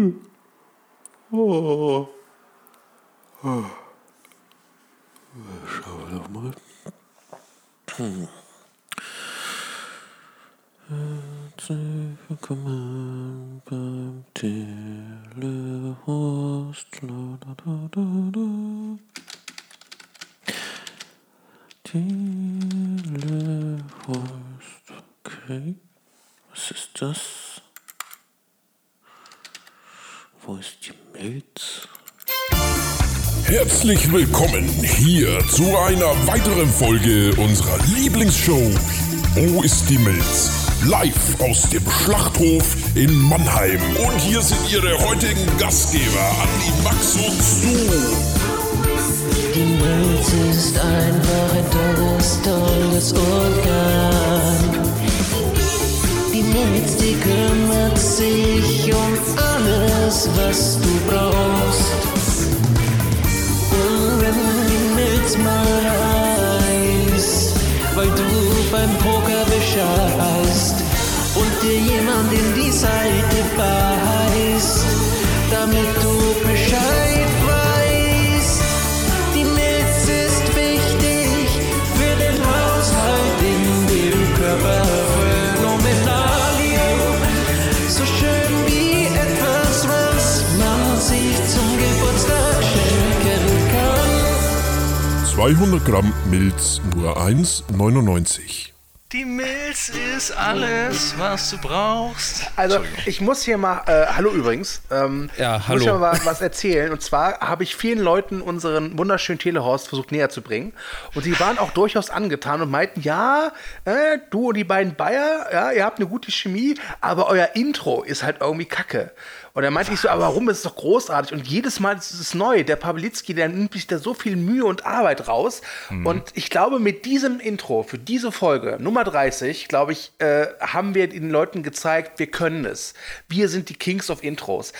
Oh. oh. Schauen wir doch mal. Hm. Willkommen beim Telehorst. Telehorst. Okay. Was ist das? Wo ist die Milz? Herzlich willkommen hier zu einer weiteren Folge unserer Lieblingsshow. Wo ist die Milz? Live aus dem Schlachthof in Mannheim. Und hier sind Ihre heutigen Gastgeber, Andi, Max und Stu. Die Milz ist einfach ein tolles, tolles Organ. Milz, die kümmert sich um alles, was du brauchst. Und wenn die Milz mal heißt, weil du beim Poker bescheißt und dir jemand in die Seite beißt, damit du 200 Gramm Milz, nur 1,99. Die Milz ist alles, was du brauchst. Also ich muss hier mal, äh, hallo übrigens, ähm, Ja, ich muss hallo. hier mal was erzählen. Und zwar habe ich vielen Leuten unseren wunderschönen Telehorst versucht näher zu bringen. Und sie waren auch durchaus angetan und meinten, ja, äh, du und die beiden Bayer, ja, ihr habt eine gute Chemie, aber euer Intro ist halt irgendwie kacke. Und dann meinte ich so, aber warum ist es doch großartig? Und jedes Mal ist es neu. Der Pawlitzki, der nimmt sich da so viel Mühe und Arbeit raus. Und ich glaube, mit diesem Intro für diese Folge, Nummer 30, glaube ich, äh, haben wir den Leuten gezeigt, wir können es. Wir sind die Kings of Intros.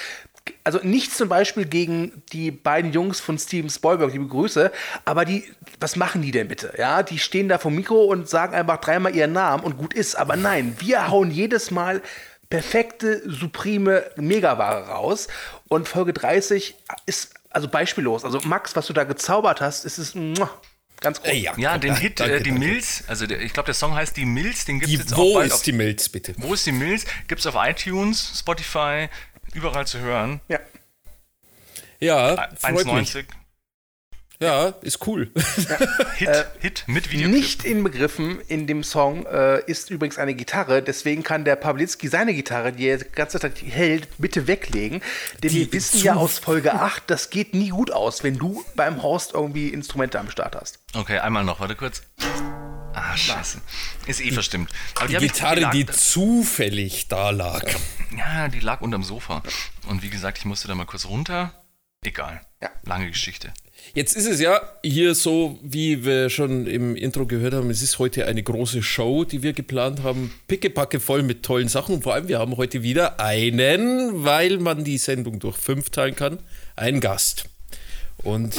Also nichts zum Beispiel gegen die beiden Jungs von Steven Spielberg, liebe Grüße, aber die, was machen die denn bitte? Ja, die stehen da vom Mikro und sagen einfach dreimal ihren Namen und gut ist. Aber nein, wir hauen jedes Mal perfekte, supreme Megaware raus. Und Folge 30 ist also beispiellos. Also Max, was du da gezaubert hast, ist es ganz groß. Ey, ja, Ja, den Hit, danke, äh, die danke. Milz, also der, ich glaube, der Song heißt Die Milz, den gibt es jetzt auch wo ist auf, die Milz, bitte? Wo ist die Milz? Gibt es auf iTunes, Spotify, überall zu hören. Ja. Ja, freut mich. 1,90. Ja, ist cool. Hit, Hit mit Videoclip. Nicht inbegriffen in dem Song äh, ist übrigens eine Gitarre, deswegen kann der Pawlitzki seine Gitarre, die er die ganze Zeit hält, bitte weglegen. Denn Die wir wissen zu- ja aus Folge 8, das geht nie gut aus, wenn du beim Horst irgendwie Instrumente am Start hast. Okay, einmal noch, warte kurz. Ah, scheiße. Ist eh verstimmt. Aber Die ich- Gitarre, lag- die zufällig da lag. Ja, die lag unterm Sofa. Und wie gesagt, ich musste da mal kurz runter. Egal. Ja. Lange Geschichte. Jetzt ist es ja hier so, wie wir schon im Intro gehört haben, es ist heute eine große Show, die wir geplant haben. Pickepacke voll mit tollen Sachen. Und vor allem, wir haben heute wieder einen, weil man die Sendung durch fünf teilen kann, einen Gast. Und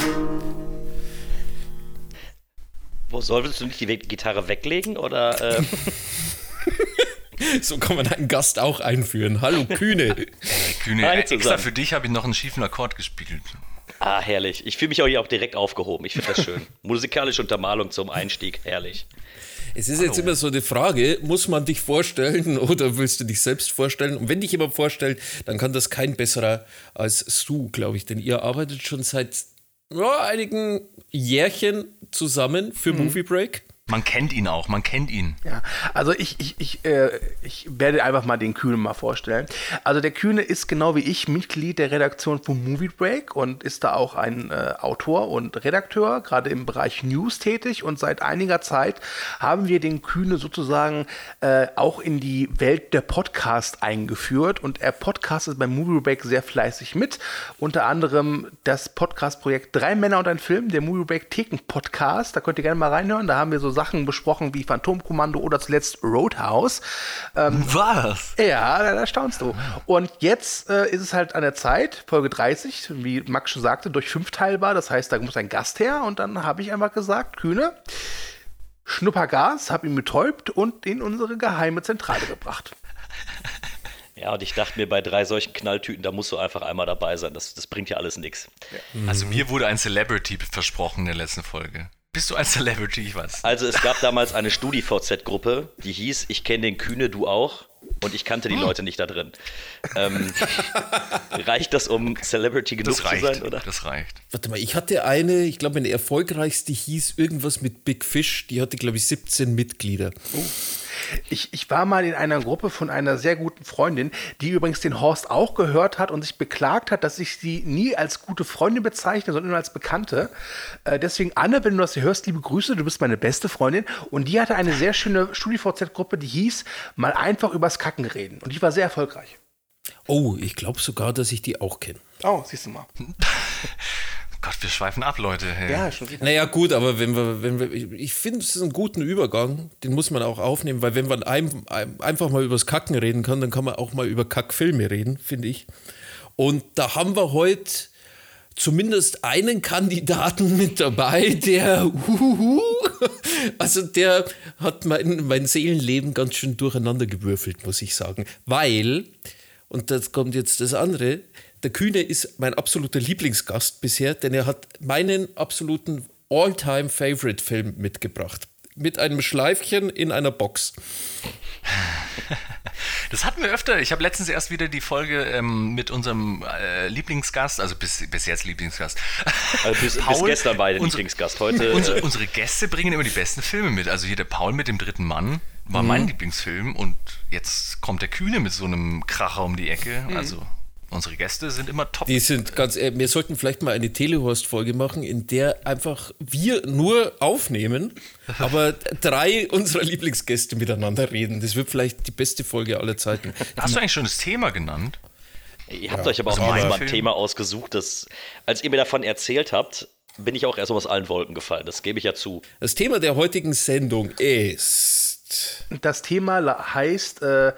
Wo solltest du nicht die Gitarre weglegen oder äh, so kann man einen Gast auch einführen. Hallo Kühne. Kühne, Hi extra für dich habe ich noch einen schiefen Akkord gespielt. Ah, herrlich. Ich fühle mich auch hier auch direkt aufgehoben. Ich finde das schön. Musikalische Untermalung zum Einstieg, herrlich. Es ist jetzt immer so eine Frage, muss man dich vorstellen oder willst du dich selbst vorstellen? Und wenn dich jemand vorstellt, dann kann das kein besserer als Stu, glaube ich. Denn ihr arbeitet schon seit ja, einigen Jährchen zusammen für Movie Break. Man kennt ihn auch, man kennt ihn. Ja, also ich, ich, ich, äh, ich werde einfach mal den Kühne mal vorstellen. Also der Kühne ist genau wie ich Mitglied der Redaktion von Movie Break und ist da auch ein äh, Autor und Redakteur, gerade im Bereich News tätig. Und seit einiger Zeit haben wir den Kühne sozusagen äh, auch in die Welt der Podcast eingeführt. Und er podcastet beim Movie Break sehr fleißig mit. Unter anderem das Podcast-Projekt Drei Männer und ein Film, der Movie Break Theken Podcast. Da könnt ihr gerne mal reinhören. Da haben wir so Sachen besprochen wie Phantomkommando oder zuletzt Roadhouse. Ähm, Was? ja, da, da staunst du. Und jetzt äh, ist es halt an der Zeit, Folge 30, wie Max schon sagte, durch fünf teilbar. Das heißt, da muss ein Gast her. Und dann habe ich einfach gesagt, Kühne, Schnuppergas, habe ihn betäubt und in unsere geheime Zentrale gebracht. Ja, und ich dachte mir, bei drei solchen Knalltüten, da musst du einfach einmal dabei sein. Das, das bringt ja alles nichts. Also mir wurde ein Celebrity versprochen in der letzten Folge. Bist du ein Celebrity? Ich weiß. Also es gab damals eine StudiVZ-Gruppe, die hieß Ich kenne den Kühne, du auch. Und ich kannte die Leute nicht da drin. Ähm, reicht das, um Celebrity genug Das reicht. zu sein, oder? Das reicht. Warte mal, ich hatte eine, ich glaube, meine erfolgreichste hieß irgendwas mit Big Fish. Die hatte, glaube ich, 17 Mitglieder. Ich, ich war mal in einer Gruppe von einer sehr guten Freundin, die übrigens den Horst auch gehört hat und sich beklagt hat, dass ich sie nie als gute Freundin bezeichne, sondern nur als Bekannte. Äh, deswegen, Anne, wenn du das hier hörst, liebe Grüße, du bist meine beste Freundin. Und die hatte eine sehr schöne StudiVZ-Gruppe, die hieß Mal einfach übers Kacken reden. Und die war sehr erfolgreich. Oh, ich glaube sogar, dass ich die auch kenne. Oh, siehst du mal. Gott, wir schweifen ab, Leute. Hey. Ja, schon wieder. Naja, gut, aber wenn wir, wenn wir, ich- ich finde, es ist einen guten Übergang, den muss man auch aufnehmen, weil wenn man ein, ein, einfach mal übers Kacken reden kann, dann kann man auch mal über Kackfilme reden, finde ich. Und da haben wir heute zumindest einen Kandidaten mit dabei, der, huhuhu, also der hat mein, mein Seelenleben ganz schön durcheinander gewürfelt, muss ich sagen. Weil, und das kommt jetzt das andere, der Kühne ist mein absoluter Lieblingsgast bisher, denn er hat meinen absoluten All-Time-Favorite-Film mitgebracht. Mit einem Schleifchen in einer Box. Das hatten wir öfter. Ich habe letztens erst wieder die Folge ähm, mit unserem äh, Lieblingsgast, also bis, bis jetzt Lieblingsgast. Also bis, bis Paul, gestern war der unsere- Lieblingsgast. Heute. Unsere, äh, unsere Gäste bringen immer die besten Filme mit. Also hier der Paul mit dem dritten Mann war Mhm. mein Lieblingsfilm und jetzt kommt der Kühne mit so einem Kracher um die Ecke. Mhm. Also unsere Gäste sind immer top. Die sind ganz, äh, wir sollten vielleicht mal eine Telehorst-Folge machen, in der einfach wir nur aufnehmen, aber drei unserer Lieblingsgäste miteinander reden. Das wird vielleicht die beste Folge aller Zeiten. Hast du eigentlich schon das Thema genannt? Ihr habt euch aber auch also diesmal ein. Thema ausgesucht, das, als ihr mir davon erzählt habt, bin ich auch erst aus allen Wolken gefallen. Das gebe ich ja zu. Das Thema der heutigen Sendung ist. Das Thema heißt, äh,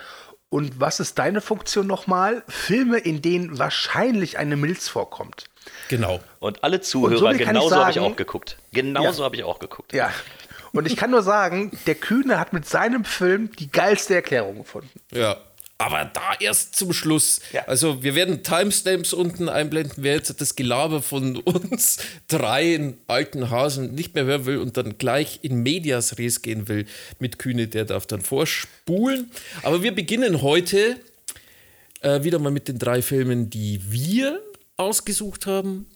und was ist deine Funktion nochmal? Filme, in denen wahrscheinlich eine Milz vorkommt. Genau. Und alle Und so Zuhörer, kann ich genauso habe ich auch geguckt. Genauso Ja. habe ich auch geguckt. Ja. Und ich kann nur sagen, der Kühne hat mit seinem Film die geilste Erklärung gefunden. Ja. Aber da erst zum Schluss. Ja. Also wir werden Timestamps unten einblenden, wer jetzt das Gelaber von uns dreien alten Hasen nicht mehr hören will und dann gleich in Medias Res gehen will mit Kühne, der darf dann vorspulen. Aber wir beginnen heute äh, wieder mal mit den drei Filmen, die wir ausgesucht haben.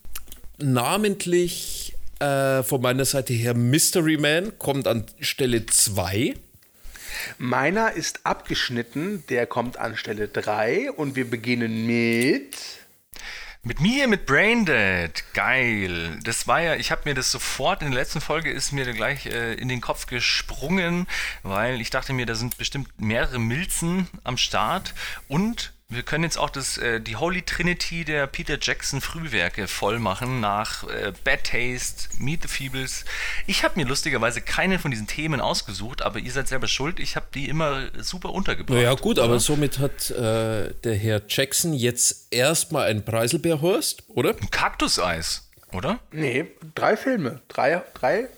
Namentlich äh, von meiner Seite her Mystery Man kommt an Stelle 2. Meiner ist abgeschnitten, der kommt an Stelle 3 und wir beginnen mit. Mit mir, mit Braindead. Geil. Das war ja, ich habe mir das sofort, in der letzten Folge ist mir gleich äh, in den Kopf gesprungen, weil ich dachte mir, da sind bestimmt mehrere Milzen am Start und wir können jetzt auch das, äh, die Holy Trinity der Peter Jackson Frühwerke voll machen nach äh, Bad Taste, Meet the Feebles. Ich habe mir lustigerweise keine von diesen Themen ausgesucht, aber ihr seid selber schuld. Ich habe die immer super untergebracht. Naja, gut, aber somit hat äh, der Herr Jackson jetzt erstmal ein Preiselbeerhorst, oder? Ein Kaktuseis, oder? Nee, drei Filme. Drei, drei.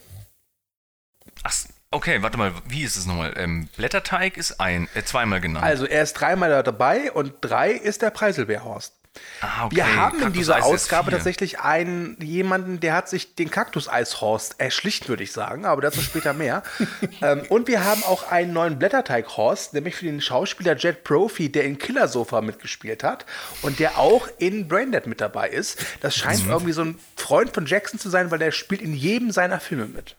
Ach, okay, warte mal, wie ist es nochmal? Ähm, Blätterteig ist ein, äh, zweimal genannt. Also er ist dreimal da dabei und drei ist der Preiselbeerhorst. ah, okay. Wir haben in dieser Ausgabe tatsächlich einen jemanden, der hat sich den Kaktuseishorst erschlicht, würde ich sagen, aber dazu später mehr. ähm, und wir haben auch einen neuen Blätterteighorst, nämlich für den Schauspieler Jet Profi, der in Killer Sofa mitgespielt hat und der auch in Braindead mit dabei ist. Das scheint Mhm. irgendwie so ein Freund von Jackson zu sein, weil der spielt in jedem seiner Filme mit.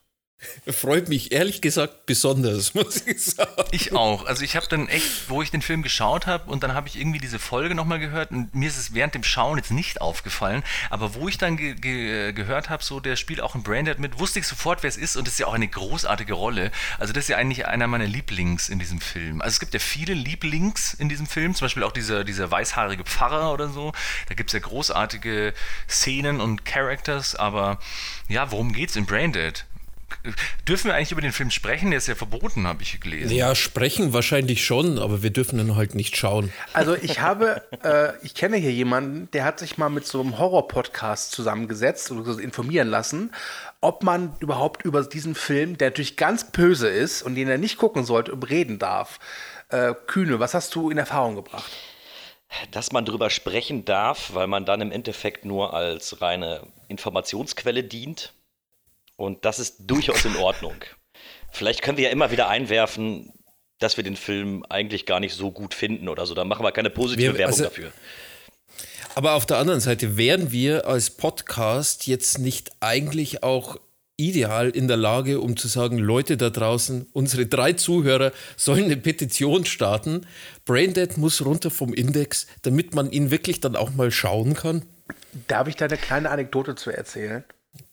Freut mich ehrlich gesagt besonders, muss ich sagen. Ich auch. Also ich habe dann echt, wo ich den Film geschaut habe und dann habe ich irgendwie diese Folge nochmal gehört und mir ist es während dem Schauen jetzt nicht aufgefallen, aber wo ich dann ge ge gehört habe, so der spielt auch in Braindead mit, wusste ich sofort, wer es ist und das ist ja auch eine großartige Rolle. Also das ist ja eigentlich einer meiner Lieblings in diesem Film. Also es gibt ja viele Lieblings in diesem Film, zum Beispiel auch dieser, dieser weißhaarige Pfarrer oder so. Da gibt es ja großartige Szenen und Characters, aber ja, worum geht's in Braindead? Dürfen wir eigentlich über den Film sprechen? Der ist ja verboten, habe ich gelesen. Ja, sprechen wahrscheinlich schon, aber wir dürfen dann halt nicht schauen. Also ich habe, äh, ich kenne hier jemanden, der hat sich mal mit so einem Horror-Podcast zusammengesetzt und so informieren lassen, ob man überhaupt über diesen Film, der natürlich ganz böse ist und den er nicht gucken sollte, reden darf. Äh, Kühne, was hast du in Erfahrung gebracht? dass man drüber sprechen darf, weil man dann im Endeffekt nur als reine Informationsquelle dient. Und das ist durchaus in Ordnung. Vielleicht können wir ja immer wieder einwerfen, dass wir den Film eigentlich gar nicht so gut finden oder so. Da machen wir keine positive Wir- Werbung also- dafür. Aber auf der anderen Seite wären wir als Podcast jetzt nicht eigentlich auch ideal in der Lage, um zu sagen, Leute da draußen, unsere drei Zuhörer sollen eine Petition starten. Braindead muss runter vom Index, damit man ihn wirklich dann auch mal schauen kann. Darf ich da eine kleine Anekdote zu erzählen?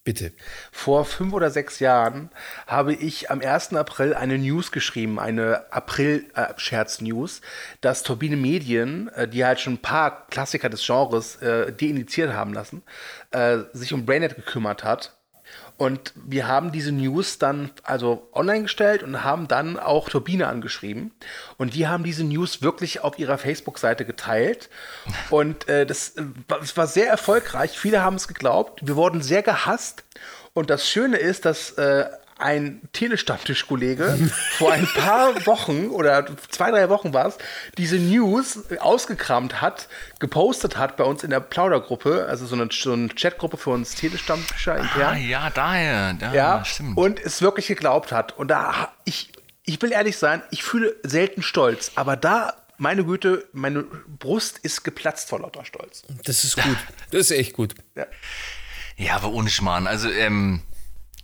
Bitte. Vor fünf oder sechs Jahren habe ich am 1. April eine News geschrieben, eine April-Scherz-News, dass Turbine Medien, äh, die halt schon ein paar Klassiker des Genres äh, deinitiiert haben lassen, äh, sich um Brainnet gekümmert hat. Und wir haben diese News dann also online gestellt und haben dann auch Turbine angeschrieben. Und die haben diese News wirklich auf ihrer Facebook-Seite geteilt. Und äh, das, äh, war- es war sehr erfolgreich. Viele haben es geglaubt. Wir wurden sehr gehasst. Und das Schöne ist, dass äh, ein Telestammtischkollege vor ein paar Wochen oder zwei, drei Wochen war es, diese News ausgekramt hat, gepostet hat bei uns in der Plaudergruppe, also so eine, so eine Chatgruppe für uns Telestammtischer intern. Ah, ja, daher. Ja, Ja, stimmt. und es wirklich geglaubt hat. Und da, ich, ich will ehrlich sein, ich fühle selten Stolz, aber da, meine Güte, meine Brust ist geplatzt vor lauter Stolz. Das ist gut. Das ist echt gut. Ja, aber ohne Schmarrn. Also, ähm,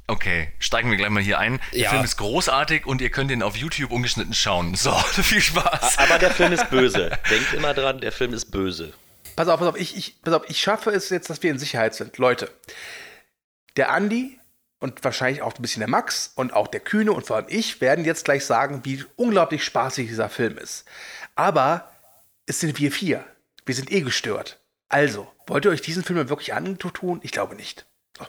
okay, steigen wir gleich mal hier ein. Der Ja. Film ist großartig und ihr könnt ihn auf YouTube ungeschnitten schauen. So, viel Spaß. Aber der Film ist böse. Denkt immer dran, der Film ist böse. Pass auf, pass auf, ich, ich, pass auf, ich schaffe es jetzt, dass wir in Sicherheit sind. Leute, der Andi und wahrscheinlich auch ein bisschen der Max und auch der Kühne und vor allem ich werden jetzt gleich sagen, wie unglaublich spaßig dieser Film ist. Aber es sind wir vier. Wir sind eh gestört. Also, wollt ihr euch diesen Film wirklich antun? Ich glaube nicht. So.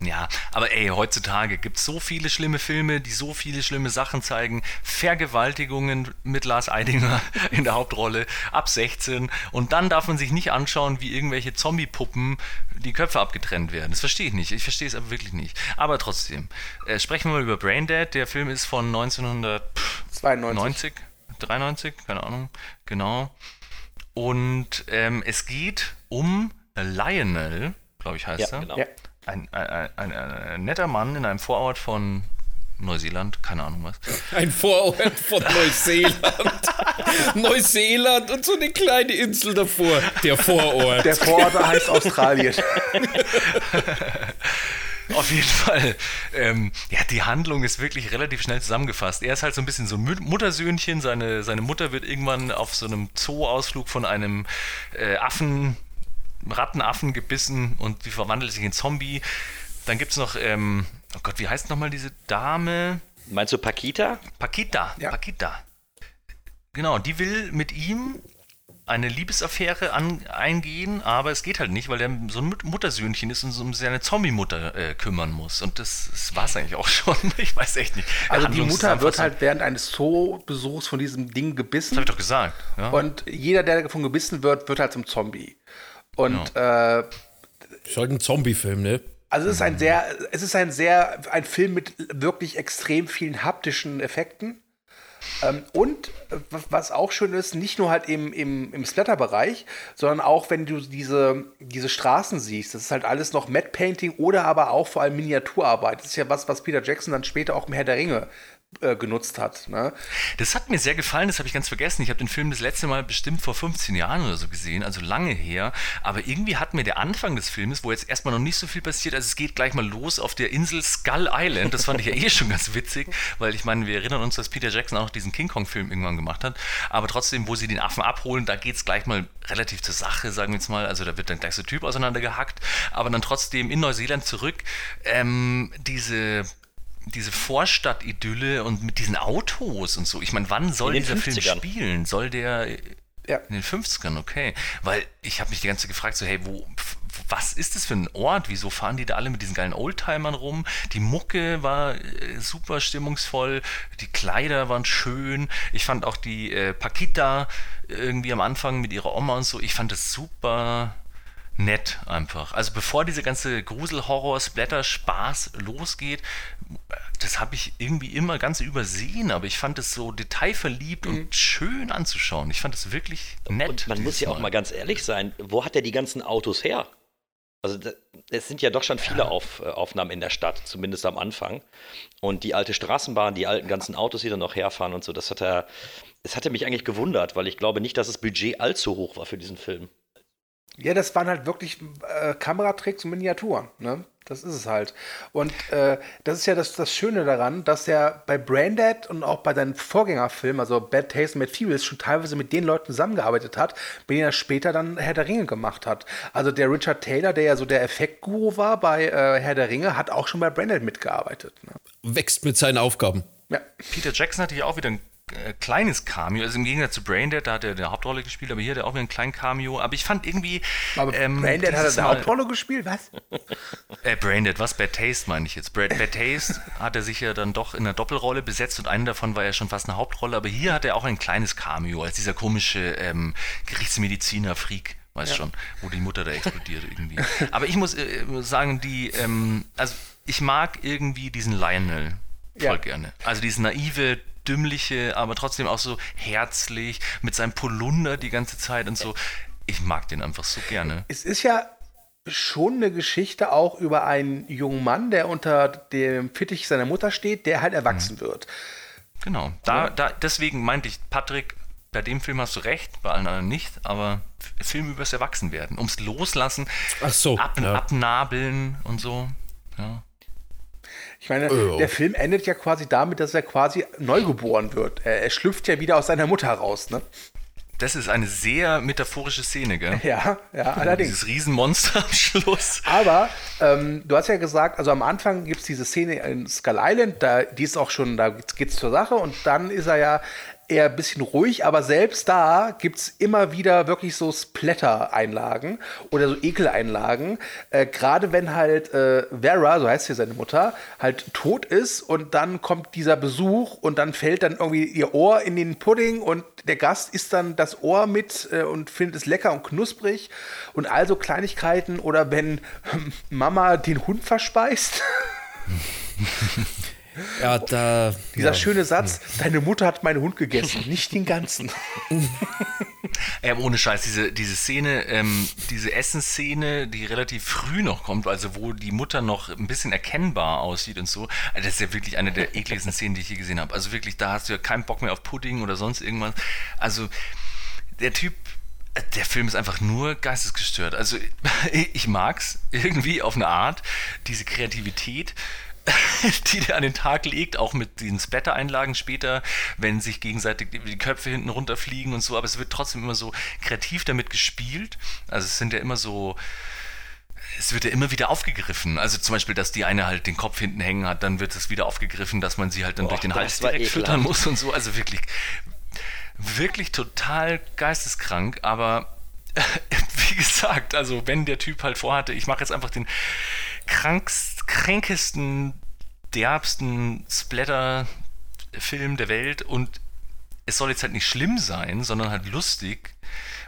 Ja, aber ey, heutzutage gibt es so viele schlimme Filme, die so viele schlimme Sachen zeigen. Vergewaltigungen mit Lars Eidinger in der Hauptrolle ab 16. Und dann darf man sich nicht anschauen, wie irgendwelche Zombie-Puppen die Köpfe abgetrennt werden. Das verstehe ich nicht. Ich verstehe es aber wirklich nicht. Aber trotzdem, äh, sprechen wir mal über Braindead. Der Film ist von 1990. 92. 93, keine Ahnung, genau. Und ähm, es geht um Lionel, glaube ich heißt Ja, er. genau. Ja. Ein, ein, ein, ein netter Mann in einem Vorort von Neuseeland, keine Ahnung was. Ein Vorort von Neuseeland. Neuseeland und so eine kleine Insel davor. Der Vorort. Der Vorort heißt Australien. Auf jeden Fall. Ähm, ja, die Handlung ist wirklich relativ schnell zusammengefasst. Er ist halt so ein bisschen so ein Muttersöhnchen. Seine, seine Mutter wird irgendwann auf so einem Zoo-Ausflug von einem äh, Affen, Rattenaffen gebissen und die verwandelt sich in Zombie. Dann gibt es noch, ähm, oh Gott, wie heißt nochmal diese Dame? Meinst du Paquita? Paquita. Ja. Paquita. Genau, die will mit ihm eine Liebesaffäre an, eingehen, aber es geht halt nicht, weil der so ein Mut- Muttersöhnchen ist und so um seine Zombie-Mutter äh, kümmern muss. Und das, das war es eigentlich auch schon. Ich weiß echt nicht. Also die Mutter wird halt während eines Zoo-Besuchs von diesem Ding gebissen. Das habe ich doch gesagt. Ja. Und jeder, der davon gebissen wird, wird halt zum Zombie. Und äh, Ist halt ein Zombie-Film, ne? also es ist ein sehr, es ist ein sehr, ein Film mit wirklich extrem vielen haptischen Effekten. Ähm, und äh, was- was auch schön ist, nicht nur halt im, im, im Splatter-Bereich, sondern auch wenn du diese, diese Straßen siehst, das ist halt alles noch Matte Painting oder aber auch vor allem Miniaturarbeit. Das ist ja was, was Peter Jackson dann später auch im Herr der Ringe äh, genutzt hat. Ne? Das hat mir sehr gefallen, das habe ich ganz vergessen. Ich habe den Film das letzte Mal bestimmt vor 15 Jahren oder so gesehen, also lange her. Aber irgendwie hat mir der Anfang des Filmes, wo jetzt erstmal noch nicht so viel passiert, also es geht gleich mal los auf der Insel Skull Island. Das fand ich ja eh schon ganz witzig, weil ich meine, wir erinnern uns, dass Peter Jackson auch diesen King Kong-Film irgendwann gemacht hat. Aber trotzdem, wo sie den Affen abholen, da geht es gleich mal relativ zur Sache, sagen wir jetzt mal. Also da wird dann gleich so Typ auseinandergehackt. Aber dann trotzdem in Neuseeland zurück, ähm, diese diese Vorstadt-Idylle und mit diesen Autos und so. Ich meine, wann soll dieser Film 50ern. spielen? Soll der Ja. in den 50ern, okay. Weil ich habe mich die ganze Zeit gefragt, so, hey, wo, was ist das für ein Ort? Wieso fahren die da alle mit diesen geilen Oldtimern rum? Die Mucke war äh, super stimmungsvoll, die Kleider waren schön. Ich fand auch die äh, Paquita irgendwie am Anfang mit ihrer Oma und so, ich fand das super nett einfach. Also bevor diese ganze Grusel-Horror-Splatter-Spaß losgeht, das habe ich irgendwie immer ganz übersehen, aber ich fand es so detailverliebt Mhm. und schön anzuschauen. Ich fand es wirklich nett. Und man muss ja auch mal ganz ehrlich sein, wo hat er die ganzen Autos her? Also es sind ja doch schon viele Auf, äh, Aufnahmen in der Stadt, zumindest am Anfang. Und die alte Straßenbahn, die alten ganzen Autos, die da noch herfahren und so, das hat er, das hatte mich eigentlich gewundert, weil ich glaube nicht, dass das Budget allzu hoch war für diesen Film. Ja, das waren halt wirklich äh, Kameratricks und Miniaturen. Ne? Das ist es halt. Und äh, das ist ja das, das Schöne daran, dass er bei Braindead und auch bei seinen Vorgängerfilmen, also Bad Taste und Mad Furious, schon teilweise mit den Leuten zusammengearbeitet hat, mit denen er später dann Herr der Ringe gemacht hat. Also der Richard Taylor, der ja so der Effektguru war bei äh, Herr der Ringe, hat auch schon bei Braindead mitgearbeitet. Ne? Wächst mit seinen Aufgaben. Ja. Peter Jackson hatte ja auch wieder ein äh, kleines Cameo, also im Gegensatz zu Braindead, da hat er eine Hauptrolle gespielt, aber hier hat er auch wieder ein kleines Cameo. Aber ich fand irgendwie. Aber ähm, Braindead hat er eine Hauptrolle gespielt, was? Äh, Braindead, was? Bad Taste meine ich jetzt. Bad, Bad Taste hat er sich ja dann doch in einer Doppelrolle besetzt und eine davon war ja schon fast eine Hauptrolle, aber hier hat er auch ein kleines Cameo als dieser komische ähm, Gerichtsmediziner-Freak. Weiß schon, wo die Mutter da explodiert irgendwie. Aber ich muss äh, sagen, die, ähm, also ich mag irgendwie diesen Lionel voll Ja. gerne. Also dieses naive, dümmliche, aber trotzdem auch so herzlich, mit seinem Polunder die ganze Zeit und so. Ich mag den einfach so gerne. Es ist ja schon eine Geschichte auch über einen jungen Mann, der unter dem Fittich seiner Mutter steht, der halt erwachsen wird. Genau. Da, da, deswegen meinte ich, Patrick, bei dem Film hast du recht, bei allen anderen nicht, aber Film übers Erwachsenwerden. Ums Loslassen, Ach so, ab, ja. abnabeln und so. Ja. Ich meine, Oh. der Film endet ja quasi damit, dass er quasi neugeboren wird. Er, er schlüpft ja wieder aus seiner Mutter raus, ne? Das ist eine sehr metaphorische Szene, gell? Ja, ja, allerdings. Dieses Riesenmonster am Schluss. Aber ähm, du hast ja gesagt, also am Anfang gibt es diese Szene in Skull Island, da, die ist auch schon, da geht es zur Sache und dann ist er ja eher ein bisschen ruhig, aber selbst da gibt es immer wieder wirklich so Splatter-Einlagen oder so Ekeleinlagen. Äh, Gerade wenn halt äh, Vera, so heißt hier seine Mutter, halt tot ist und dann kommt dieser Besuch und dann fällt dann irgendwie ihr Ohr in den Pudding und der Gast isst dann das Ohr mit äh, und findet es lecker und knusprig und also Kleinigkeiten oder wenn ähm, Mama den Hund verspeist. Ja, da. Dieser ja. schöne Satz, deine Mutter hat meinen Hund gegessen, nicht den ganzen. Ey, aber ohne Scheiß, diese, diese Szene, ähm, diese Essensszene, die relativ früh noch kommt, also wo die Mutter noch ein bisschen erkennbar aussieht und so, also das ist ja wirklich eine der ekligsten Szenen, die ich je gesehen habe. Also wirklich, da hast du ja keinen Bock mehr auf Pudding oder sonst irgendwas. Also der Typ, der Film ist einfach nur geistesgestört. Also ich mag's irgendwie auf eine Art, diese Kreativität die der an den Tag legt, auch mit diesen Splatter-Einlagen später, wenn sich gegenseitig die- Köpfe hinten runterfliegen und so, aber es wird trotzdem immer so kreativ damit gespielt. Also es sind ja immer so, es wird ja immer wieder aufgegriffen. Also zum Beispiel, dass die eine halt den Kopf hinten hängen hat, dann wird es wieder aufgegriffen, dass man sie halt dann Boah, durch den Hals direkt füttern muss und so. Also wirklich, wirklich total geisteskrank, aber wie gesagt, also wenn der Typ halt vorhatte, ich mache jetzt einfach den krankst, kränkesten, derbsten Splatter-Film der Welt und es soll jetzt halt nicht schlimm sein, sondern halt lustig.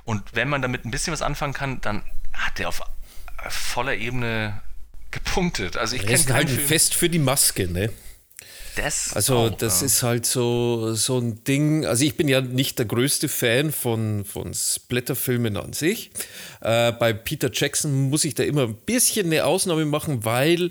Und wenn man damit ein bisschen was anfangen kann, dann hat der auf voller Ebene gepunktet. Also ich kenne ist halt Film. Fest für die Maske, ne? Das Also auch, das ja. ist halt so, so ein Ding. Also ich bin ja nicht der größte Fan von, von Splatterfilmen an sich. Äh, bei Peter Jackson muss ich da immer ein bisschen eine Ausnahme machen, weil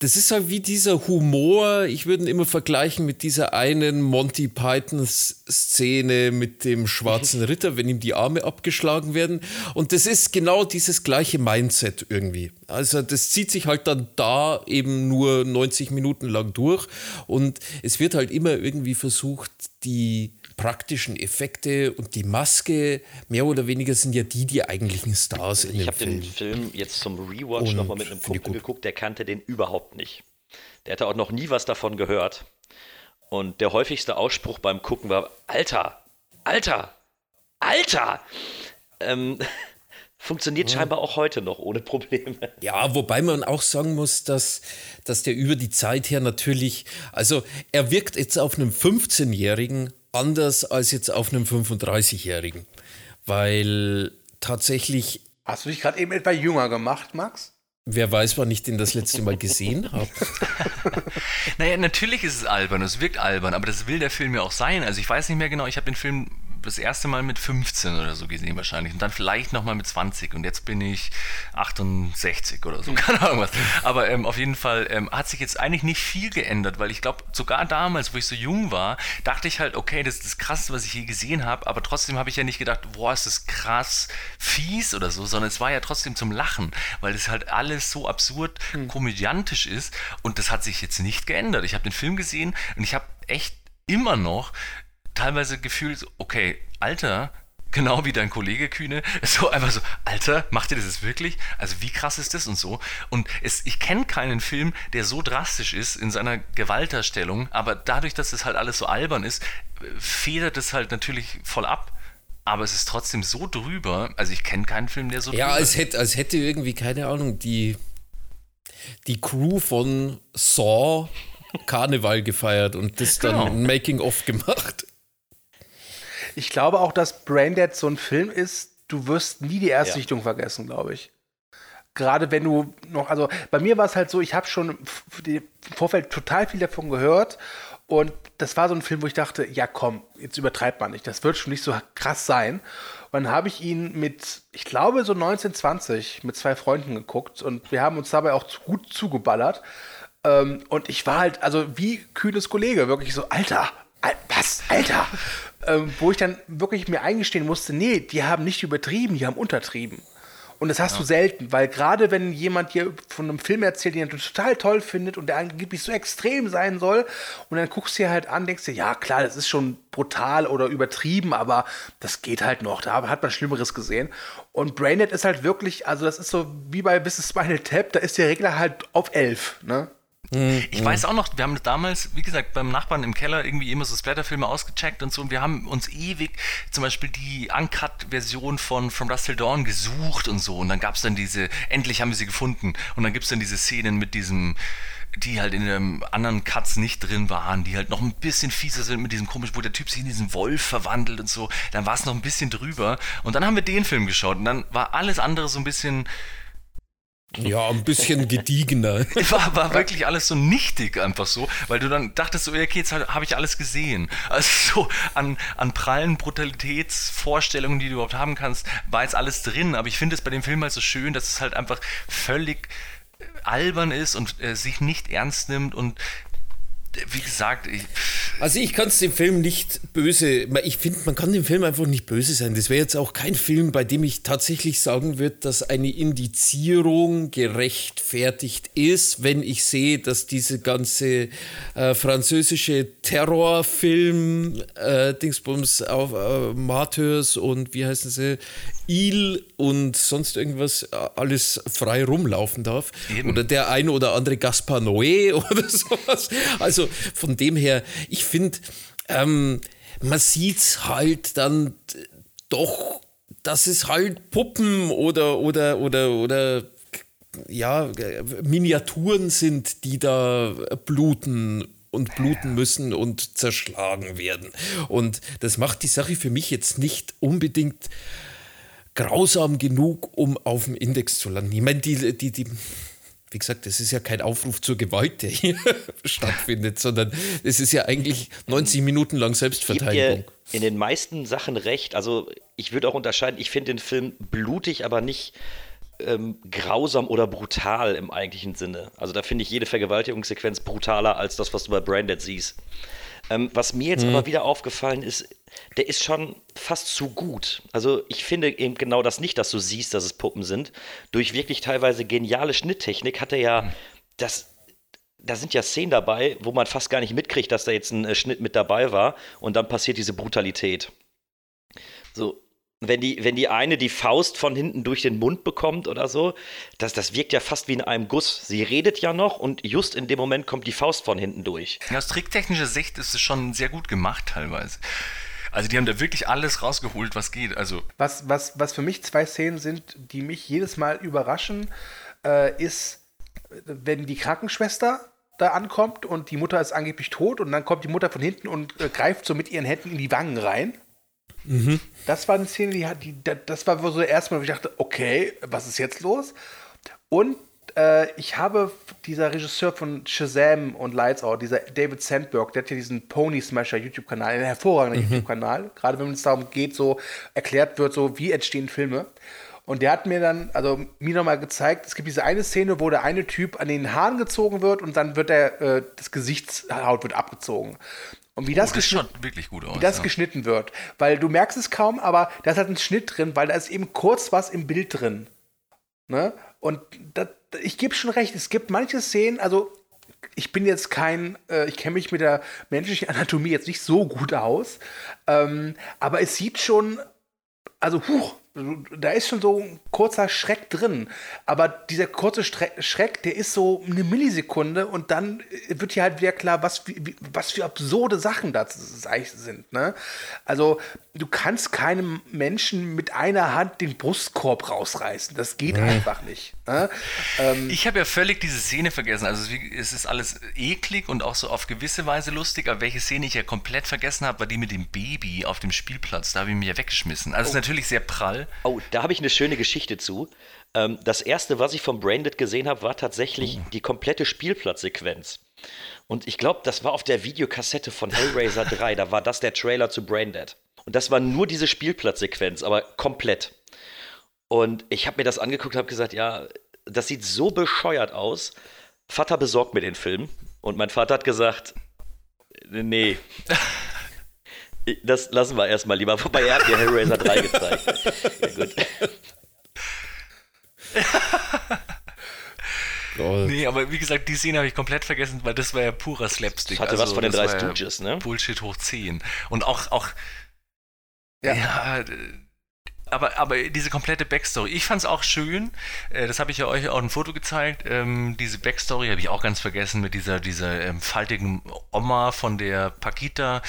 das ist halt wie dieser Humor. Ich würde ihn immer vergleichen mit dieser einen Monty Python-Szene mit dem schwarzen Ritter, wenn ihm die Arme abgeschlagen werden. Und das ist genau dieses gleiche Mindset irgendwie. Also das zieht sich halt dann da eben nur 90 Minuten lang durch. Und es wird halt immer irgendwie versucht, die praktischen Effekte und die Maske, mehr oder weniger sind ja die die eigentlichen Stars in Ich dem habe Film. den Film jetzt zum Rewatch nochmal mit einem ich Kumpel geguckt, der kannte den überhaupt nicht. Der hatte auch noch nie was davon gehört. Und der häufigste Ausspruch beim Gucken war: Alter, Alter, Alter! Ähm, funktioniert scheinbar auch heute noch ohne Probleme. Ja, wobei man auch sagen muss, dass, dass der über die Zeit her natürlich, also er wirkt jetzt auf einem 15-Jährigen anders als jetzt auf einem 35-Jährigen, weil tatsächlich Hast du dich gerade eben etwa jünger gemacht, Max? Wer weiß, wann ich den das letzte Mal gesehen habe. Naja, natürlich ist es albern, es wirkt albern, aber das will der Film ja auch sein. Also ich weiß nicht mehr genau, ich habe den Film das erste Mal mit 15 oder so gesehen wahrscheinlich. Und dann vielleicht nochmal mit 20 und jetzt bin ich 68 oder so, keine Ahnung was. Aber ähm, auf jeden Fall ähm, hat sich jetzt eigentlich nicht viel geändert, weil ich glaube, sogar damals, wo ich so jung war, dachte ich halt, okay, das ist das Krasseste, was ich je gesehen habe, aber trotzdem habe ich ja nicht gedacht, boah, ist das krass fies oder so, sondern es war ja trotzdem zum Lachen, weil das halt alles so absurd komödiantisch ist. Und das hat sich jetzt nicht geändert. Ich habe den Film gesehen und ich habe echt immer noch teilweise gefühlt, okay, Alter, genau wie dein Kollege Kühne, so einfach so, Alter, macht ihr das jetzt wirklich? Also wie krass ist das und so? Und es, ich kenne keinen Film, der so drastisch ist in seiner Gewalterstellung, aber dadurch, dass das halt alles so albern ist, federt es halt natürlich voll ab. Aber es ist trotzdem so drüber, also ich kenne keinen Film, der so Ja, drüber als ist. hätte, als hätte irgendwie, keine Ahnung, die, die Crew von Saw Karneval gefeiert und das dann Genau. Making-of gemacht. Ich glaube auch, dass Braindead so ein Film ist, du wirst nie die erste Ja. Vergessen, glaube ich. Gerade wenn du noch, also bei mir war es halt so, ich habe schon im Vorfeld total viel davon gehört und das war so ein Film, wo ich dachte, ja komm, jetzt übertreibt man nicht, das wird schon nicht so krass sein. Und dann habe ich ihn mit, ich glaube so 1920 mit zwei Freunden geguckt und wir haben uns dabei auch gut zugeballert. Ähm, und ich war halt, also wie kühnes Kollege, wirklich so, Alter, Al was, Alter? ähm, wo ich dann wirklich mir eingestehen musste, nee, die haben nicht übertrieben, die haben untertrieben. Und das hast du selten, weil gerade wenn jemand dir von einem Film erzählt, den du total toll findet und der angeblich so extrem sein soll, und dann guckst du dir halt an, denkst dir, ja klar, das ist schon brutal oder übertrieben, aber das geht halt noch, da hat man Schlimmeres gesehen. Und Braindead ist halt wirklich, also das ist so wie bei is Spinal Tap, da ist der Regler halt auf 11, ne? Ich weiß auch noch, wir haben damals, wie gesagt, beim Nachbarn im Keller irgendwie immer so Splatterfilme ausgecheckt und so. Und wir haben uns ewig zum Beispiel die Uncut-Version von From Dust Till Dawn gesucht und so. Und dann gab es dann diese, endlich haben wir sie gefunden. Und dann gibt es dann diese Szenen mit diesem die halt in den anderen Cuts nicht drin waren, die halt noch ein bisschen fieser sind mit diesem komisch, wo der Typ sich in diesen Wolf verwandelt und so, dann war es noch ein bisschen drüber. Und dann haben wir den Film geschaut. Und dann war alles andere so ein bisschen, Ja, ein bisschen gediegener. war, war wirklich alles so nichtig einfach so, weil du dann dachtest so, okay, jetzt habe ich alles gesehen. Also so an, an prallen Brutalitätsvorstellungen, die du überhaupt haben kannst, war jetzt alles drin, aber ich finde es bei dem Film halt so schön, dass es halt einfach völlig äh, albern ist und äh, sich nicht ernst nimmt und wie gesagt, ich, Also ich kann es dem Film nicht böse, ich finde, man kann dem Film einfach nicht böse sein. Das wäre jetzt auch kein Film, bei dem ich tatsächlich sagen würde, dass eine Indizierung gerechtfertigt ist, wenn ich sehe, dass diese ganze äh, französische Terrorfilm äh, Dingsbums auf äh, Martyrs und wie heißen sie, Il und sonst irgendwas äh, alles frei rumlaufen darf. Eben. Oder der ein oder andere Gaspar Noé oder sowas. Also von dem her, ich finde, ähm, man sieht halt dann doch, dass es halt Puppen oder oder oder oder ja, Miniaturen sind, die da bluten und bluten müssen und zerschlagen werden. Und das macht die Sache für mich jetzt nicht unbedingt grausam genug, um auf dem Index zu landen. Ich meine, die, die, die, wie gesagt, das ist ja kein Aufruf zur Gewalt, der hier stattfindet, sondern es ist ja eigentlich 90 Minuten lang Selbstverteidigung. in den meisten Sachen recht. Also ich würde auch unterscheiden, ich finde den Film blutig, aber nicht ähm, grausam oder brutal im eigentlichen Sinne. Also da finde ich jede Vergewaltigungssequenz brutaler als das, was du bei Branded siehst. Ähm, was mir jetzt aber wieder aufgefallen ist, der ist schon fast zu gut. Also ich finde eben genau das nicht, dass du siehst, dass es Puppen sind. Durch wirklich teilweise geniale Schnitttechnik hat er ja das da sind ja Szenen dabei, wo man fast gar nicht mitkriegt, dass da jetzt ein äh, Schnitt mit dabei war und dann passiert diese Brutalität. So, wenn die, wenn die eine die Faust von hinten durch den Mund bekommt oder so, das, das wirkt ja fast wie in einem Guss. Sie redet ja noch und just in dem Moment kommt die Faust von hinten durch. Ja, aus tricktechnischer Sicht ist es schon sehr gut gemacht teilweise. Also die haben da wirklich alles rausgeholt, was geht. Also Was, was, was für mich zwei Szenen sind, die mich jedes Mal überraschen, äh, ist, wenn die Krankenschwester da ankommt und die Mutter ist angeblich tot und dann kommt die Mutter von hinten und äh, greift so mit ihren Händen in die Wangen rein. Das war eine Szene, die hat, die, da- das war so erstmal, wo ich dachte, okay, was ist jetzt los? Und äh, ich habe dieser Regisseur von Shazam und Lights Out, dieser David Sandberg, der hat ja diesen Pony Smasher YouTube-Kanal, einen hervorragenden YouTube-Kanal, gerade wenn es darum geht, so erklärt wird, so wie entstehen Filme. Und der hat mir dann, also mir nochmal gezeigt, es gibt diese eine Szene, wo der eine Typ an den Haaren gezogen wird und dann wird der, äh, das Gesichtshaut wird abgezogen. Und wie das, Oh, das geschnitten- wirklich gut aus. wie das ja. geschnitten wird. Weil du merkst es kaum, aber da ist halt ein Schnitt drin, weil da ist eben kurz was im Bild drin. Ne? Und das, ich gebe schon recht, es gibt manche Szenen, also ich bin jetzt kein, äh, ich kenne mich mit der menschlichen Anatomie jetzt nicht so gut aus, ähm, aber es sieht schon, also huch, da ist schon so ein kurzer Schreck drin. Aber dieser kurze Schreck, der ist so eine Millisekunde und dann äh, wird hier halt wieder klar, was, wie, was für absurde Sachen eigentlich sind. Ne? Also du kannst keinem Menschen mit einer Hand den Brustkorb rausreißen. Das geht einfach nicht. Ne? Ähm, Ich habe ja völlig diese Szene vergessen. Also es ist alles eklig und auch so auf gewisse Weise lustig, aber welche Szene ich ja komplett vergessen habe, war die mit dem Baby auf dem Spielplatz. Da habe ich mich ja weggeschmissen. Also es ist natürlich sehr prall. Oh, da habe ich eine schöne Geschichte zu. Ähm, das erste, was ich vom Braindead gesehen habe, war tatsächlich die komplette Spielplatzsequenz. Und ich glaube, das war auf der Videokassette von Hellraiser 3. Da war das der Trailer zu Braindead. Und das war nur diese Spielplatzsequenz, aber komplett. Und ich habe mir das angeguckt und habe gesagt, ja, das sieht so bescheuert aus. Vater besorgt mir den Film. Und mein Vater hat gesagt, nee. Das lassen wir erstmal lieber. Wobei er hat mir Hellraiser 3 gezeigt. Ja, gut. Oh, Nee, aber wie gesagt, die Szene habe ich komplett vergessen, weil das war ja purer Slapstick. Das hatte was von den drei Stooges, ne? Bullshit hoch 10. Und auch, auch Ja. ja, äh, aber, aber diese komplette Backstory, ich fand es auch schön, äh, das habe ich ja euch auch ein Foto gezeigt, ähm, diese Backstory habe ich auch ganz vergessen mit dieser, dieser ähm, faltigen Oma von der Paquita,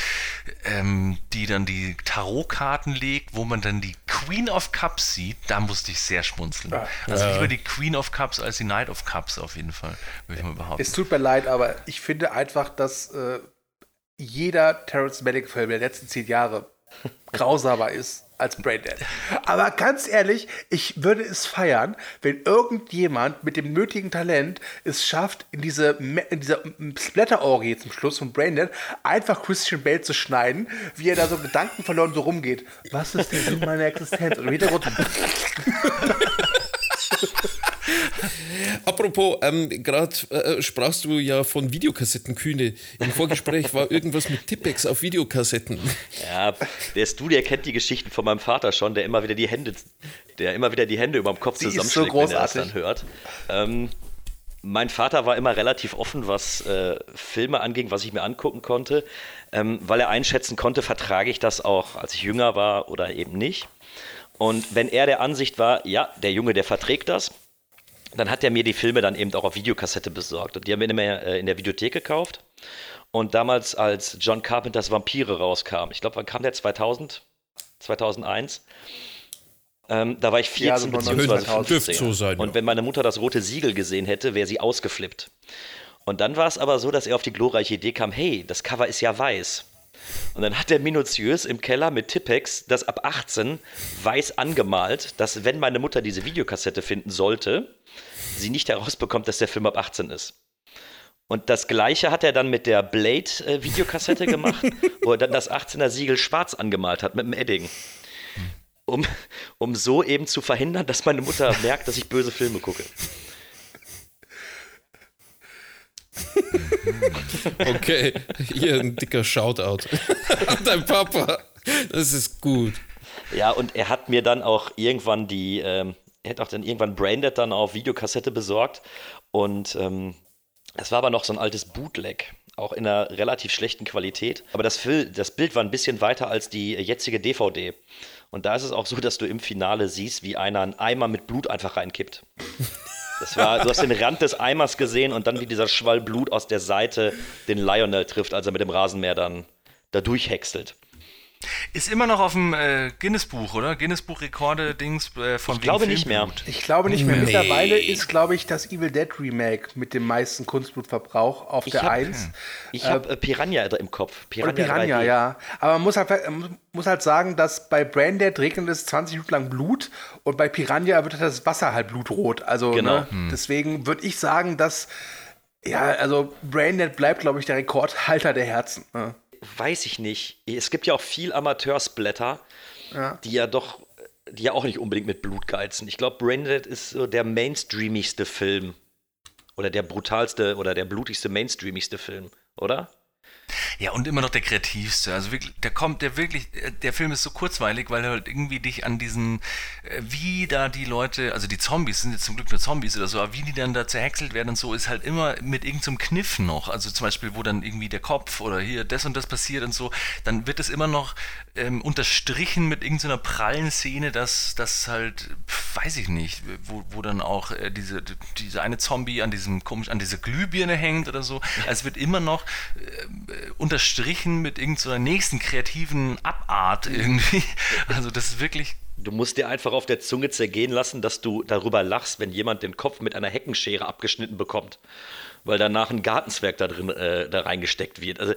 ähm, die dann die Tarotkarten legt, wo man dann die Queen of Cups sieht, da musste ich sehr schmunzeln. Also lieber die Queen of Cups als die Knight of Cups auf jeden Fall, würde ich mal behaupten. Es tut mir leid, aber ich finde einfach, dass äh, jeder Terrence Malick-Film der letzten zehn Jahre grausamer ist als Braindead. Aber ganz ehrlich, ich würde es feiern, wenn irgendjemand mit dem nötigen Talent es schafft, in diese, in dieser Splatter-Orgie zum Schluss von Braindead einfach Christian Bale zu schneiden, wie er da so gedankenverloren so rumgeht. Was ist der Sinn meiner Existenz? Und im Hintergrund Apropos, ähm, gerade äh, sprachst du ja von Videokassetten, Kühne. Im Vorgespräch war irgendwas mit Tippex auf Videokassetten. Ja, der Stu, der kennt die Geschichten von meinem Vater schon, der immer wieder die Hände, der immer wieder die Hände über dem Kopf Die ist so zusammenschlägt, wenn er das dann hört. Ähm, mein Vater war immer relativ offen, was äh, Filme anging, was ich mir angucken konnte, ähm, weil er einschätzen konnte, vertrage ich das auch, als ich jünger war oder eben nicht. Und wenn er der Ansicht war, ja, der Junge, der verträgt das, dann hat er mir die Filme dann eben auch auf Videokassette besorgt. Und die haben wir immer äh, in der Videothek gekauft. Und damals, als John Carpenters Vampire rauskam, ich glaube, wann kam der? 2000? 2001? Ähm, da war ich 14 Ja, so beziehungsweise 2000. 15. Dürfte so sein, Und ja. wenn meine Mutter das rote Siegel gesehen hätte, wäre sie ausgeflippt. Und dann war es aber so, dass er auf die glorreiche Idee kam, hey, das Cover ist ja weiß. Und dann hat er minutiös im Keller mit Tippex das ab 18 weiß angemalt, dass wenn meine Mutter diese Videokassette finden sollte, sie nicht herausbekommt, dass der Film ab 18 ist. Und das gleiche hat er dann mit der Blade-Videokassette gemacht, wo er dann das 18er Siegel schwarz angemalt hat mit dem Edding. Um, um so eben zu verhindern, dass meine Mutter merkt, dass ich böse Filme gucke. Okay, hier ein dicker Shoutout an dein Papa. Das ist gut. Ja, und er hat mir dann auch irgendwann die, ähm, er hat auch dann irgendwann Braindead dann auf Videokassette besorgt. Und ähm, es war aber noch so ein altes Bootleg, auch in einer relativ schlechten Qualität. Aber das, das Bild war ein bisschen weiter als die jetzige DVD. Und da ist es auch so, dass du im Finale siehst, wie einer einen Eimer mit Blut einfach reinkippt. Das war, du hast den Rand des Eimers gesehen und dann wie dieser Schwall Blut aus der Seite den Lionel trifft, als er mit dem Rasenmäher dann da durchhäckselt. Ist immer noch auf dem äh, Guinness-Buch, oder? Guinness-Buch-Rekorde-Dings äh, von Ich glaube nicht mehr. Ich glaube nicht mehr. Nee. Mittlerweile ist, glaube ich, das Evil Dead Remake mit dem meisten Kunstblutverbrauch auf Ich der hab- 1. Ich habe äh, Piranha im Kopf. Oder Piranha, Piranha, 3D. ja. Aber man muss halt, muss halt sagen, dass bei Braindead regnet es 20 Minuten lang Blut und bei Piranha wird halt das Wasser halt blutrot. Also Genau. ne, deswegen würde ich sagen, dass ja, also Braindead bleibt, glaube ich, der Rekordhalter der Herzen. Ne? Weiß ich nicht. Es gibt ja auch viel Amateursblätter, Ja. die ja doch, die ja auch nicht unbedingt mit Blut geizen. Ich glaube, Braindead ist so der mainstreamigste Film. Oder der brutalste oder der blutigste mainstreamigste Film, oder? Ja, und immer noch der kreativste. Also wirklich, der kommt, der wirklich, der Film ist so kurzweilig, weil er halt irgendwie dich an diesen, äh, wie da die Leute, also die Zombies sind jetzt zum Glück nur Zombies oder so, aber wie die dann da zerhäckselt werden und so, ist halt immer mit irgendeinem Kniff noch. Also zum Beispiel, wo dann irgendwie der Kopf oder hier das und das passiert und so, dann wird es immer noch ähm, unterstrichen mit irgendeiner prallen Szene, dass das halt, weiß ich nicht, wo, wo dann auch äh, diese, diese eine Zombie an diesem komisch, an dieser Glühbirne hängt oder so. Also es wird immer noch äh, unterstrichen mit irgendeiner nächsten kreativen Abart irgendwie. Also das ist wirklich. Du musst dir einfach auf der Zunge zergehen lassen, dass du darüber lachst, wenn jemand den Kopf mit einer Heckenschere abgeschnitten bekommt, weil danach ein Gartenzwerg da drin äh, da reingesteckt wird. Also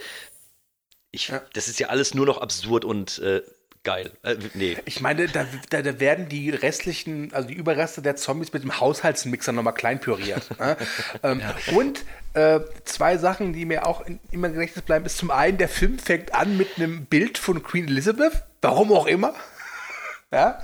ich, Ja. das ist ja alles nur noch absurd und äh, geil. Äh, nee. Ich meine, da, da, da werden die restlichen, also die Überreste der Zombies mit dem Haushaltsmixer nochmal klein püriert. ne? ähm, Und äh, zwei Sachen, die mir auch in, immer im Gedächtnis bleiben, ist zum einen, der Film fängt an mit einem Bild von Queen Elizabeth, warum auch immer. ja.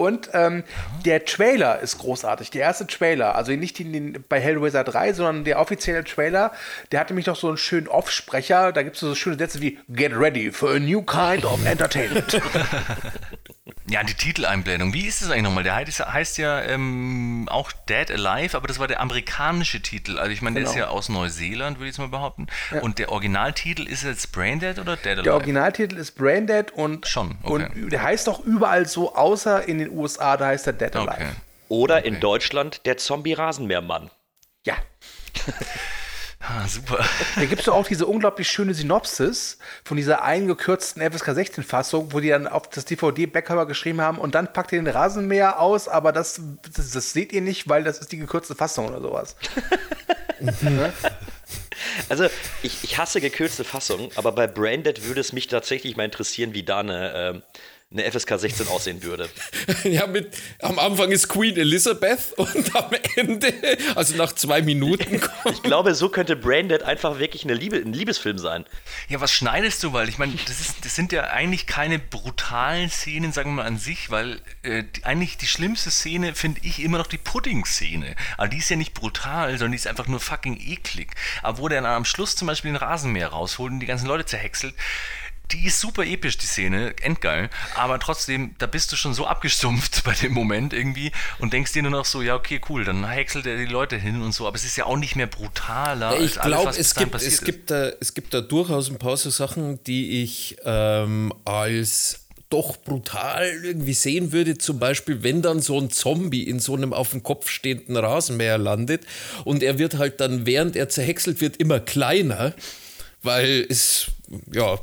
Und ähm, der Trailer ist großartig. Der erste Trailer, also nicht den, den bei Hellraiser 3, sondern der offizielle Trailer, der hatte mich noch so einen schönen Offsprecher. Da gibt es so schöne Sätze wie Get ready for a new kind of entertainment. Ja, die Titeleinblendung. Wie ist es eigentlich nochmal? Der heißt, heißt ja ähm, auch Dead Alive, aber das war der amerikanische Titel. Also ich meine, der ist Genau. ja aus Neuseeland, würde ich jetzt mal behaupten. Und der Originaltitel ist jetzt Braindead oder Dead Alive? Der Originaltitel ist Braindead und, Schon, okay. und der heißt auch überall so, außer in den USA, da heißt er Dead Alive. Okay. Oder in Deutschland der Zombie-Rasenmähermann. Ja. Ah, super. Da gibt es doch auch diese unglaublich schöne Synopsis von dieser eingekürzten FSK 16 Fassung, wo die dann auf das DVD-Backcover geschrieben haben und dann packt ihr den Rasenmäher aus, aber das, das, das seht ihr nicht, weil das ist die gekürzte Fassung oder sowas. Also, ich, ich hasse gekürzte Fassungen, aber bei Branded würde es mich tatsächlich mal interessieren, wie da eine, ähm, eine FSK 16 aussehen würde. Ja, mit, am Anfang ist Queen Elizabeth und am Ende, also nach zwei Minuten kommt. Ich glaube, so könnte Branded einfach wirklich eine Liebe, ein Liebesfilm sein. Ja, was schneidest du? Weil ich meine, das, ist, das sind ja eigentlich keine brutalen Szenen, sagen wir mal an sich, weil äh, die, eigentlich die schlimmste Szene finde ich immer noch die Pudding-Szene. Aber die ist ja nicht brutal, sondern die ist einfach nur fucking eklig. Aber wo der dann am Schluss zum Beispiel den Rasenmäher rausholt und die ganzen Leute zerhäckselt, die ist super episch, die Szene, endgeil. Aber trotzdem, da bist du schon so abgestumpft bei dem Moment irgendwie und denkst dir nur noch so, ja, okay, cool, dann häckselt er die Leute hin und so. Aber es ist ja auch nicht mehr brutaler. als Ich glaube, es, gibt, es, ist. gibt da, es gibt da durchaus ein paar so Sachen, die ich ähm, als doch brutal irgendwie sehen würde. Zum Beispiel, wenn dann so ein Zombie in so einem auf dem Kopf stehenden Rasenmäher landet und er wird halt dann, während er zerhäckselt wird, immer kleiner, weil es ja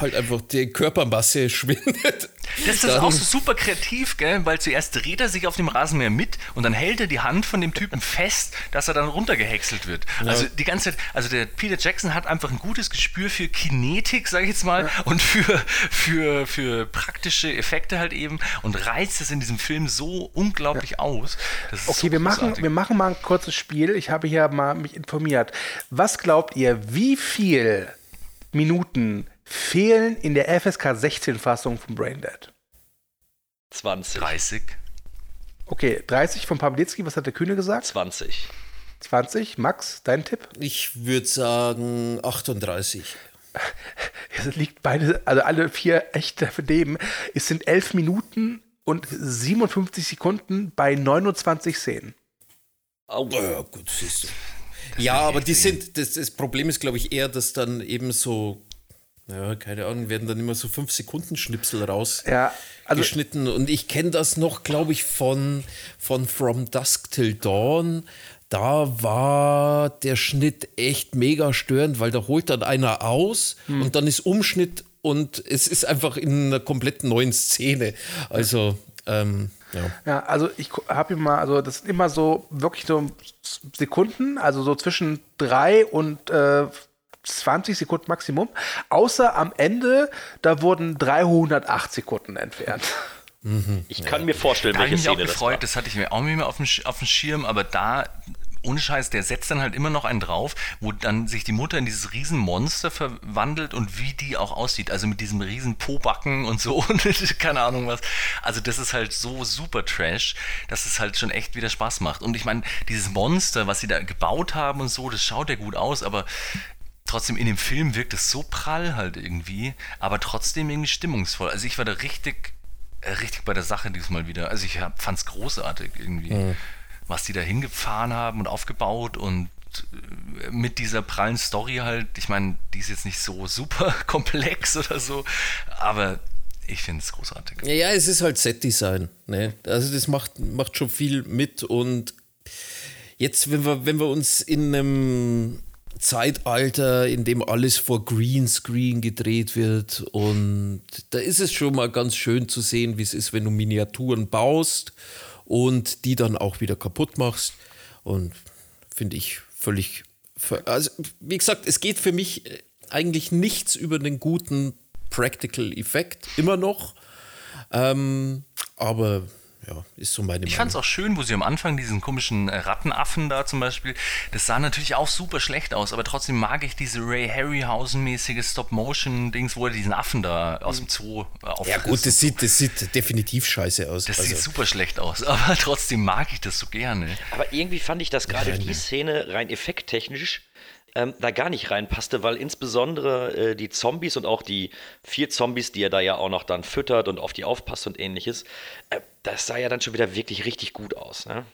halt einfach die Körpermasse schwindet. Das ist Dann- auch so super kreativ, gell? weil zuerst dreht er sich auf dem Rasenmäher mit und dann hält er die Hand von dem Typen fest, dass er dann runtergehäckselt wird. Also die ganze Zeit, also der Peter Jackson hat einfach ein gutes Gespür für Kinetik, sage ich jetzt mal, und für, für, für praktische Effekte halt eben und reizt es in diesem Film so unglaublich aus. Das ist Okay, so wir machen, wir machen mal ein kurzes Spiel. Ich habe hier mal mich informiert. Was glaubt ihr, wie viel Minuten fehlen in der FSK 16 Fassung von Braindead? 20. 30. Okay, 30 von Pawlitzki, was hat der Kühne gesagt? 20. 20. Max, dein Tipp? Ich würde sagen 38. Es liegt beide, also alle vier echt daneben. Es sind 11 Minuten und 57 Sekunden bei 29 Szenen. Au. Ja, gut, siehst du. Ja, aber die sind, das, das Problem ist, glaube ich, eher, dass dann eben so, ja, keine Ahnung, werden dann immer so 5-Sekunden-Schnipsel rausgeschnitten. Ja, also Und ich kenne das noch, glaube ich, von, von From Dusk Till Dawn. Da war der Schnitt echt mega störend, weil da holt dann einer aus und dann ist Umschnitt und es ist einfach in einer komplett neuen Szene. Also, ähm, ja. Ja, also ich habe immer, also das sind immer so wirklich so Sekunden, also so zwischen drei und äh, 20 Sekunden Maximum. Außer am Ende, da wurden 308 Sekunden entfernt. Ich kann mir vorstellen, Da habe welche ich mich auch Szene das gefreut, war. das, hatte ich mir auch nicht mehr auf dem, auf dem Schirm, aber da, ohne Scheiß, der setzt dann halt immer noch einen drauf, wo dann sich die Mutter in dieses Riesenmonster verwandelt und wie die auch aussieht. Also mit diesem riesen Pobacken und so und keine Ahnung was. Also das ist halt so super Trash, dass es halt schon echt wieder Spaß macht. Und ich meine, dieses Monster, was sie da gebaut haben und so, das schaut ja gut aus, aber trotzdem in dem Film wirkt es so prall halt irgendwie, aber trotzdem irgendwie stimmungsvoll. Also ich war da richtig, äh, richtig bei der Sache diesmal wieder. Also ich fand es großartig irgendwie, was die da hingefahren haben und aufgebaut und äh, mit dieser prallen Story halt, ich meine, die ist jetzt nicht so super komplex oder so, aber ich finde es großartig. Ja, ja, es ist halt Set-Design. Ne? Also das macht, macht schon viel mit und jetzt, wenn wir, wenn wir uns in einem Zeitalter, in dem alles vor Greenscreen gedreht wird und da ist es schon mal ganz schön zu sehen, wie es ist, wenn du Miniaturen baust und die dann auch wieder kaputt machst. Und finde ich völlig, also wie gesagt, es geht für mich äh, eigentlich nichts über den guten Practical Effekt, immer noch, ähm, aber ja, ist so meine Ich fand es auch schön, wo sie am Anfang diesen komischen äh, Rattenaffen da zum Beispiel, das sah natürlich auch super schlecht aus, aber trotzdem mag ich diese Ray Harryhausen-mäßige Stop-Motion-Dings, wo er diesen Affen da aus dem Zoo äh, auf Ja gut, das sieht, das sieht definitiv scheiße aus. das also, sieht super schlecht aus, aber trotzdem mag ich das so gerne. Aber irgendwie fand ich, dass gerade Ja, die ne. Szene rein effekttechnisch ähm, da gar nicht reinpasste, weil insbesondere äh, die Zombies und auch die vier Zombies, die er da ja auch noch dann füttert und auf die aufpasst und ähnliches, äh, das sah ja dann schon wieder wirklich richtig gut aus. Ne?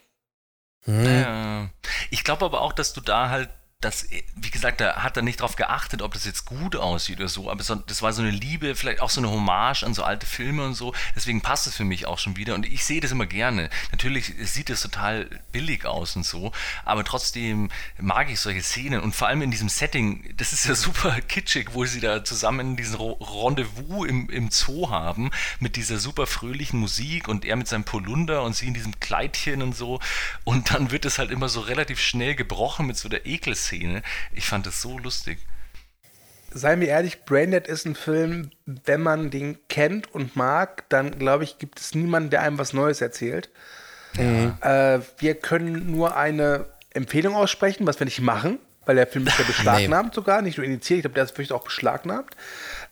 Ja. Ich glaube aber auch, dass du da halt das, wie gesagt, da hat er nicht drauf geachtet, ob das jetzt gut aussieht oder so, aber das war so eine Liebe, vielleicht auch so eine Hommage an so alte Filme und so, deswegen passt es für mich auch schon wieder und ich sehe das immer gerne. Natürlich sieht es total billig aus und so, aber trotzdem mag ich solche Szenen und vor allem in diesem Setting, das ist ja super kitschig, wo sie da zusammen diesen Rendezvous im, im Zoo haben, mit dieser super fröhlichen Musik und er mit seinem Polunder und sie in diesem Kleidchen und so und dann wird es halt immer so relativ schnell gebrochen mit so der Ekelszene. Ich fand das so lustig. Seien wir ehrlich, Braindead ist ein Film, wenn man den kennt und mag, dann glaube ich, gibt es niemanden, der einem was Neues erzählt. Äh, wir können nur eine Empfehlung aussprechen, was wir nicht machen, weil der Film ist ja beschlagnahmt sogar, nicht nur initiiert, ich glaube, der ist wirklich auch beschlagnahmt.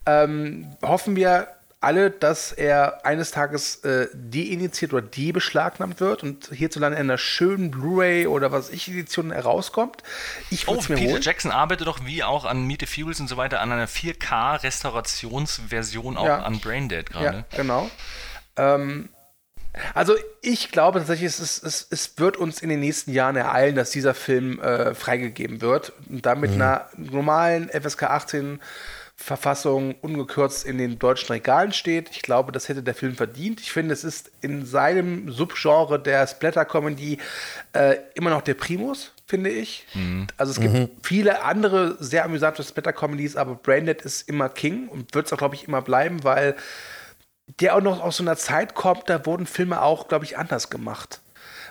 Ähm, hoffen wir alle, dass er eines Tages äh, deinitiiert oder debeschlagnahmt wird und hierzulande in einer schönen Blu-ray oder was ich Edition herauskommt. Ich Oh, mir Peter holen. Jackson arbeitet doch wie auch an Meet the Fuels und so weiter an einer 4K-Restaurationsversion auch Ja. an Braindead Ja, gerade. genau. Ähm, also ich glaube tatsächlich, es, ist, es, es wird uns in den nächsten Jahren ereilen, dass dieser Film äh, freigegeben wird und dann mit einer normalen FSK 18 Verfassung ungekürzt in den deutschen Regalen steht. Ich glaube, das hätte der Film verdient. Ich finde, es ist in seinem Subgenre der Splatter-Comedy äh, immer noch der Primus, finde ich. Also es gibt viele andere sehr amüsante Splatter-Comedies, aber Braindead ist immer King und wird es auch, glaube ich, immer bleiben, weil der auch noch aus so einer Zeit kommt, da wurden Filme auch, glaube ich, anders gemacht.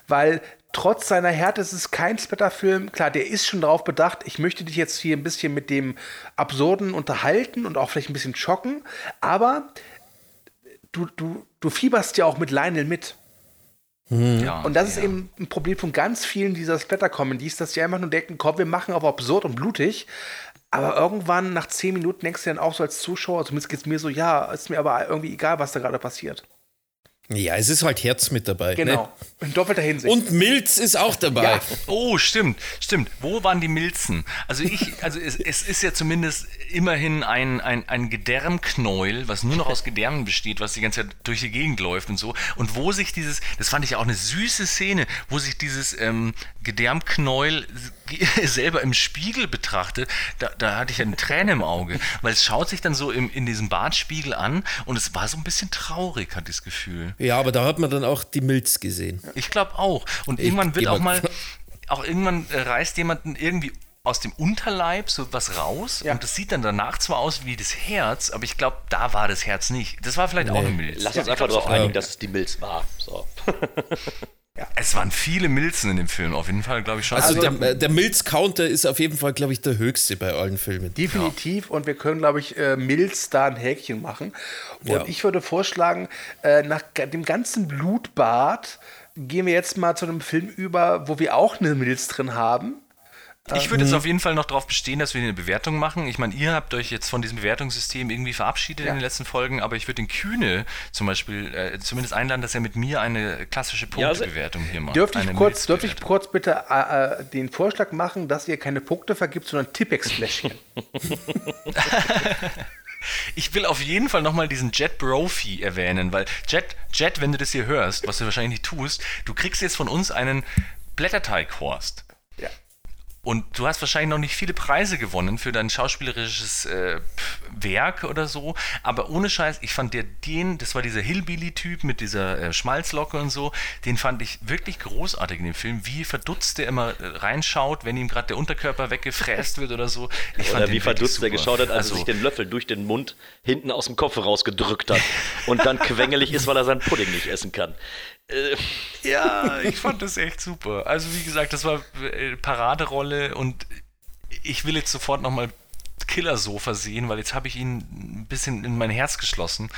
Weil trotz seiner Härte ist es kein Splatter-Film. Klar, der ist schon darauf bedacht, ich möchte dich jetzt hier ein bisschen mit dem Absurden unterhalten und auch vielleicht ein bisschen schocken, aber du, du, du fieberst ja auch mit Lionel mit. Ja, Und das ist ja. eben ein Problem von ganz vielen dieser Splatter-Comedies, dass die einfach nur denken, komm, wir machen auf absurd und blutig. Aber irgendwann nach zehn Minuten denkst du dann auch so als Zuschauer, zumindest geht es mir so, ja, ist mir aber irgendwie egal, was da gerade passiert. Ja, es ist halt Herz mit dabei. Genau. In doppelter Ne? Hinsicht. Und Milz ist auch dabei. Ja. Oh, stimmt, stimmt. Wo waren die Milzen? Also ich, also es, es ist ja zumindest immerhin ein, ein, ein Gedärmknäuel, was nur noch aus Gedärmen besteht, was die ganze Zeit durch die Gegend läuft und so. Und wo sich dieses, das fand ich auch eine süße Szene, wo sich dieses ähm, Gedärmknäuel selber im Spiegel betrachtet, da, da hatte ich eine Träne im Auge, weil es schaut sich dann so im, in diesem Bartspiegel an und es war so ein bisschen traurig, hatte ich das Gefühl. Ja, aber da hat man dann auch die Milz gesehen. Ich glaube auch. Und Ich irgendwann wird auch mal- auch irgendwann äh, reißt jemanden irgendwie aus dem Unterleib so was raus Ja. und das sieht dann danach zwar aus wie das Herz, aber ich glaube, da war das Herz nicht. Das war vielleicht auch eine Milz. Lass uns einfach darauf einigen, dass es die Milz war. So. Es waren viele Milzen in dem Film, auf jeden Fall, glaube ich schon. Also, Also, der, der Milz-Counter ist auf jeden Fall, glaube ich, der höchste bei allen Filmen. Definitiv. Und wir können, glaube ich, äh, Mills da ein Häkchen machen. Und Ja. ich würde vorschlagen, äh, nach dem ganzen Blutbad gehen wir jetzt mal zu einem Film über, wo wir auch eine Milz drin haben. Ich würde jetzt auf jeden Fall noch darauf bestehen, dass wir eine Bewertung machen. Ich meine, ihr habt euch jetzt von diesem Bewertungssystem irgendwie verabschiedet Ja. in den letzten Folgen, aber ich würde den Kühne zum Beispiel äh, zumindest einladen, dass er mit mir eine klassische Ja, also- Punktebewertung hier macht. Dürfte ich, kurz, dürfte ich kurz bitte äh, äh, den Vorschlag machen, dass ihr keine Punkte vergibt, sondern Tippex-Fläschchen? Ich will auf jeden Fall nochmal diesen Jet Brophy erwähnen, weil Jet, Jet, wenn du das hier hörst, was du wahrscheinlich nicht tust, du kriegst jetzt von uns einen Blätterteighorst. Und du hast wahrscheinlich noch nicht viele Preise gewonnen für dein schauspielerisches äh, Werk oder so. Aber ohne Scheiß, ich fand der den, das war dieser Hillbilly-Typ mit dieser äh, Schmalzlocke und so, den fand ich wirklich großartig in dem Film. Wie verdutzt der immer äh, reinschaut, wenn ihm gerade der Unterkörper weggefräst wird oder so. Ich Oder wie verdutzt er super. geschaut hat, als Also, er sich den Löffel durch den Mund hinten aus dem Kopf rausgedrückt hat und dann quengelig ist, weil er seinen Pudding nicht essen kann. Äh, Ja, ich fand das echt super. Also wie gesagt, das war äh, Paraderolle und ich will jetzt sofort nochmal Killersofa sehen, weil jetzt habe ich ihn ein bisschen in mein Herz geschlossen.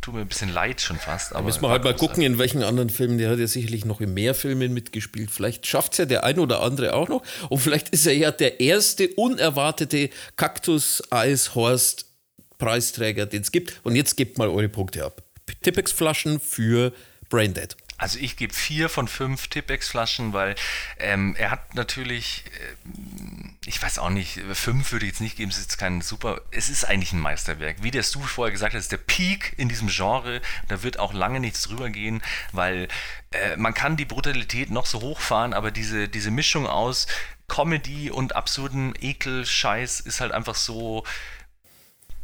Tut mir ein bisschen leid schon fast. Aber Müssen wir halt mal gucken, in welchen anderen Filmen. Der hat ja sicherlich noch in mehr Filmen mitgespielt. Vielleicht schafft es ja der ein oder andere auch noch. Und vielleicht ist er ja der erste unerwartete Kaktus-Eis-Horst-Preisträger, den es gibt. Und jetzt gebt mal eure Punkte ab. Tippex-Flaschen für Braindead. Also ich gebe vier von fünf Tippex-Flaschen, weil ähm, er hat natürlich, äh, ich weiß auch nicht, fünf würde ich jetzt nicht geben, es ist jetzt kein super, es ist eigentlich ein Meisterwerk. Wie der Stu vorher gesagt hat, ist der Peak in diesem Genre, da wird auch lange nichts drüber gehen, weil äh, man kann die Brutalität noch so hochfahren, aber diese, diese Mischung aus Comedy und absurden Ekel-Scheiß ist halt einfach so,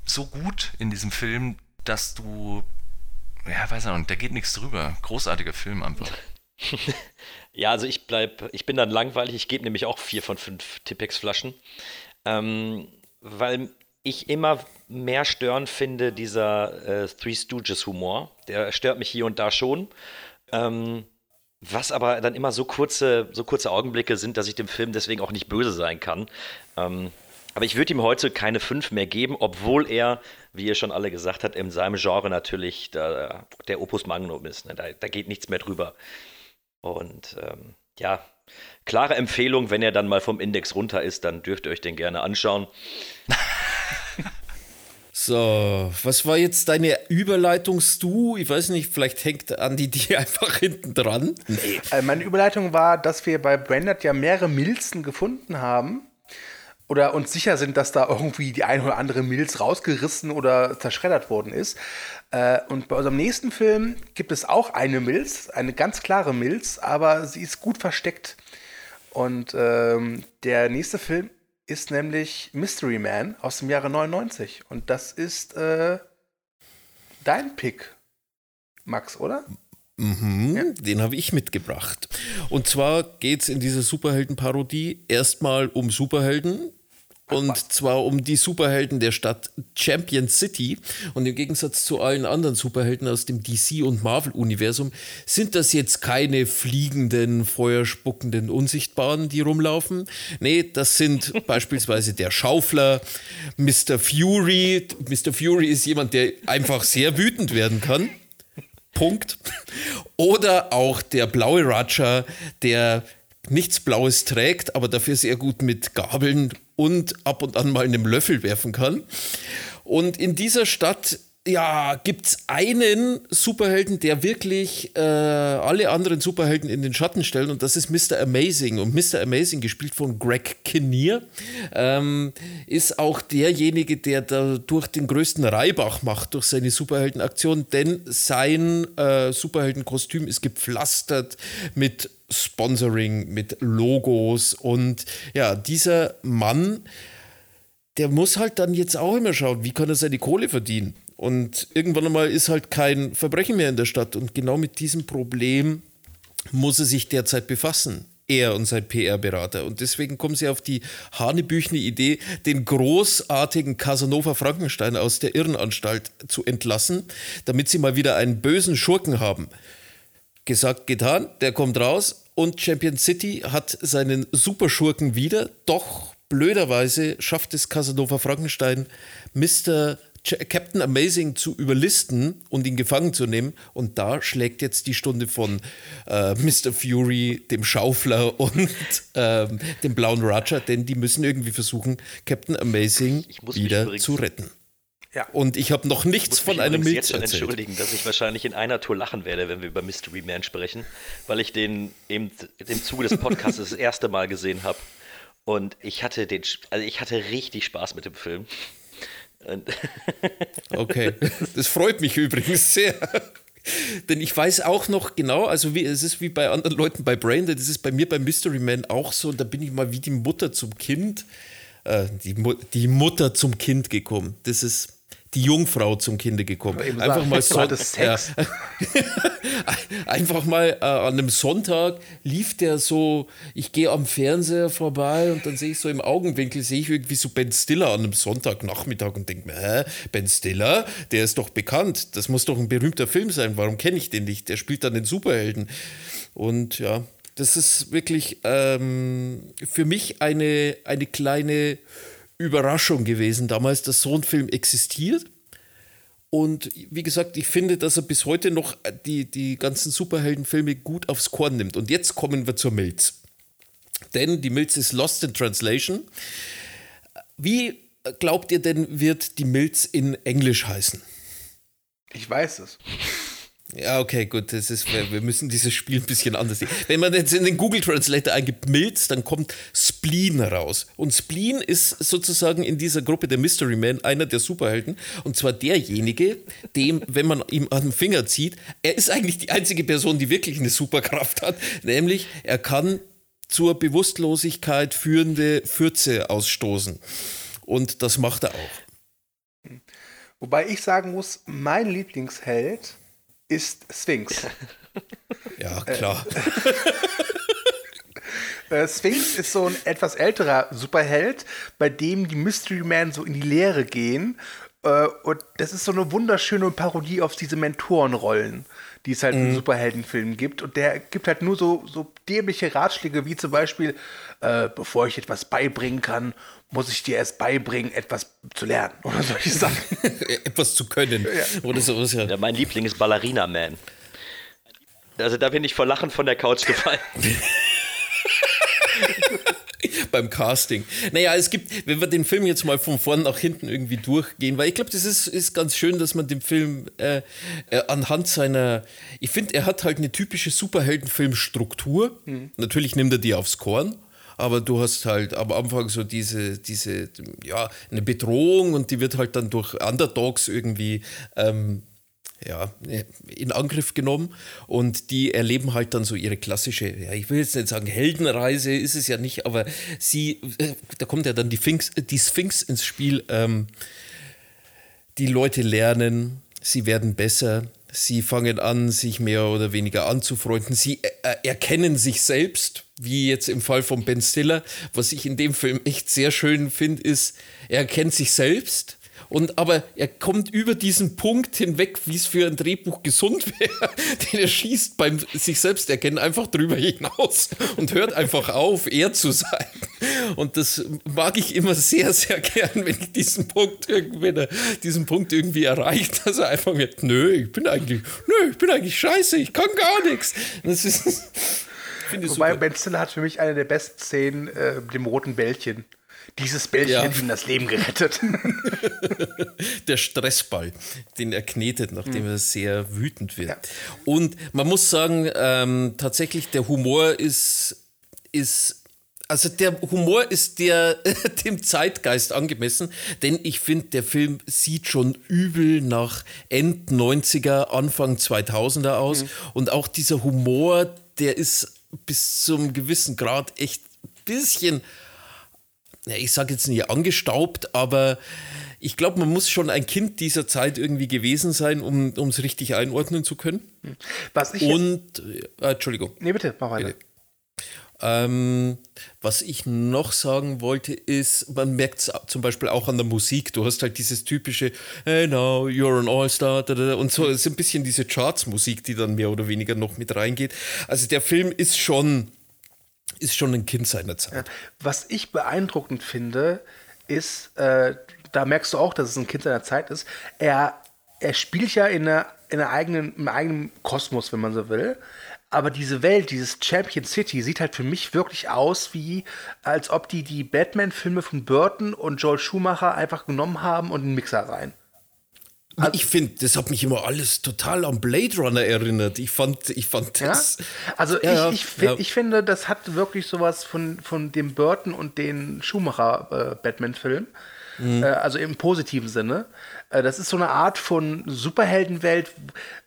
so gut in diesem Film, dass du ja, weiß ich nicht, da geht nichts drüber. Großartiger Film einfach. Ja, also ich bleib, ich bin dann langweilig. Ich gebe nämlich auch vier von fünf Tippex-Flaschen, ähm, weil ich immer mehr stören finde dieser äh, Three Stooges Humor. Der stört mich hier und da schon. Ähm, was aber dann immer so kurze, so kurze Augenblicke sind, dass ich dem Film deswegen auch nicht böse sein kann. Ähm, aber ich würde ihm heute keine fünf mehr geben, obwohl er, wie ihr schon alle gesagt habt, in seinem Genre natürlich der, der Opus Magnum ist. Ne? Da, da geht nichts mehr drüber. Und ähm, ja, klare Empfehlung, wenn er dann mal vom Index runter ist, dann dürft ihr euch den gerne anschauen. So, was war jetzt deine Überleitung, Stu? Ich weiß nicht, vielleicht hängt Andi die einfach hinten dran. Äh, meine Überleitung war, dass wir bei Branded ja mehrere Milzen gefunden haben. Oder uns sicher sind, dass da irgendwie die eine oder andere Milz rausgerissen oder zerschreddert worden ist. Äh, und bei unserem nächsten Film gibt es auch eine Milz, eine ganz klare Milz, aber sie ist gut versteckt. Und ähm, der nächste Film ist nämlich Mystery Man aus dem Jahre 99. Und das ist äh, dein Pick, Max, oder? Mhm, Den habe ich mitgebracht. Und zwar geht es in dieser Superhelden-Parodie erstmal um Superhelden. Und zwar um die Superhelden der Stadt Champion City. Und im Gegensatz zu allen anderen Superhelden aus dem DC- und Marvel-Universum sind das jetzt keine fliegenden, feuerspuckenden Unsichtbaren, die rumlaufen. Nee, das sind beispielsweise der Schaufler, Mr. Fury. Mr. Fury ist jemand, der einfach sehr wütend werden kann. Punkt. Oder auch der blaue Raja, der nichts Blaues trägt, aber dafür sehr gut mit Gabeln und ab und an mal einem Löffel werfen kann. Und in dieser Stadt ja, gibt es einen Superhelden, der wirklich äh, alle anderen Superhelden in den Schatten stellt und das ist Mr. Amazing. Und Mr. Amazing, gespielt von Greg Kinnear, ähm, ist auch derjenige, der dadurch den größten Reibach macht durch seine Superheldenaktion, denn sein äh, Superheldenkostüm ist gepflastert mit Sponsoring, mit Logos und ja, dieser Mann, der muss halt dann jetzt auch immer schauen, wie kann er seine Kohle verdienen. Und irgendwann einmal ist halt kein Verbrechen mehr in der Stadt. Und genau mit diesem Problem muss er sich derzeit befassen. Er und sein PR-Berater. Und deswegen kommen sie auf die hanebüchene Idee, den großartigen Casanova Frankenstein aus der Irrenanstalt zu entlassen, damit sie mal wieder einen bösen Schurken haben. Gesagt, getan, der kommt raus und Champion City hat seinen Superschurken wieder, doch blöderweise schafft es Casanova Frankenstein, Mr. Captain Amazing zu überlisten und ihn gefangen zu nehmen. Und da schlägt jetzt die Stunde von äh, Mr. Fury, dem Schaufler und ähm, dem blauen Roger, denn die müssen irgendwie versuchen, Captain Amazing Ich muss mich wieder zu retten. Ja. Und ich habe noch nichts von einem Milz jetzt schon erzählt. entschuldigen, dass ich wahrscheinlich in einer Tour lachen werde, wenn wir über Mystery Man sprechen, weil ich den eben im Zuge des Podcasts das erste Mal gesehen habe. Und ich hatte den, also ich hatte richtig Spaß mit dem Film. Und Okay, das freut mich übrigens sehr. Denn ich weiß auch noch genau, also wie, es ist wie bei anderen Leuten bei Brandon, das ist bei mir bei Mystery Man auch so, da bin ich mal wie die Mutter zum Kind, äh, die, Mu die Mutter zum Kind gekommen. Das ist die Jungfrau zum Kinde gekommen. Einfach mal du so, hattest Sex. Ja. Einfach mal äh, an einem Sonntag lief der so, ich gehe am Fernseher vorbei und dann sehe ich so im Augenwinkel, sehe ich irgendwie so Ben Stiller an einem Sonntagnachmittag und denke mir, hä, Ben Stiller, der ist doch bekannt, das muss doch ein berühmter Film sein, warum kenne ich den nicht? Der spielt dann den Superhelden. Und ja, das ist wirklich ähm, für mich eine, eine kleine Überraschung gewesen damals, dass so ein Film existiert. Und wie gesagt, ich finde, dass er bis heute noch die, die ganzen Superheldenfilme gut aufs Korn nimmt. Und jetzt kommen wir zur Milz. Denn die Milz ist Lost in Translation. Wie glaubt ihr denn, wird die Milz in Englisch heißen? Ich weiß es. Ja, okay, gut, das ist, wir müssen dieses Spiel ein bisschen anders sehen. Wenn man jetzt in den Google Translator eingibt Milz, dann kommt Spleen raus. Und Spleen ist sozusagen in dieser Gruppe der Mystery Man einer der Superhelden. Und zwar derjenige, dem, wenn man ihm an den Finger zieht, er ist eigentlich die einzige Person, die wirklich eine Superkraft hat. Nämlich, er kann zur Bewusstlosigkeit führende Fürze ausstoßen. Und das macht er auch. Wobei ich sagen muss, mein Lieblingsheld ist Sphinx. Ja, klar. Äh, Sphinx ist so ein etwas älterer Superheld, bei dem die Mystery Man so in die Leere gehen. Äh, und das ist so eine wunderschöne Parodie auf diese Mentorenrollen, die es halt in Superheldenfilmen gibt. Und der gibt halt nur so, so dämliche Ratschläge, wie zum Beispiel, äh, bevor ich etwas beibringen kann, muss ich dir erst beibringen, etwas zu lernen. Oder solche Sachen. Etwas zu können. Oder sowas, ja. ja, mein Liebling ist Ballerina Man. Also da bin ich vor Lachen von der Couch gefallen. beim Casting. Naja, es gibt, wenn wir den Film jetzt mal von vorn nach hinten irgendwie durchgehen, weil ich glaube, das ist, ist ganz schön, dass man den Film äh, äh, anhand seiner, ich finde, er hat halt eine typische Superheldenfilmstruktur. Natürlich nimmt er die aufs Korn. Aber du hast halt am Anfang so diese, diese, ja, eine Bedrohung und die wird halt dann durch Underdogs irgendwie ähm, ja, in Angriff genommen und die erleben halt dann so ihre klassische, ja, ich will jetzt nicht sagen Heldenreise, ist es ja nicht, aber sie, äh, da kommt ja dann die, Sphinx, die Sphinx ins Spiel. Ähm, die Leute lernen, sie werden besser, sie fangen an, sich mehr oder weniger anzufreunden, sie äh, erkennen sich selbst, wie jetzt im Fall von Ben Stiller. Was ich in dem Film echt sehr schön finde, ist, er erkennt sich selbst. Und aber er kommt über diesen Punkt hinweg, wie es für ein Drehbuch gesund wäre, den er schießt beim sich selbst erkennen, einfach drüber hinaus und hört einfach auf, er zu sein. Und das mag ich immer sehr, sehr gern, wenn ich diesen Punkt irgendwie, diesen Punkt irgendwie erreicht, dass er einfach wird, nö, ich bin eigentlich, nö, ich bin eigentlich scheiße, ich kann gar nichts. Das ist, Wobei super. Ben Stiller hat für mich eine der besten Szenen äh, mit dem roten Bällchen. Dieses Bällchen Ja. hat ihm das Leben gerettet. der Stressball, den er knetet, nachdem er sehr wütend wird. Und man muss sagen, ähm, tatsächlich der Humor ist, ist also der Humor ist der, dem Zeitgeist angemessen, denn ich finde, der Film sieht schon übel nach End 90er, Anfang 2000er aus. Und auch dieser Humor, der ist bis zum gewissen Grad echt ein bisschen ja, ich sage jetzt nicht angestaubt, aber ich glaube, man muss schon ein Kind dieser Zeit irgendwie gewesen sein, um es richtig einordnen zu können. Was ich Und, äh, Entschuldigung. Nee, bitte, mach weiter. Bitte. Ähm, was ich noch sagen wollte, ist, man merkt es zum Beispiel auch an der Musik. Du hast halt dieses typische, hey now, you're an All-Star, und so ist ein bisschen diese Charts-Musik, die dann mehr oder weniger noch mit reingeht. Also der Film ist schon, ist schon ein Kind seiner Zeit. Was ich beeindruckend finde, ist, äh, da merkst du auch, dass es ein Kind seiner Zeit ist. Er, er spielt ja in, einer, in einer eigenen, im eigenen Kosmos, wenn man so will. Aber diese Welt, dieses Champion City, sieht halt für mich wirklich aus, wie als ob die die Batman-Filme von Burton und Joel Schumacher einfach genommen haben und in den Mixer rein. Ich finde, das hat mich immer alles total an Blade Runner erinnert. Ich fand, ich fand Ja? das. Also Ja, ich, ich, ja. ich finde, das hat wirklich sowas von, von dem Burton und den Schumacher-Batman-Film. Mhm. Äh, also im positiven Sinne. Äh, das ist so eine Art von Superheldenwelt,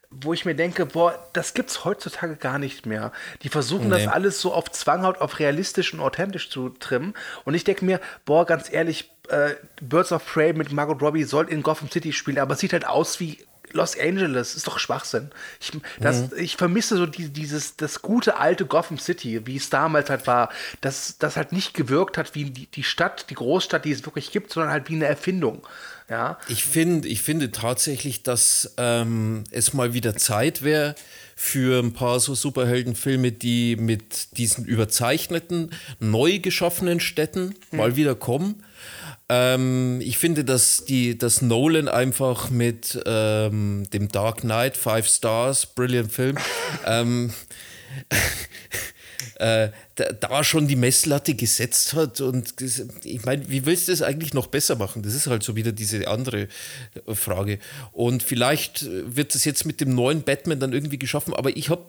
wo ich mir denke, boah, das gibt's heutzutage gar nicht mehr. Die versuchen das Nee. alles so auf Zwanghaut, auf realistisch und authentisch zu trimmen. Und ich denke mir, boah, ganz ehrlich, äh, Birds of Prey mit Margot Robbie soll in Gotham City spielen, aber es sieht halt aus wie Los Angeles. Ist doch Schwachsinn. Ich, das, ich vermisse so die, dieses, das gute alte Gotham City, wie es damals halt war, dass das halt nicht gewirkt hat wie die, die Stadt, die Großstadt, die es wirklich gibt, sondern halt wie eine Erfindung. Ja, Ich, find, ich finde tatsächlich, dass ähm, es mal wieder Zeit wäre für ein paar so Superheldenfilme, die mit diesen überzeichneten, neu geschaffenen Städten mal wieder kommen. Ähm, ich finde, dass, die, dass Nolan einfach mit ähm, dem Dark Knight, Five Stars, brilliant Film, ähm, äh, da, da schon die Messlatte gesetzt hat. Und ich meine, wie willst du das eigentlich noch besser machen? Das ist halt so wieder diese andere äh, Frage. Und vielleicht äh, wird das jetzt mit dem neuen Batman dann irgendwie geschaffen, aber ich habe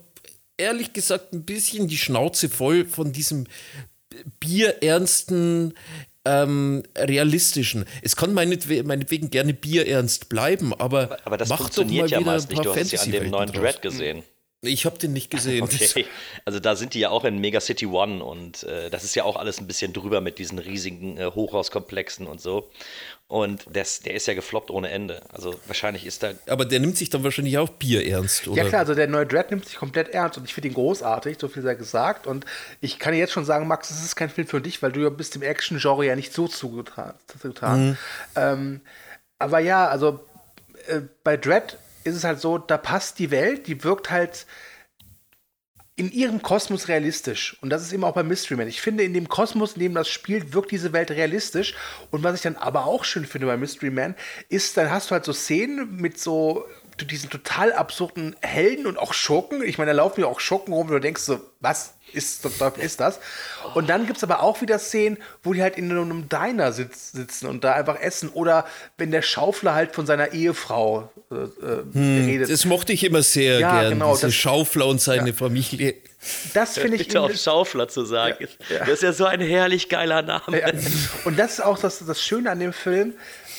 ehrlich gesagt ein bisschen die Schnauze voll von diesem bierernsten, ähm, realistischen. Es kann meinetwe meinetwegen gerne bierernst bleiben, aber, Aber das mach doch funktioniert mal ja wieder meist ein nicht. paar Du hast ja an dem neuen. Dread gesehen. Ich habe den nicht gesehen. Okay, also da sind die ja auch in Mega City One und äh, das ist ja auch alles ein bisschen drüber mit diesen riesigen äh, Hochhauskomplexen und so. Und das, der ist ja gefloppt ohne Ende. Also wahrscheinlich ist da. Aber der nimmt sich dann wahrscheinlich auch Bier ernst, oder? Ja klar, also der neue Dread nimmt sich komplett ernst und ich finde ihn großartig, so viel sei gesagt. Und ich kann dir jetzt schon sagen, Max, es ist kein Film für dich, weil du ja bist dem Action-Genre ja nicht so zugetan. zugetan. Ähm, aber ja, also äh, bei Dread ist es halt so, da passt die Welt, die wirkt halt in ihrem Kosmos realistisch. Und das ist eben auch bei Mystery Man. Ich finde, in dem Kosmos, in dem das spielt, wirkt diese Welt realistisch. Und was ich dann aber auch schön finde bei Mystery Man, ist, dann hast du halt so Szenen mit so diesen total absurden Helden und auch Schurken. Ich meine, da laufen ja auch Schurken rum und du denkst so, was ist, ist das? Und dann gibt es aber auch wieder Szenen, wo die halt in einem Diner sitz, sitzen und da einfach essen. Oder wenn der Schaufler halt von seiner Ehefrau äh, äh, redet. Das mochte ich immer sehr Ja, gern, genau, diese das- Schaufler und seine Familie. Das finde ich Bitte auf Schaufler zu sagen. Ja. Das ist ja so ein herrlich geiler Name. Ja. Und das ist auch das, das Schöne an dem Film.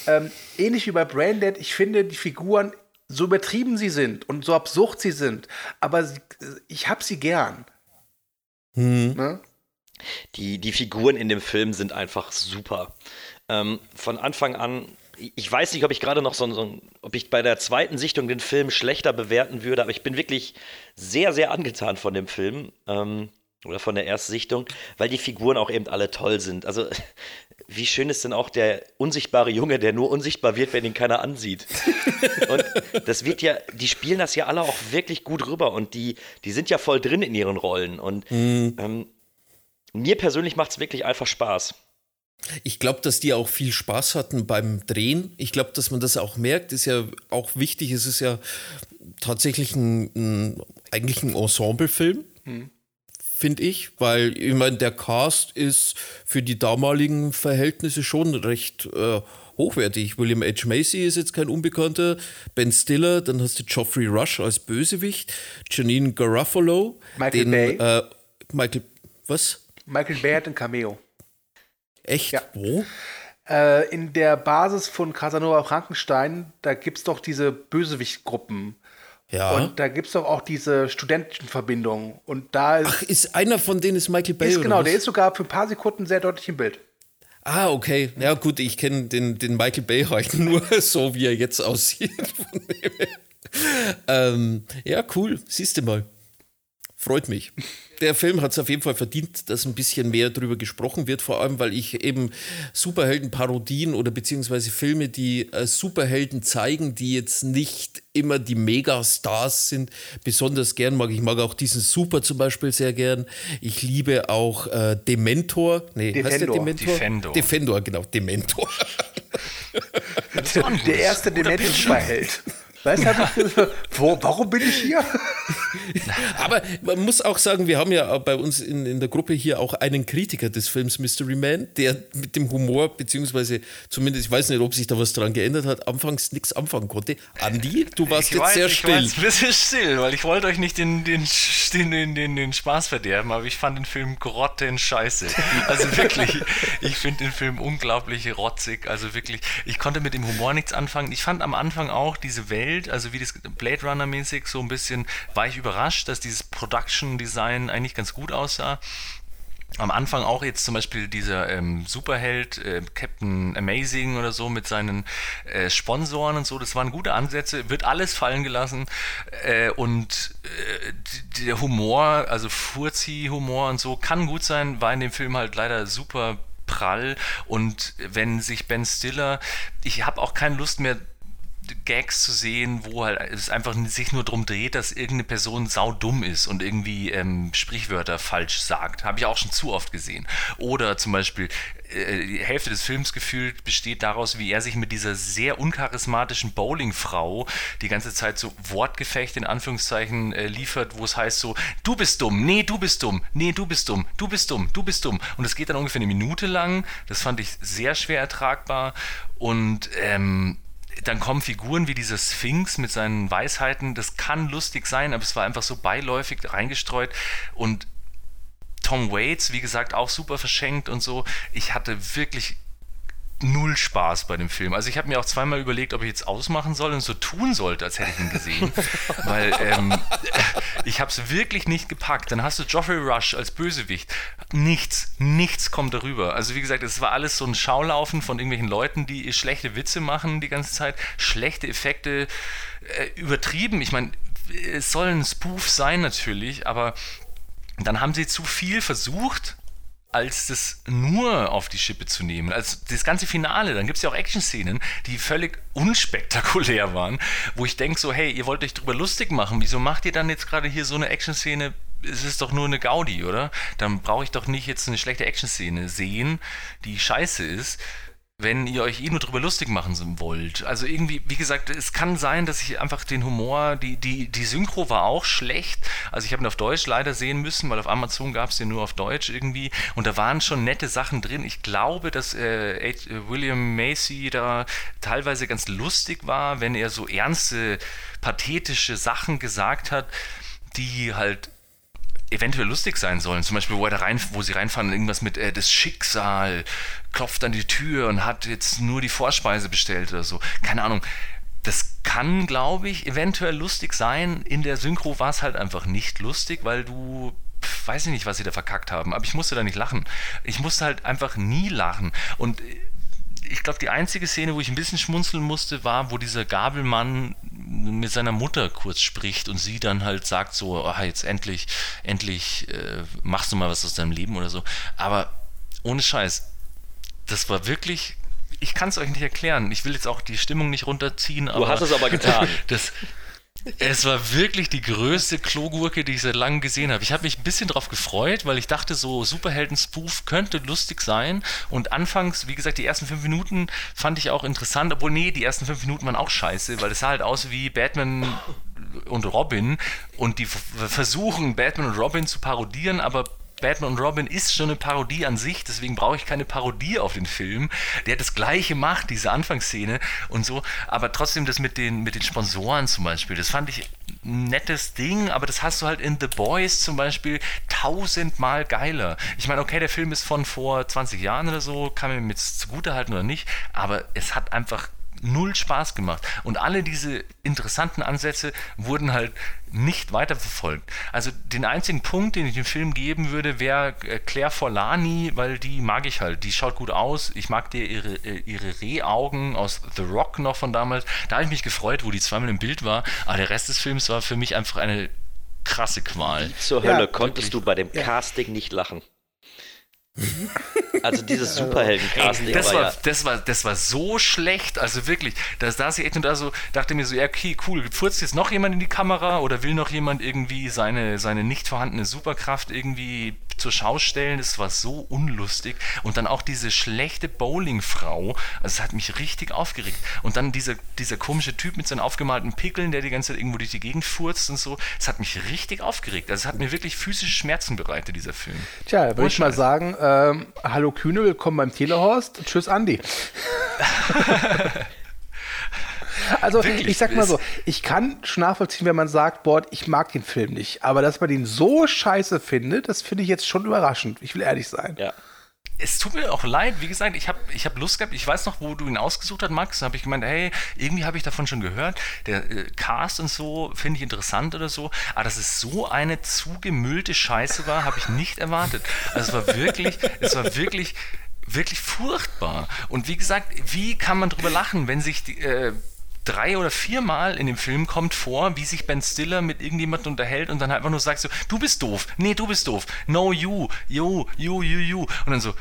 Ähm, ähnlich wie bei Braindead, ich finde die Figuren, so übertrieben sie sind und so absurd sie sind, aber sie, ich habe sie gern. Ne? Die, die Figuren in dem Film sind einfach super. Ähm, von Anfang an, ich weiß nicht, ob ich gerade noch so, ein- so ob ich bei der zweiten Sichtung den Film schlechter bewerten würde, aber ich bin wirklich sehr, sehr angetan von dem Film. Ähm, oder von der ersten Sichtung, weil die Figuren auch eben alle toll sind. Also, wie schön ist denn auch der unsichtbare Junge, der nur unsichtbar wird, wenn ihn keiner ansieht. Und das wird ja, die spielen das ja alle auch wirklich gut rüber und die, die sind ja voll drin in ihren Rollen. Und ähm, mir persönlich macht es wirklich einfach Spaß. Ich glaube, dass die auch viel Spaß hatten beim Drehen. Ich glaube, dass man das auch merkt. Ist ja auch wichtig. Es ist ja tatsächlich ein, ein eigentlich ein Ensemblefilm, finde ich, weil ich meine, der Cast ist für die damaligen Verhältnisse schon recht äh, hochwertig. William H. Macy ist jetzt kein Unbekannter, Ben Stiller, dann hast du Geoffrey Rush als Bösewicht, Janine Garofalo, Michael den, Bay. Äh, Michael, was? Michael Bay hat ein Cameo. Echt? Ja. Wo? Äh, in der Basis von Casanova Frankenstein, da gibt es doch diese Bösewichtgruppen. Ja. Und da gibt es doch auch diese Studentenverbindung. Und da ist, Ach, ist einer von denen ist Michael Bay? ist genau, der ist sogar für ein paar Sekunden sehr deutlich im Bild. Ah, okay. Ja, gut, ich kenne den, den Michael Bay halt nur so, wie er jetzt aussieht. Ähm, ja, cool. Siehst du mal. Freut mich. der Film hat es auf jeden Fall verdient, dass ein bisschen mehr drüber gesprochen wird, vor allem weil ich eben Superhelden-Parodien oder beziehungsweise Filme, die äh, Superhelden zeigen, die jetzt nicht immer die Megastars sind, besonders gern mag. Ich mag auch diesen Super zum Beispiel sehr gern. Ich liebe auch äh, Dementor. Nee, heißt der Defendor. Dementor? Defendor. Defendor, genau, Dementor. Der erste Dementor-Superheld. Weißt du, wo, warum bin ich hier? Aber man muss auch sagen, wir haben ja bei uns in, in der Gruppe hier auch einen Kritiker des Films Mystery Man, der mit dem Humor, beziehungsweise zumindest, ich weiß nicht, ob sich da was dran geändert hat, anfangs nichts anfangen konnte. Andi, du warst Ich jetzt weiß, sehr ich still. war jetzt ein bisschen still, weil ich wollte euch nicht den, den, den, den, den, den Spaß verderben, aber ich fand den Film grottenscheiße. Also wirklich, ich finde den Film unglaublich rotzig. Also wirklich, ich konnte mit dem Humor nichts anfangen. Ich fand am Anfang auch diese Welt, also wie das Blade Runner mäßig, so ein bisschen, war ich überrascht, dass dieses Production Design eigentlich ganz gut aussah. Am Anfang auch jetzt zum Beispiel dieser ähm, Superheld, äh, Captain Amazing oder so mit seinen äh, Sponsoren und so, das waren gute Ansätze, wird alles fallen gelassen. Äh, und äh, der Humor, also Furzi-Humor und so, kann gut sein, war in dem Film halt leider super prall. Und wenn sich Ben Stiller, ich habe auch keine Lust mehr Gags zu sehen, wo halt es einfach sich nur darum dreht, dass irgendeine Person saudumm ist und irgendwie ähm, Sprichwörter falsch sagt. Habe ich auch schon zu oft gesehen. Oder zum Beispiel äh, die Hälfte des Films gefühlt besteht daraus, wie er sich mit dieser sehr uncharismatischen Bowlingfrau die ganze Zeit so Wortgefecht in Anführungszeichen äh, liefert, wo es heißt so, du bist dumm, nee, du bist dumm, nee, du bist dumm, du bist dumm, du bist dumm. Und es geht dann ungefähr eine Minute lang. Das fand ich sehr schwer ertragbar. Und ähm, dann kommen Figuren wie dieser Sphinx mit seinen Weisheiten. Das kann lustig sein, aber es war einfach so beiläufig reingestreut. Und Tom Waits, wie gesagt, auch super verschenkt und so. Ich hatte wirklich null Spaß bei dem Film. Also ich habe mir auch zweimal überlegt, ob ich jetzt ausmachen soll und so tun sollte, als hätte ich ihn gesehen. Weil ähm, ich habe es wirklich nicht gepackt. Dann hast du Geoffrey Rush als Bösewicht. Nichts, nichts kommt darüber. Also wie gesagt, es war alles so ein Schaulaufen von irgendwelchen Leuten, die schlechte Witze machen die ganze Zeit, schlechte Effekte, äh, übertrieben. Ich meine, es soll ein Spoof sein natürlich, aber dann haben sie zu viel versucht, als das nur auf die Schippe zu nehmen. Also das ganze Finale, dann gibt es ja auch Action-Szenen, die völlig unspektakulär waren, wo ich denke so, hey, ihr wollt euch drüber lustig machen, wieso macht ihr dann jetzt gerade hier so eine Action-Szene? Es ist doch nur eine Gaudi, oder? Dann brauche ich doch nicht jetzt eine schlechte Action-Szene sehen, die scheiße ist, wenn ihr euch eh nur drüber lustig machen wollt. Also irgendwie, wie gesagt, es kann sein, dass ich einfach den Humor, die, die, die Synchro war auch schlecht. Also ich habe ihn auf Deutsch leider sehen müssen, weil auf Amazon gab es den nur auf Deutsch irgendwie. Und da waren schon nette Sachen drin. Ich glaube, dass äh, H- William Macy da teilweise ganz lustig war, wenn er so ernste, pathetische Sachen gesagt hat, die halt eventuell lustig sein sollen. Zum Beispiel, wo, er da rein, wo sie reinfahren, irgendwas mit äh, das Schicksal klopft an die Tür und hat jetzt nur die Vorspeise bestellt oder so. Keine Ahnung. Das kann, glaube ich, eventuell lustig sein. In der Synchro war es halt einfach nicht lustig, weil du weiß ich nicht, was sie da verkackt haben, aber ich musste da nicht lachen. Ich musste halt einfach nie lachen. Und äh, ich glaube, die einzige Szene, wo ich ein bisschen schmunzeln musste, war, wo dieser Gabelmann mit seiner Mutter kurz spricht und sie dann halt sagt so, ah, jetzt endlich, endlich äh, machst du mal was aus deinem Leben oder so. Aber ohne Scheiß, das war wirklich, ich kann es euch nicht erklären. Ich will jetzt auch die Stimmung nicht runterziehen. Du hast es aber getan. Das, es war wirklich die größte Klogurke, die ich seit langem gesehen habe. Ich habe mich ein bisschen drauf gefreut, weil ich dachte, so Superhelden-Spoof könnte lustig sein. Und anfangs, wie gesagt, die ersten fünf Minuten fand ich auch interessant, obwohl, nee, die ersten fünf Minuten waren auch scheiße, weil es sah halt aus wie Batman und Robin und die versuchen, Batman und Robin zu parodieren, aber Batman und Robin ist schon eine Parodie an sich, deswegen brauche ich keine Parodie auf den Film. Der das gleiche macht, diese Anfangsszene und so, aber trotzdem das mit den, mit den Sponsoren zum Beispiel, das fand ich ein nettes Ding, aber das hast du halt in The Boys zum Beispiel tausendmal geiler. Ich meine, okay, der Film ist von vor 20 Jahren oder so, kann mir jetzt zugutehalten oder nicht, aber es hat einfach null Spaß gemacht. Und alle diese interessanten Ansätze wurden halt nicht weiterverfolgt. Also den einzigen Punkt, den ich dem Film geben würde, wäre äh, Claire Forlani, weil die mag ich halt. Die schaut gut aus. Ich mag dir ihre, äh, ihre Rehaugen aus The Rock noch von damals. Da habe ich mich gefreut, wo die zweimal im Bild war. Aber der Rest des Films war für mich einfach eine krasse Qual. Zur Ja, Hölle konntest du bei dem Casting nicht lachen. Also dieses Superhelden-Casting Das war, war, ja. das, war, das war so schlecht, also wirklich, da saß ich echt und da so, dachte mir so, ja, okay, cool, furzt jetzt noch jemand in die Kamera oder will noch jemand irgendwie seine, seine nicht vorhandene Superkraft irgendwie zur Schau stellen? Das war so unlustig. Und dann auch diese schlechte Bowlingfrau, also es hat mich richtig aufgeregt. Und dann dieser, dieser komische Typ mit seinen aufgemalten Pickeln, der die ganze Zeit irgendwo durch die Gegend furzt und so, es hat mich richtig aufgeregt. Also es hat mir wirklich physische Schmerzen bereitet, dieser Film. Tja, würde ich mal sagen, ähm, hallo Kühne, willkommen beim Telehorst. Tschüss, Andi. also, Wirklich, ich sag mal so, ich kann schon nachvollziehen, wenn man sagt, boah, ich mag den Film nicht. Aber dass man den so scheiße findet, das finde ich jetzt schon überraschend. Ich will ehrlich sein. ja. Es tut mir auch leid, wie gesagt, ich habe ich hab Lust gehabt, ich weiß noch, wo du ihn ausgesucht hast, Max, da habe ich gemeint, hey, irgendwie habe ich davon schon gehört, der äh, Cast und so finde ich interessant oder so, aber dass es so eine zugemüllte Scheiße war, habe ich nicht erwartet. Also es war wirklich, es war wirklich, wirklich furchtbar. Und wie gesagt, wie kann man drüber lachen, wenn sich die, äh, drei oder viermal in dem Film kommt vor, wie sich Ben Stiller mit irgendjemandem unterhält und dann einfach nur sagt so, du bist doof, nee, du bist doof, no you, you, you, you, you. Und dann so,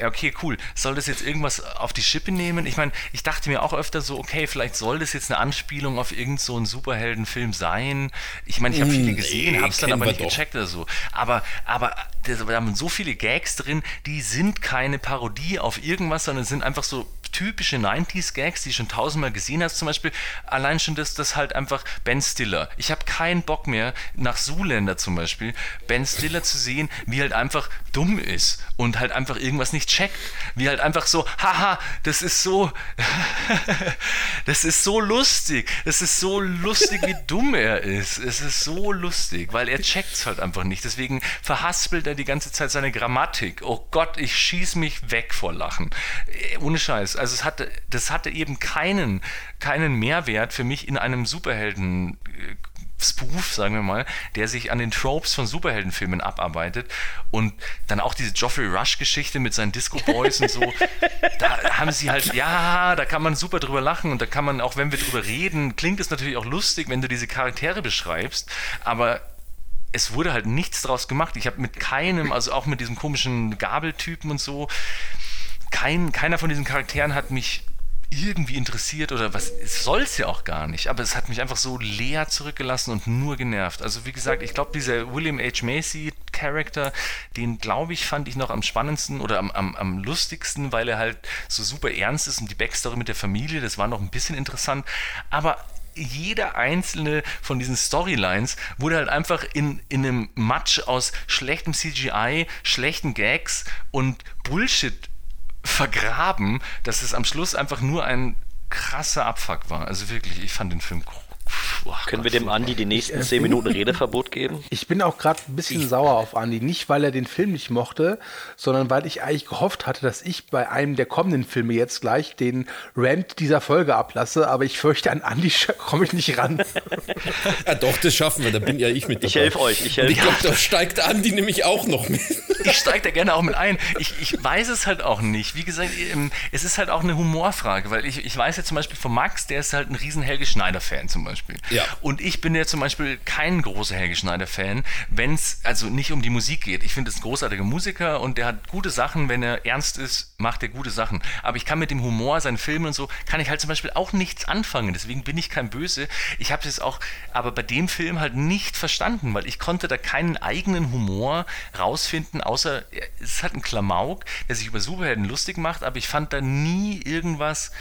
ja, okay, cool. Soll das jetzt irgendwas auf die Schippe nehmen? Ich meine, ich dachte mir auch öfter so, okay, vielleicht soll das jetzt eine Anspielung auf irgendeinen so einen Superheldenfilm sein. Ich meine, ich habe viele gesehen, nee, habe es dann aber nicht doch. gecheckt oder so. Aber, aber da haben so viele Gags drin, die sind keine Parodie auf irgendwas, sondern sind einfach so typische 90s-Gags, die du schon tausendmal gesehen hast. Zum Beispiel allein schon das, das halt einfach Ben Stiller. Ich habe keinen Bock mehr, nach Zoolander zum Beispiel, Ben Stiller zu sehen, wie halt einfach dumm ist und halt einfach irgendwas nicht checkt. Wie halt einfach so, haha, das ist so, das ist so lustig. Es ist so lustig, wie dumm er ist. Es ist so lustig, weil er checkt's halt einfach nicht. Deswegen verhaspelt er die ganze Zeit seine Grammatik. Oh Gott, ich schieß mich weg vor Lachen. Äh, Ohne Scheiß. Also es hatte, das hatte eben keinen, keinen Mehrwert für mich in einem Superhelden. Spoof, sagen wir mal, der sich an den Tropes von Superheldenfilmen abarbeitet und dann auch diese Geoffrey Rush-Geschichte mit seinen Disco Boys und so, da haben sie halt, ja, da kann man super drüber lachen und da kann man, auch wenn wir drüber reden, klingt es natürlich auch lustig, wenn du diese Charaktere beschreibst, aber es wurde halt nichts draus gemacht. Ich habe mit keinem, also auch mit diesem komischen Gabeltypen und so, kein, keiner von diesen Charakteren hat mich irgendwie interessiert oder was soll es ja auch gar nicht, aber es hat mich einfach so leer zurückgelassen und nur genervt. Also wie gesagt, ich glaube, dieser William H. Macy Charakter, den glaube ich, fand ich noch am spannendsten oder am, am, am lustigsten, weil er halt so super ernst ist und die Backstory mit der Familie, das war noch ein bisschen interessant, aber jeder einzelne von diesen Storylines wurde halt einfach in, in einem Matsch aus schlechtem CGI, schlechten Gags und Bullshit vergraben, dass es am Schluss einfach nur ein krasser Abfuck war. Also wirklich, ich fand den Film. Oh Können wir dem. Andi die nächsten zehn Minuten Redeverbot geben? Ich bin auch gerade ein bisschen sauer auf Andi. Nicht, weil er den Film nicht mochte, sondern weil ich eigentlich gehofft hatte, dass ich bei einem der kommenden Filme jetzt gleich den Rant dieser Folge ablasse. Aber ich fürchte, an Andi komme ich nicht ran. Ja, doch, das schaffen wir, da bin ja ich mit dabei. Ich helfe euch, ich Und helfe ich glaube, da steigt Andi nämlich auch noch mit. ich steige da gerne auch mit ein. Ich, ich weiß es halt auch nicht. Wie gesagt, ähm, es ist halt auch eine Humorfrage, weil ich, ich weiß ja zum Beispiel von Max, der ist halt ein riesen Helge Schneider-Fan zum Beispiel. Ja. Und ich bin ja zum Beispiel kein großer Helge Schneider-Fan, wenn es also nicht um die Musik geht. Ich finde, es ein großartiger Musiker und der hat gute Sachen. Wenn er ernst ist, macht er gute Sachen. Aber ich kann mit dem Humor, seinen Filmen und so, kann ich halt zum Beispiel auch nichts anfangen. Deswegen bin ich kein Böse. Ich habe es auch, aber bei dem Film halt nicht verstanden, weil ich konnte da keinen eigenen Humor rausfinden, außer es ist halt ein Klamauk, der sich über Superhelden lustig macht, aber ich fand da nie irgendwas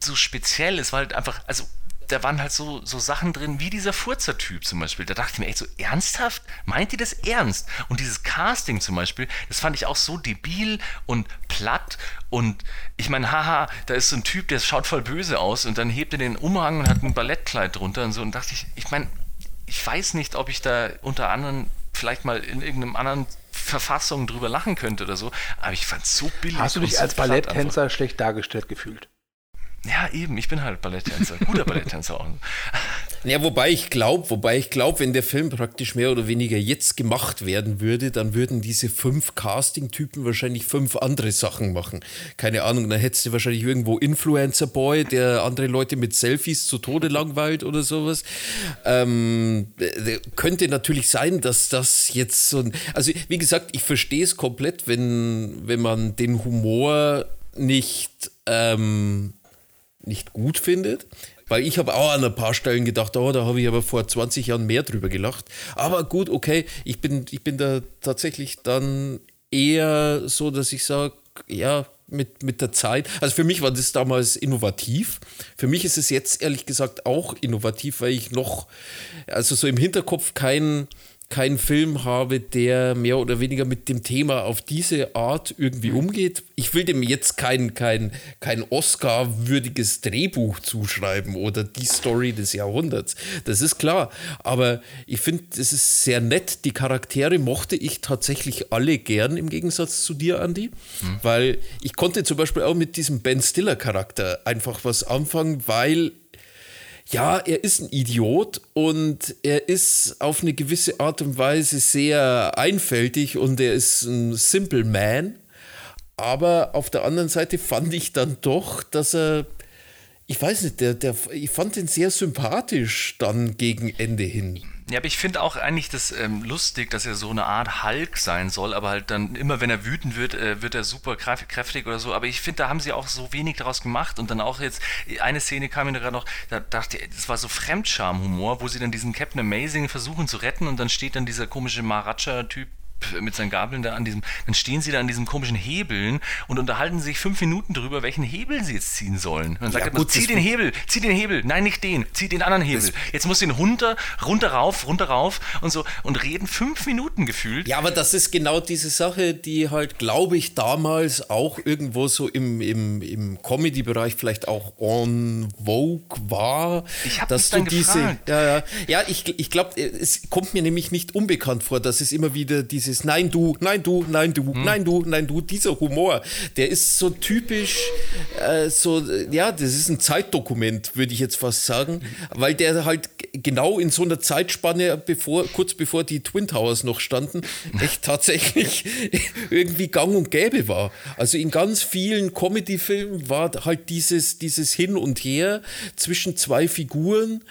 so speziell. Es war halt einfach, also da waren halt so, so Sachen drin, wie dieser Furzer-Typ zum Beispiel. Da dachte ich mir echt so, ernsthaft? Meint ihr das ernst? Und dieses Casting zum Beispiel, das fand ich auch so debil und platt. Und ich meine, haha, da ist so ein Typ, der schaut voll böse aus und dann hebt er den Umhang und hat ein Ballettkleid drunter und so. Und dachte ich, ich meine, ich weiß nicht, ob ich da unter anderem vielleicht mal in irgendeinem anderen Verfassung drüber lachen könnte oder so, aber ich fand es so billig. Hast du dich als. Balletttänzer schlecht dargestellt gefühlt? Ja, eben, ich bin halt Balletttänzer. Guter Balletttänzer auch. Ja, wobei ich glaube, wobei ich glaube, wenn der Film praktisch mehr oder weniger jetzt gemacht werden würde, dann würden diese fünf Casting-Typen wahrscheinlich fünf andere Sachen machen. Keine Ahnung, dann hättest du wahrscheinlich irgendwo Influencer-Boy, der andere Leute mit Selfies zu Tode langweilt oder sowas. Ähm, äh, könnte natürlich sein, dass das jetzt so ein. Also, wie gesagt, ich verstehe es komplett, wenn, wenn man den Humor nicht. Ähm, nicht gut findet. Weil ich habe auch an ein paar Stellen gedacht, oh, da habe ich aber vor 20 Jahren mehr drüber gelacht. Aber gut, okay, ich bin, ich bin da tatsächlich dann eher so, dass ich sage, ja, mit, mit der Zeit. Also für mich war das damals innovativ. Für mich ist es jetzt ehrlich gesagt auch innovativ, weil ich noch, also so im Hinterkopf kein keinen Film habe, der mehr oder weniger mit dem Thema auf diese Art irgendwie umgeht. Ich will dem jetzt kein, kein, kein Oscar-würdiges Drehbuch zuschreiben oder die Story des Jahrhunderts. Das ist klar. Aber ich finde, es ist sehr nett. Die Charaktere mochte ich tatsächlich alle gern im Gegensatz zu dir, Andy. Hm. Weil ich konnte zum Beispiel auch mit diesem Ben Stiller-Charakter einfach was anfangen, weil ja, er ist ein Idiot und er ist auf eine gewisse Art und Weise sehr einfältig und er ist ein Simple Man. Aber auf der anderen Seite fand ich dann doch, dass er, ich weiß nicht, der, der, ich fand ihn sehr sympathisch dann gegen Ende hin. Ja, aber ich finde auch eigentlich das ähm, lustig, dass er so eine Art Hulk sein soll, aber halt dann immer, wenn er wütend wird, äh, wird er super kräftig oder so. Aber ich finde, da haben sie auch so wenig daraus gemacht und dann auch jetzt, eine Szene kam mir gerade noch, da dachte ich, das war so Fremdscham-Humor, wo sie dann diesen Captain Amazing versuchen zu retten und dann steht dann dieser komische Maracha-Typ mit seinen Gabeln da an diesem, dann stehen sie da an diesen komischen Hebeln und unterhalten sich fünf Minuten darüber, welchen Hebel sie jetzt ziehen sollen. Und dann sagt ja, er, zieh den Hebel, zieh den Hebel, nein, nicht den, zieh den anderen Hebel. Jetzt muss den runter, runter rauf, runter rauf und so und reden fünf Minuten gefühlt. Ja, aber das ist genau diese Sache, die halt, glaube ich, damals auch irgendwo so im, im, im Comedy-Bereich vielleicht auch on vogue war. Ich habe dass du diese, gefragt. ja, ja, ja, ich, ich glaube, es kommt mir nämlich nicht unbekannt vor, dass es immer wieder diese dieses Nein, du, nein, du, nein, du, hm. nein, du, nein, du, dieser Humor, der ist so typisch, äh, so, ja, das ist ein Zeitdokument, würde ich jetzt fast sagen, weil der halt genau in so einer Zeitspanne, bevor, kurz bevor die Twin Towers noch standen, echt tatsächlich irgendwie gang und gäbe war. Also in ganz vielen Comedy-Filmen war halt dieses, dieses Hin und Her zwischen zwei Figuren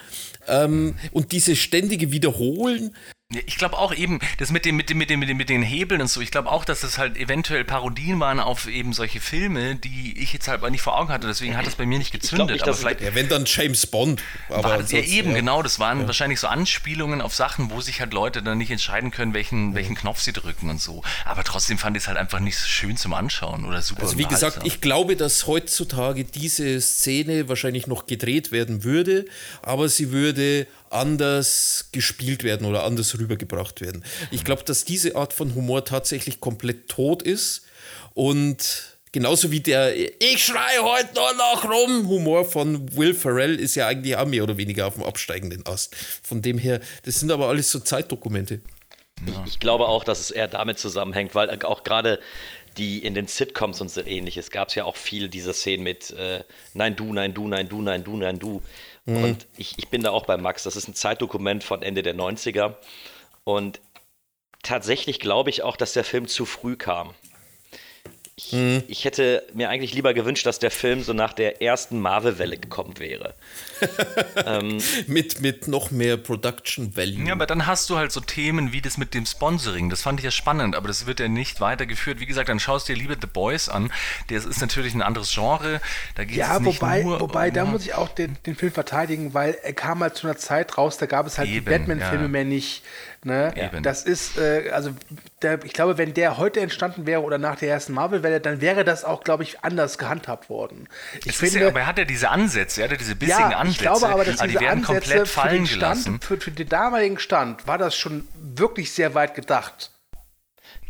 ähm, und dieses ständige Wiederholen ich glaube auch eben, das mit, dem, mit, dem, mit, dem, mit, dem, mit den Hebeln und so, ich glaube auch, dass das halt eventuell Parodien waren auf eben solche Filme, die ich jetzt halt nicht vor Augen hatte, deswegen hat das bei mir nicht gezündet. Nicht, aber vielleicht, ja, wenn dann James Bond. Aber war, ja, eben, ja. genau, das waren ja. wahrscheinlich so Anspielungen auf Sachen, wo sich halt Leute dann nicht entscheiden können, welchen, welchen Knopf sie drücken und so. Aber trotzdem fand ich es halt einfach nicht so schön zum Anschauen oder super. Also wie gesagt, ich glaube, dass heutzutage diese Szene wahrscheinlich noch gedreht werden würde, aber sie würde anders gespielt werden oder anders rübergebracht werden. Ich glaube, dass diese Art von Humor tatsächlich komplett tot ist und Genauso wie der Ich schreie heute nur noch rum Humor von Will Ferrell ist ja eigentlich auch mehr oder weniger auf dem absteigenden Ast. Von dem her, das sind aber alles so Zeitdokumente. Ja. Ich glaube auch, dass es eher damit zusammenhängt, weil auch gerade die in den Sitcoms und so ähnliches gab es ja auch viel dieser Szenen mit äh, Nein, du, nein, du, nein, du, nein, du, nein, du. Mhm. Und ich, ich bin da auch bei Max. Das ist ein Zeitdokument von Ende der 90er. Und tatsächlich glaube ich auch, dass der Film zu früh kam. Ich, mhm. ich, hätte mir eigentlich lieber gewünscht, dass der Film so nach der ersten Marvel-Welle gekommen wäre. ähm, mit, mit noch mehr Production Value. Ja, aber dann hast du halt so Themen wie das mit dem Sponsoring. Das fand ich ja spannend, aber das wird ja nicht weitergeführt. Wie gesagt, dann schaust du dir lieber The Boys an. Das ist natürlich ein anderes Genre. Da geht ja, es nicht wobei, nur wobei, um, da muss ich auch den, den Film verteidigen, weil er kam halt zu einer Zeit raus, da gab es halt eben, die Batman-Filme ja. mehr nicht. Ne? Ja. Das ist, äh, also der, ich glaube, wenn der heute entstanden wäre oder nach der ersten Marvel-Welle, dann wäre das auch, glaube ich, anders gehandhabt worden. Ich finde, ja, aber er hat ja diese Ansätze, er hat ja diese bissigen ja, Ansätze. Ich glaube aber, dass aber diese die werden Ansätze komplett fallen für den, Stand, für, für den damaligen Stand war das schon wirklich sehr weit gedacht.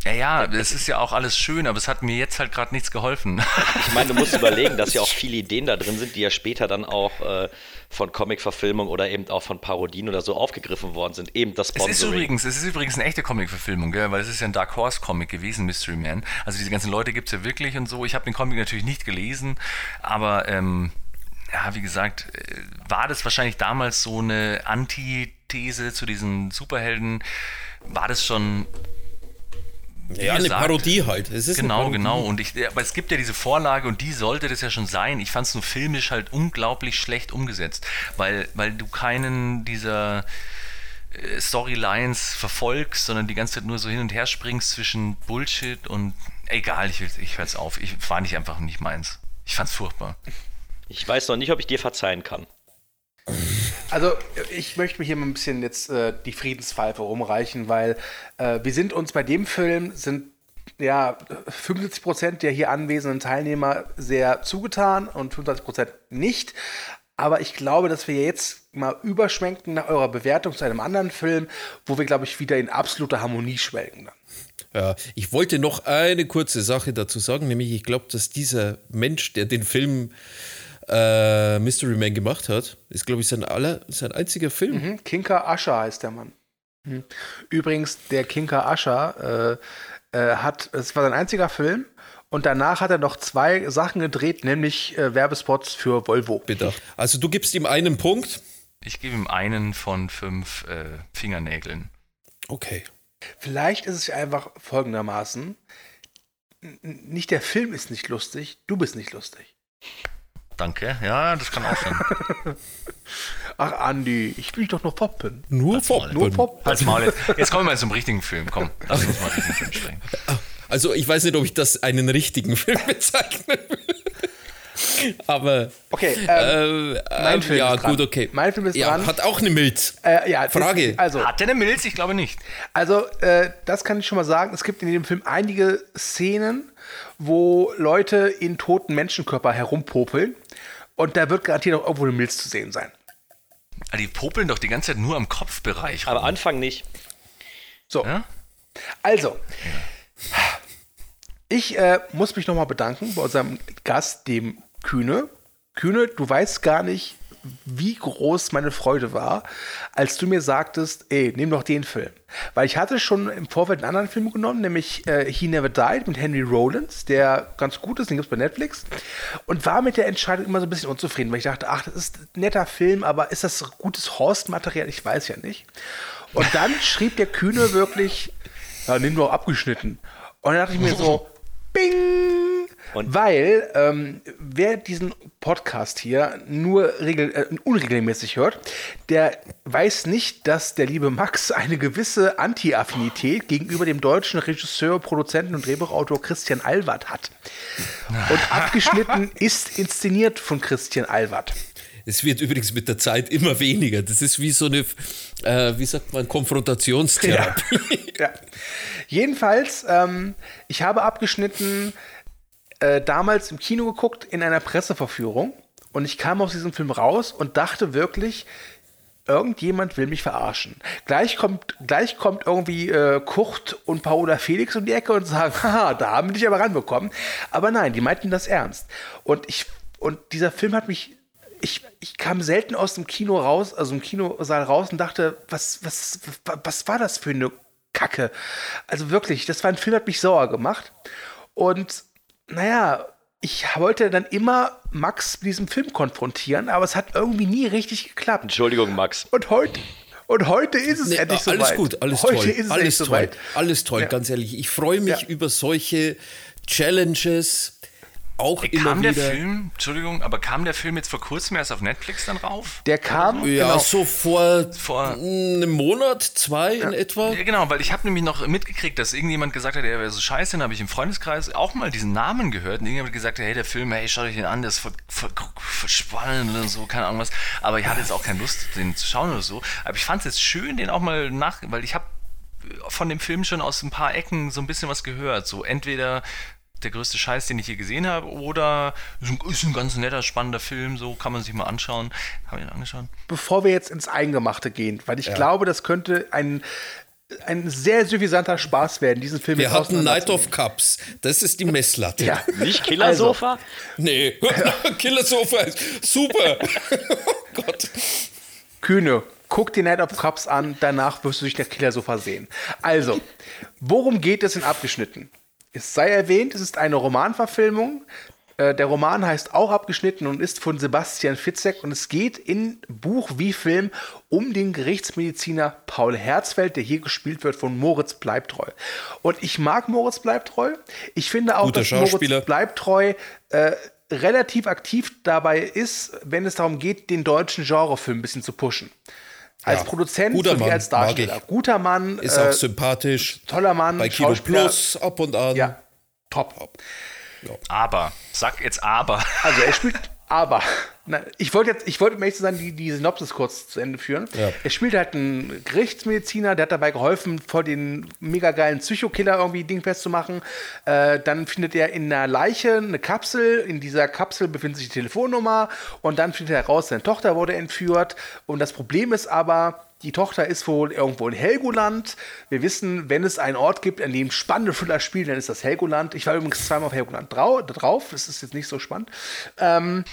Ja, ja, es ist ja auch alles schön, aber es hat mir jetzt halt gerade nichts geholfen. Ich meine, du musst überlegen, dass ja auch viele Ideen da drin sind, die ja später dann auch äh, von Comic-Verfilmung oder eben auch von Parodien oder so aufgegriffen worden sind. Eben das Sponsoring. Es ist übrigens, es ist übrigens eine echte Comic-Verfilmung, weil es ist ja ein Dark Horse-Comic gewesen, Mystery Man. Also diese ganzen Leute gibt es ja wirklich und so. Ich habe den Comic natürlich nicht gelesen, aber ähm, ja, wie gesagt, äh, war das wahrscheinlich damals so eine Antithese zu diesen Superhelden? War das schon wie Ja, eine gesagt, Parodie halt. Es ist eine Genau, genau. Und ich, aber es gibt ja diese Vorlage und die sollte das ja schon sein. Ich fand es nur filmisch halt unglaublich schlecht umgesetzt, weil, weil du keinen dieser äh, Storylines verfolgst, sondern die ganze Zeit nur so hin und her springst zwischen Bullshit und egal, ich, will- ich hör's auf. Ich war nicht einfach nicht meins. Ich fand's furchtbar. Ich weiß noch nicht, ob ich dir verzeihen kann. Also ich möchte mir hier mal ein bisschen jetzt äh, die Friedenspfeife rumreichen, weil äh, wir sind uns bei dem Film, sind ja 75 Prozent der hier anwesenden Teilnehmer sehr zugetan und 25 Prozent nicht. Aber ich glaube, dass wir jetzt mal überschwenken nach eurer Bewertung zu einem anderen Film, wo wir, glaube ich, wieder in absoluter Harmonie schwelgen. Dann. Ja, ich wollte noch eine kurze Sache dazu sagen, nämlich ich glaube, dass dieser Mensch, der den Film äh, Mystery Man gemacht hat, ist, glaube ich, sein, aller, sein einziger Film. Mhm. Kinka Ascher heißt der Mann. Mhm. Übrigens, der Kinka Ascher äh, äh, hat, es war sein einziger Film und danach hat er noch zwei Sachen gedreht, nämlich äh, Werbespots für Volvo. Bedacht. Also du gibst ihm einen Punkt. Ich gebe ihm einen von fünf äh, Fingernägeln. Okay. Vielleicht ist es einfach folgendermaßen: Nicht der Film ist nicht lustig, du bist nicht lustig. Danke. Ja, das kann auch sein. Ach, Andi, ich will dich doch nur poppen. Nur Maul. Foppen. Nur poppen. Halt's Maul jetzt. Jetzt kommen wir mal zum richtigen Film. Komm, lass uns mal richtigen Film sprechen. Also ich weiß nicht, ob ich das einen richtigen Film bezeichnen will. Aber Okay, ähm, äh, mein äh, Film ja, ist dran. gut, okay. Mein Film ist ja, dran. Hat auch eine Milz. äh, ja, Frage. Also, Hat der eine Milz? Ich glaube nicht. Also, äh, das kann ich schon mal sagen. Es gibt in dem Film einige Szenen, wo Leute in toten Menschenkörper herumpopeln. Und da wird garantiert auch irgendwo eine Milz zu sehen sein. Ah, Die popeln doch die ganze Zeit nur am Kopfbereich. Am rum. Anfang nicht. So, Ja? also. Ich äh, muss mich nochmal bedanken bei unserem Gast, dem Kühne. Kühne, du weißt gar nicht, wie groß meine Freude war, als du mir sagtest, ey, nimm doch den Film. Weil ich hatte schon im Vorfeld einen anderen Film genommen, nämlich äh, He Never Died mit Henry Rollins, der ganz gut ist, den gibt es bei Netflix. Und war mit der Entscheidung immer so ein bisschen unzufrieden, weil ich dachte, ach, das ist ein netter Film, aber ist das gutes Horst-Material? Ich weiß ja nicht. Und dann schrieb der Kühne wirklich, ja, nimm doch abgeschnitten. Und dann dachte ich mir so, bing! Und- Weil, ähm, wer diesen Podcast hier nur regel, äh, unregelmäßig hört, der weiß nicht, dass der liebe Max eine gewisse Anti-Affinität gegenüber dem deutschen Regisseur, Produzenten und Drehbuchautor Christian Alward hat. Und abgeschnitten ist inszeniert von Christian Alward. Es wird übrigens mit der Zeit immer weniger. Das ist wie so eine, äh, wie sagt man, Konfrontationstherapie. ja. Jedenfalls, ähm, ich habe abgeschnitten äh, damals im Kino geguckt in einer Presseverführung und ich kam aus diesem Film raus und dachte wirklich, irgendjemand will mich verarschen. Gleich kommt, gleich kommt irgendwie äh, Kurt und Paola Felix um die Ecke und sagen, haha, da haben wir dich aber ranbekommen. Aber nein, die meinten das ernst. Und ich, und dieser Film hat mich, ich, ich kam selten aus dem Kino raus, also im Kinosaal raus und dachte, was, was, was, war das für eine Kacke? Also wirklich, das war ein Film, hat mich sauer gemacht. Und naja, ich wollte dann immer Max mit diesem Film konfrontieren, aber es hat irgendwie nie richtig geklappt. Entschuldigung, Max. Und heute, und heute ist es Nee, endlich alles soweit. gut, alles heute toll. ist es alles toll. Alles toll, Ja. ganz ehrlich. Ich freue mich Ja. über solche Challenges. Auch immer Kam der wieder. Film, Entschuldigung, aber kam der Film jetzt vor kurzem erst auf Netflix dann rauf? Der kam, Ja, genau, so vor, Vor- einem Monat, zwei in etwa. Ja, genau, weil ich habe nämlich noch mitgekriegt, dass irgendjemand gesagt hat, er wäre so scheiße, dann habe ich im Freundeskreis auch mal diesen Namen gehört und irgendjemand hat gesagt, hey, der Film, hey, schaut euch den an, der ist voll, voll, voll spannend und so, keine Ahnung was. Aber ich hatte jetzt auch keine Lust, den zu schauen oder so. Aber ich fand es jetzt schön, den auch mal nach, weil ich habe von dem Film schon aus ein paar Ecken so ein bisschen was gehört. So entweder der größte Scheiß, den ich je gesehen habe, oder ist ein, ist ein ganz netter, spannender Film, so kann man sich mal anschauen. Haben wir ihn angeschaut? bevor wir jetzt ins Eingemachte gehen, weil ich glaube, das könnte ein, ein sehr suffisanter Spaß werden, diesen Film Wir hatten Night of Cups. Das ist die Messlatte. Ja. Nicht Killersofa? Nee, Killersofa ist super. oh Gott. Kühne, guck dir Night of Cups an, danach wirst du dich der Killersofa sehen. Also, worum geht es in Abgeschnitten? Es sei erwähnt, es ist eine Romanverfilmung Äh, der Roman heißt auch abgeschnitten und ist von Sebastian Fitzek und es geht in Buch wie Film um den Gerichtsmediziner Paul Herzfeld, der hier gespielt wird von Moritz Bleibtreu. Und ich mag Moritz Bleibtreu. Ich finde auch, Guter dass Moritz. Bleibtreu äh, relativ aktiv dabei ist, wenn es darum geht, den deutschen Genrefilm ein bisschen zu pushen. Als Ja, Produzent guter sowie Mann, als Darsteller. Guter Mann, Ist äh, auch sympathisch. toller Mann, Bei Kino. Plus ab und an. Ja, top. Aber, sag jetzt aber. Also er spielt, aber, na, ich wollte jetzt, ich wollte um ehrlich zu sein, die, die Synopsis kurz zu Ende führen. Ja. Er spielt halt einen Gerichtsmediziner, der hat dabei geholfen, vor den mega geilen Psychokiller irgendwie Ding festzumachen. Äh, dann findet er in einer Leiche eine Kapsel, in dieser Kapsel befindet sich die Telefonnummer und dann findet er heraus, seine Tochter wurde entführt. Und das Problem ist aber, die Tochter ist wohl irgendwo in Helgoland. Wir wissen, wenn es einen Ort gibt, an dem spannende Thriller spielen, dann ist das Helgoland. Ich war übrigens zweimal auf Helgoland drau drauf. Das ist jetzt nicht so spannend. Ähm,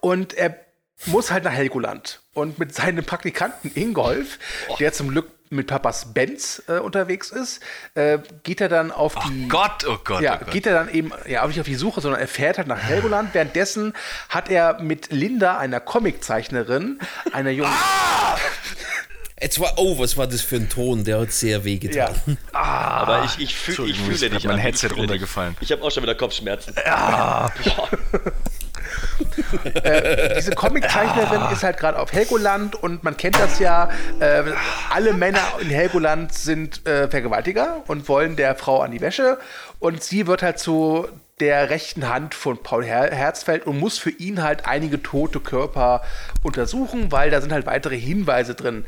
und er muss halt nach Helgoland. Und mit seinem Praktikanten Ingolf, der zum Glück mit Papas Benz äh, unterwegs ist, äh, geht er dann auf die. Gott, oh Gott, Ja, oh Gott. geht er dann eben, ja, auch nicht auf die Suche, sondern er fährt halt nach Helgoland. Währenddessen hat er mit Linda, einer Comiczeichnerin, einer jungen. Jetzt war, oh, was war das für ein Ton? Der hat sehr weh Ja, getan. Aber ich, ich, fühl, ich fühle dich. mein Headset runtergefallen. Ich habe auch schon wieder Kopfschmerzen. Diese Comiczeichnerin ist halt gerade auf Helgoland und man kennt das ja, äh, alle Männer in Helgoland sind äh, Vergewaltiger und wollen der Frau an die Wäsche und sie wird halt zu der rechten Hand von Paul Her Herzfeld und muss für ihn halt einige tote Körper untersuchen, weil da sind halt weitere Hinweise drin.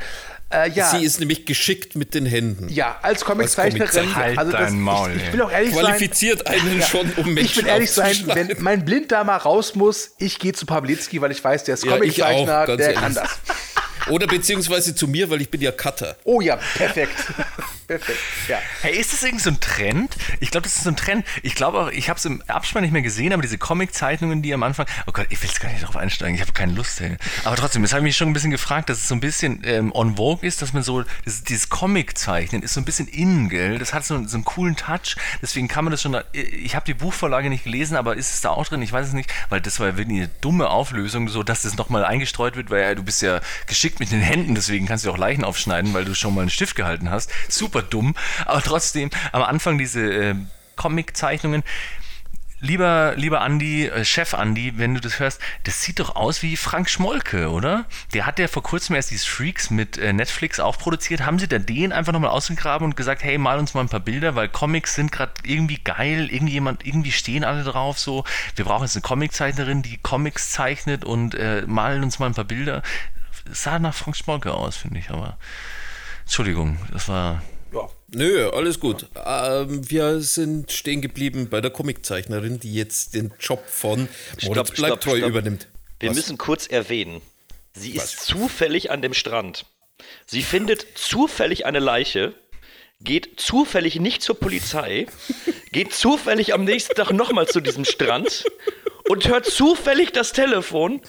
Äh, ja, Sie ist nämlich geschickt mit den Händen. ja, als Comiczeichnerin, Comiczeichner. Halt also das, dein Maul, ich, ich will auch ehrlich sein, Qualifiziert einen schon, um Menschen ich will ehrlich sein, wenn mein Blinddarm mal raus muss, ich gehe zu Pawlitzki, weil ich weiß, der ist Ja, auch, Comiczeichner, der ehrlich. kann das. Oder beziehungsweise zu mir, weil ich bin ja Cutter. Oh ja, perfekt. Perfekt. Ja. Hey, ist das irgendwie so ein Trend? Ich glaube, das ist so ein Trend. Ich glaube auch, ich habe es im Abspann nicht mehr gesehen, aber diese Comic-Zeichnungen, die am Anfang. Oh Gott, ich will jetzt gar nicht drauf einsteigen. Ich habe keine Lust. Ey. Aber trotzdem, das habe ich mich schon ein bisschen gefragt, dass es so ein bisschen ähm, on vogue ist, dass man so das, dieses Comic-Zeichnen ist so ein bisschen innen, gell? Das hat so, so einen coolen Touch. Deswegen kann man das schon. Ich habe die Buchvorlage nicht gelesen, aber ist es da auch drin? Ich weiß es nicht, weil das war wirklich eine dumme Auflösung, so dass das nochmal eingestreut wird, weil ja, du bist ja geschickt mit den Händen, deswegen kannst du auch Leichen aufschneiden, weil du schon mal einen Stift gehalten hast. Super dumm. Aber trotzdem, am Anfang diese äh, Comic-Zeichnungen. Lieber, lieber Andi, äh, Chef Andi, wenn du das hörst, das sieht doch aus wie Frank Schmolke, oder? Der hat ja vor kurzem erst dieses Freaks mit äh, Netflix auch produziert. Haben sie da den einfach nochmal ausgegraben und gesagt, hey, mal uns mal ein paar Bilder, weil Comics sind gerade irgendwie geil, irgendjemand, irgendwie stehen alle drauf so. Wir brauchen jetzt eine Comiczeichnerin, die Comics zeichnet und äh, malen uns mal ein paar Bilder. Sah nach Frank Schmolke aus, finde ich, aber Entschuldigung, das war Nö, alles gut. Ähm, wir sind stehen geblieben bei der Comiczeichnerin, die jetzt den Job von Moritz stopp. übernimmt. Wir Was? müssen kurz erwähnen, sie ist zufällig an dem Strand. Sie findet zufällig eine Leiche, geht zufällig nicht zur Polizei, geht zufällig am nächsten Tag nochmal zu diesem Strand und hört zufällig das Telefon.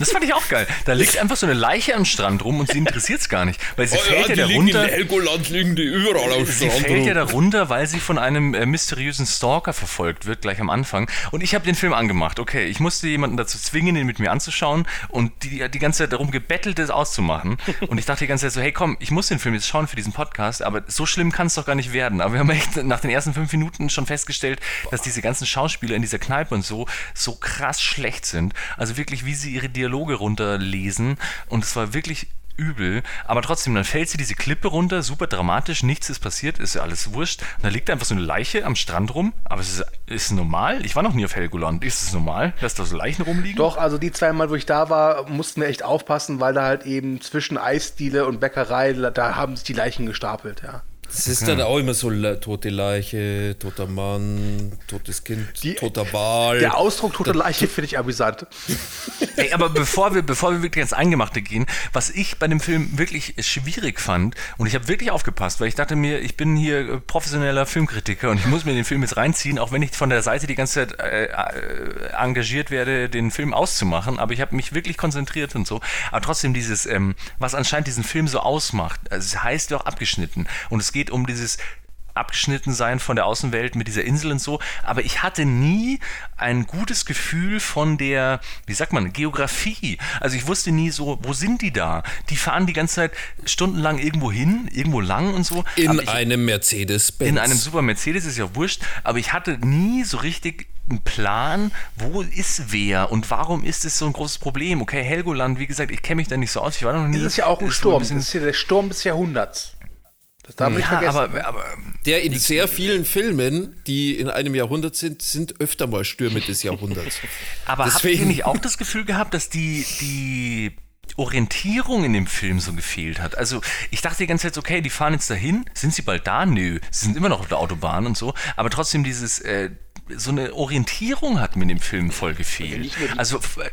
Das fand ich auch geil. Da liegt einfach so eine Leiche am Strand rum und sie interessiert es gar nicht. Weil sie Oh fällt ja, die da runter. in Helgoland, liegen die überall auf Sie Strand fällt ja rum. da runter, weil sie von einem äh, mysteriösen Stalker verfolgt wird, gleich am Anfang. Und ich habe den Film angemacht. Okay, ich musste jemanden dazu zwingen, den mit mir anzuschauen und die, die ganze Zeit darum gebettelt, das auszumachen. Und ich dachte die ganze Zeit so, hey komm, ich muss den Film jetzt schauen für diesen Podcast, aber so schlimm kann es doch gar nicht werden. Aber wir haben echt nach den ersten fünf Minuten schon festgestellt, dass diese ganzen Schauspieler in dieser Kneipe und so so krass schlecht sind. Also wirklich, wie sie ihre Dialoge runterlesen. Und es war wirklich übel, aber trotzdem, dann fällt sie diese Klippe runter, super dramatisch, nichts ist passiert, ist ja alles wurscht. Und da liegt einfach so eine Leiche am Strand rum, aber es ist, ist normal. Ich war noch nie auf Helgoland. Ist es normal, dass da so Leichen rumliegen? Doch, also die zwei Mal, wo ich da war, mussten wir echt aufpassen, weil da halt eben zwischen Eisdiele und Bäckerei, da haben sich die Leichen gestapelt, ja. Das ist dann auch immer so tote Leiche, toter Mann, totes Kind, Die- toter Wal. Der Ausdruck tote Leiche finde ich amüsant. Ey, aber bevor wir, bevor wir wirklich ins Eingemachte gehen, was ich bei dem Film wirklich schwierig fand, und ich habe wirklich aufgepasst, weil ich dachte mir, ich bin hier äh, professioneller Filmkritiker und ich muss mir den Film jetzt reinziehen, auch wenn ich von der Seite die ganze Zeit äh, äh, engagiert werde, den Film auszumachen, aber ich habe mich wirklich konzentriert und so. Aber trotzdem dieses, ähm, was anscheinend diesen Film so ausmacht, also es heißt ja auch abgeschnitten und es geht um dieses abgeschnitten sein von der Außenwelt mit dieser Insel und so. Aber ich hatte nie ein gutes Gefühl von der, wie sagt man, Geografie. Also ich wusste nie so, wo sind die da? Die fahren die ganze Zeit stundenlang irgendwo hin, irgendwo lang und so. In ich, einem Mercedes-Benz. in einem super Mercedes ist ja wurscht, aber ich hatte nie so richtig einen Plan, wo ist wer und warum ist es so ein großes Problem. Okay, Helgoland, wie gesagt, ich kenne mich da nicht so aus, ich war noch nie. Das ist ja auch ein Sturm. bisschen- Das ist ja der Sturm des Jahrhunderts. Das darf man nicht ja, vergessen. aber, aber Der in sehr vielen Filmen, die in einem Jahrhundert sind, sind öfter mal Stürme des Jahrhunderts. Aber habt Deswegen- ihr nicht auch das Gefühl gehabt, dass die, die Orientierung in dem Film so gefehlt hat? Also ich dachte die ganze Zeit, okay, die fahren jetzt dahin, sind sie bald da? Nö, sie sind immer noch auf der Autobahn und so, aber trotzdem dieses, äh, so eine Orientierung hat mir in dem Film voll gefehlt. Also äh,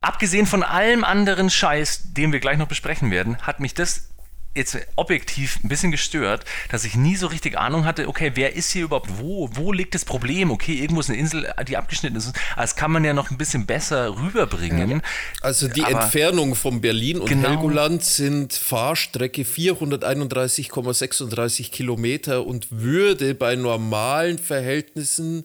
abgesehen von allem anderen Scheiß, den wir gleich noch besprechen werden, hat mich das jetzt objektiv ein bisschen gestört, dass ich nie so richtig Ahnung hatte, okay, wer ist hier überhaupt wo? Wo liegt das Problem? Okay, irgendwo ist eine Insel, die abgeschnitten ist. Das kann man ja noch ein bisschen besser rüberbringen. Also die Aber- Entfernung von Berlin und Genau. Helgoland sind Fahrstrecke 431,36 Kilometer und würde bei normalen Verhältnissen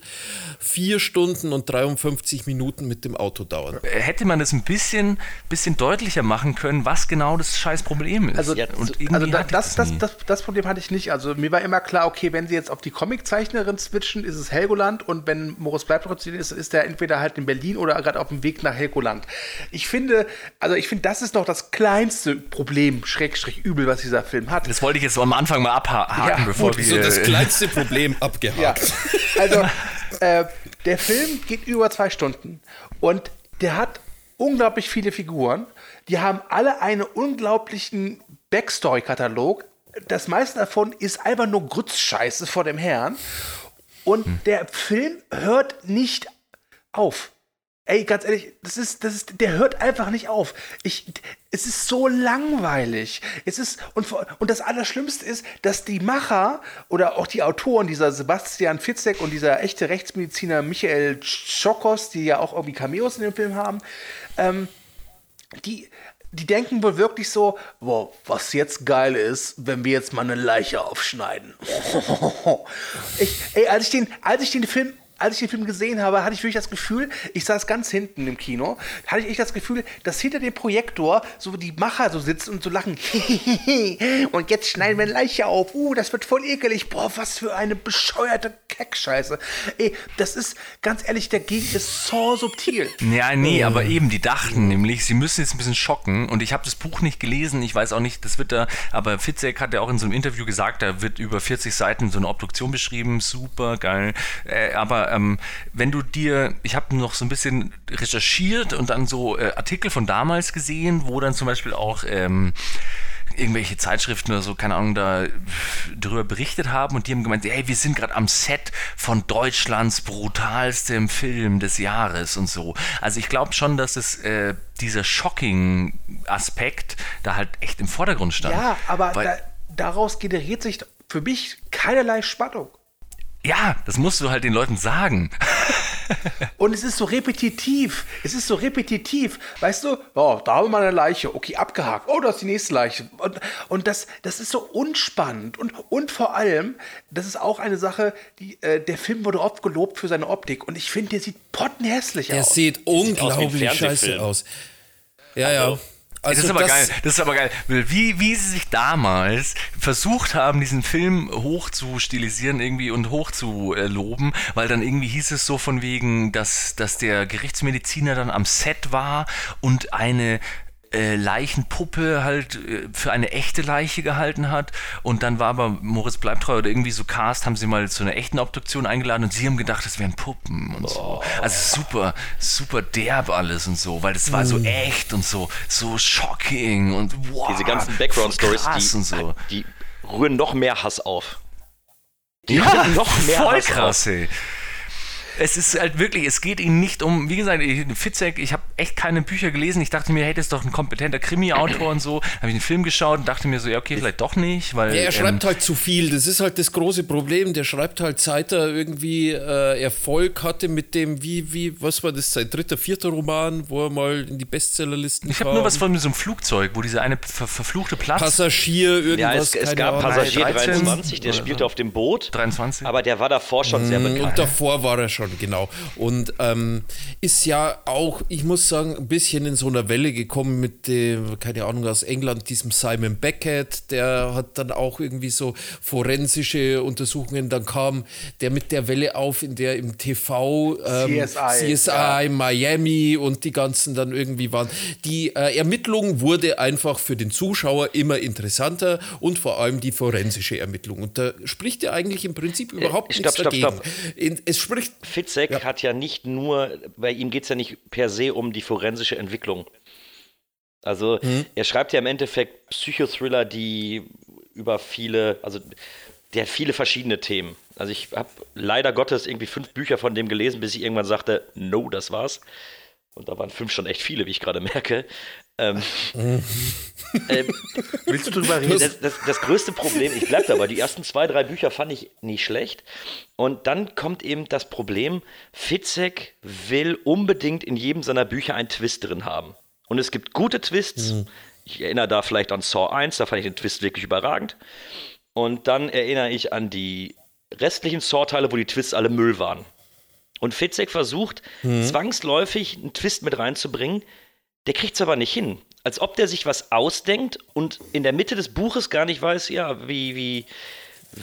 vier Stunden und 53 Minuten mit dem Auto dauern. Hätte man das ein bisschen, bisschen deutlicher machen können, was genau das scheiß Problem ist. Also, Ja, und also da, das, das, das, das Problem hatte ich nicht. Also mir war immer klar, okay, wenn sie jetzt auf die Comiczeichnerin switchen, ist es Helgoland und wenn Moritz bleibt ist, ist er entweder halt in Berlin oder gerade auf dem Weg nach Helgoland. Ich finde, also ich finde, das ist noch das kleinste Problem, Schrägstrich übel, was dieser Film hat. das wollte ich jetzt so am Anfang mal abhaken, Ja, bevor gut, wir. So das kleinste Problem Ja, abgehakt. also äh, der Film geht über zwei Stunden und der hat unglaublich viele Figuren. Die haben alle einen unglaublichen Backstory-Katalog. Das meiste davon ist einfach nur Grützscheiße vor dem Herrn. Und der Film hört nicht auf. Ey, ganz ehrlich, das ist, das ist, der hört einfach nicht auf. Ich, es ist so langweilig. Es ist, und, und das Allerschlimmste ist, dass die Macher oder auch die Autoren, dieser Sebastian Fitzek und dieser echte Rechtsmediziner Michael Schokos, die ja auch irgendwie Cameos in dem Film haben, ähm, die, die denken wohl wirklich so, wow, was jetzt geil ist, wenn wir jetzt mal eine Leiche aufschneiden. ich, ey, als ich den, als ich den Film als ich den Film gesehen habe, hatte ich wirklich das Gefühl, ich saß ganz hinten im Kino, hatte ich echt das Gefühl, dass hinter dem Projektor so die Macher so sitzen und so lachen. und jetzt schneiden wir eine Leiche auf. Uh, das wird voll ekelig. Boah, was für eine bescheuerte Keckscheiße. Ey, das ist, ganz ehrlich, dagegen ist so subtil. Ja, nee, aber eben, die dachten nämlich, sie müssen jetzt ein bisschen schocken und ich habe das Buch nicht gelesen, ich weiß auch nicht, das wird da, aber Fitzek hat ja auch in so einem Interview gesagt, da wird über 40 Seiten so eine Obduktion beschrieben, super geil, äh, aber ähm, wenn du dir, ich habe noch so ein bisschen recherchiert und dann so äh, Artikel von damals gesehen, wo dann zum Beispiel auch ähm, irgendwelche Zeitschriften oder so, keine Ahnung, da drüber berichtet haben und die haben gemeint, hey, wir sind gerade am Set von Deutschlands brutalstem Film des Jahres und so. Also ich glaube schon, dass es äh, dieser Shocking-Aspekt da halt echt im Vordergrund stand. Ja, aber da, daraus generiert sich für mich keinerlei Spannung. Ja, das musst du halt den Leuten sagen. Und es ist so repetitiv. Es ist so repetitiv. Weißt du, oh, da haben wir mal eine Leiche. Okay, abgehakt. Oh, da ist die nächste Leiche. Und, und das, das ist so unspannend. Und, und vor allem, das ist auch eine Sache, die, äh, der Film wurde oft gelobt für seine Optik. Und ich finde, der sieht pottenhässlich Der aus. sieht unglaublich scheiße aus. Ja, ja. Also das ist aber geil. Das ist aber geil. Wie, wie sie sich damals versucht haben, diesen Film hoch zu stilisieren irgendwie und hoch zu äh, loben, weil dann irgendwie hieß es so von wegen, dass, dass der Gerichtsmediziner dann am Set war und eine äh, Leichenpuppe halt äh, für eine echte Leiche gehalten hat und dann war aber Moritz Bleibtreu oder irgendwie so Cast, haben sie mal zu einer echten Obduktion eingeladen und sie haben gedacht, das wären Puppen und so. Also super, super derb alles und so, weil das war so echt und so, so shocking und wow. Diese ganzen Background-Stories, und so. die, die rühren noch mehr Hass auf. Die Ja, rühren noch mehr voll Hass krass, ey. Es ist halt wirklich, es geht ihm nicht um, wie gesagt, ich- Fitzek, ich habe echt keine Bücher gelesen. Ich dachte mir, hey, das ist doch ein kompetenter Krimi-Autor und so. Habe ich den Film geschaut und dachte mir so, ja, okay, vielleicht doch nicht, weil. Ja, er schreibt ähm, halt zu viel. Das ist halt das große Problem. Der schreibt halt, seit er irgendwie äh, Erfolg hatte mit dem, wie, wie, was war das, sein dritter, vierter Roman, wo er mal in die Bestsellerlisten ich habe nur was von so einem Flugzeug, wo dieser eine ver verfluchte Platz. Passagier, irgendwas. Ja, es, es gab Ahnung. Passagier 13, 23, der spielte auf dem Boot. 23. Aber der war davor schon sehr Und bekannt. davor war er schon, genau. Und ähm, ist ja auch, ich muss sagen, ein bisschen in so einer Welle gekommen mit dem, keine Ahnung, aus England, diesem Simon Beckett, der hat dann auch irgendwie so forensische Untersuchungen, dann kam der mit der Welle auf, in der im TV ähm, CSI, CSI ja. Miami und die ganzen dann irgendwie waren. Die äh, Ermittlung wurde einfach für den Zuschauer immer interessanter und vor allem die forensische Ermittlung. Und da spricht er eigentlich im Prinzip überhaupt stopp, nichts stopp, dagegen. stopp. In, es spricht Fitzek Ja. hat ja nicht nur, bei ihm geht es ja nicht per se um die forensische Entwicklung. Also Mhm. er schreibt ja im Endeffekt Psychothriller, die über viele, also der hat viele verschiedene Themen. Also ich habe leider Gottes irgendwie fünf Bücher von dem gelesen, bis ich irgendwann sagte, no, das war's. Und da waren fünf schon echt viele, wie ich gerade merke. Ähm, ähm, Willst du drüber reden? das, das, das größte Problem, ich bleibe dabei, die ersten zwei, drei Bücher fand ich nicht schlecht. Und dann kommt eben das Problem, Fitzek will unbedingt in jedem seiner Bücher einen Twist drin haben. Und es gibt gute Twists. Ich erinnere da vielleicht an Saw 1, da fand ich den Twist wirklich überragend. Und dann erinnere ich an die restlichen Saw-Teile, wo die Twists alle Müll waren. Und Fitzek versucht zwangsläufig einen Twist mit reinzubringen, der kriegt es aber nicht hin. Als ob der sich was ausdenkt und in der Mitte des Buches gar nicht weiß, ja, wie, wie,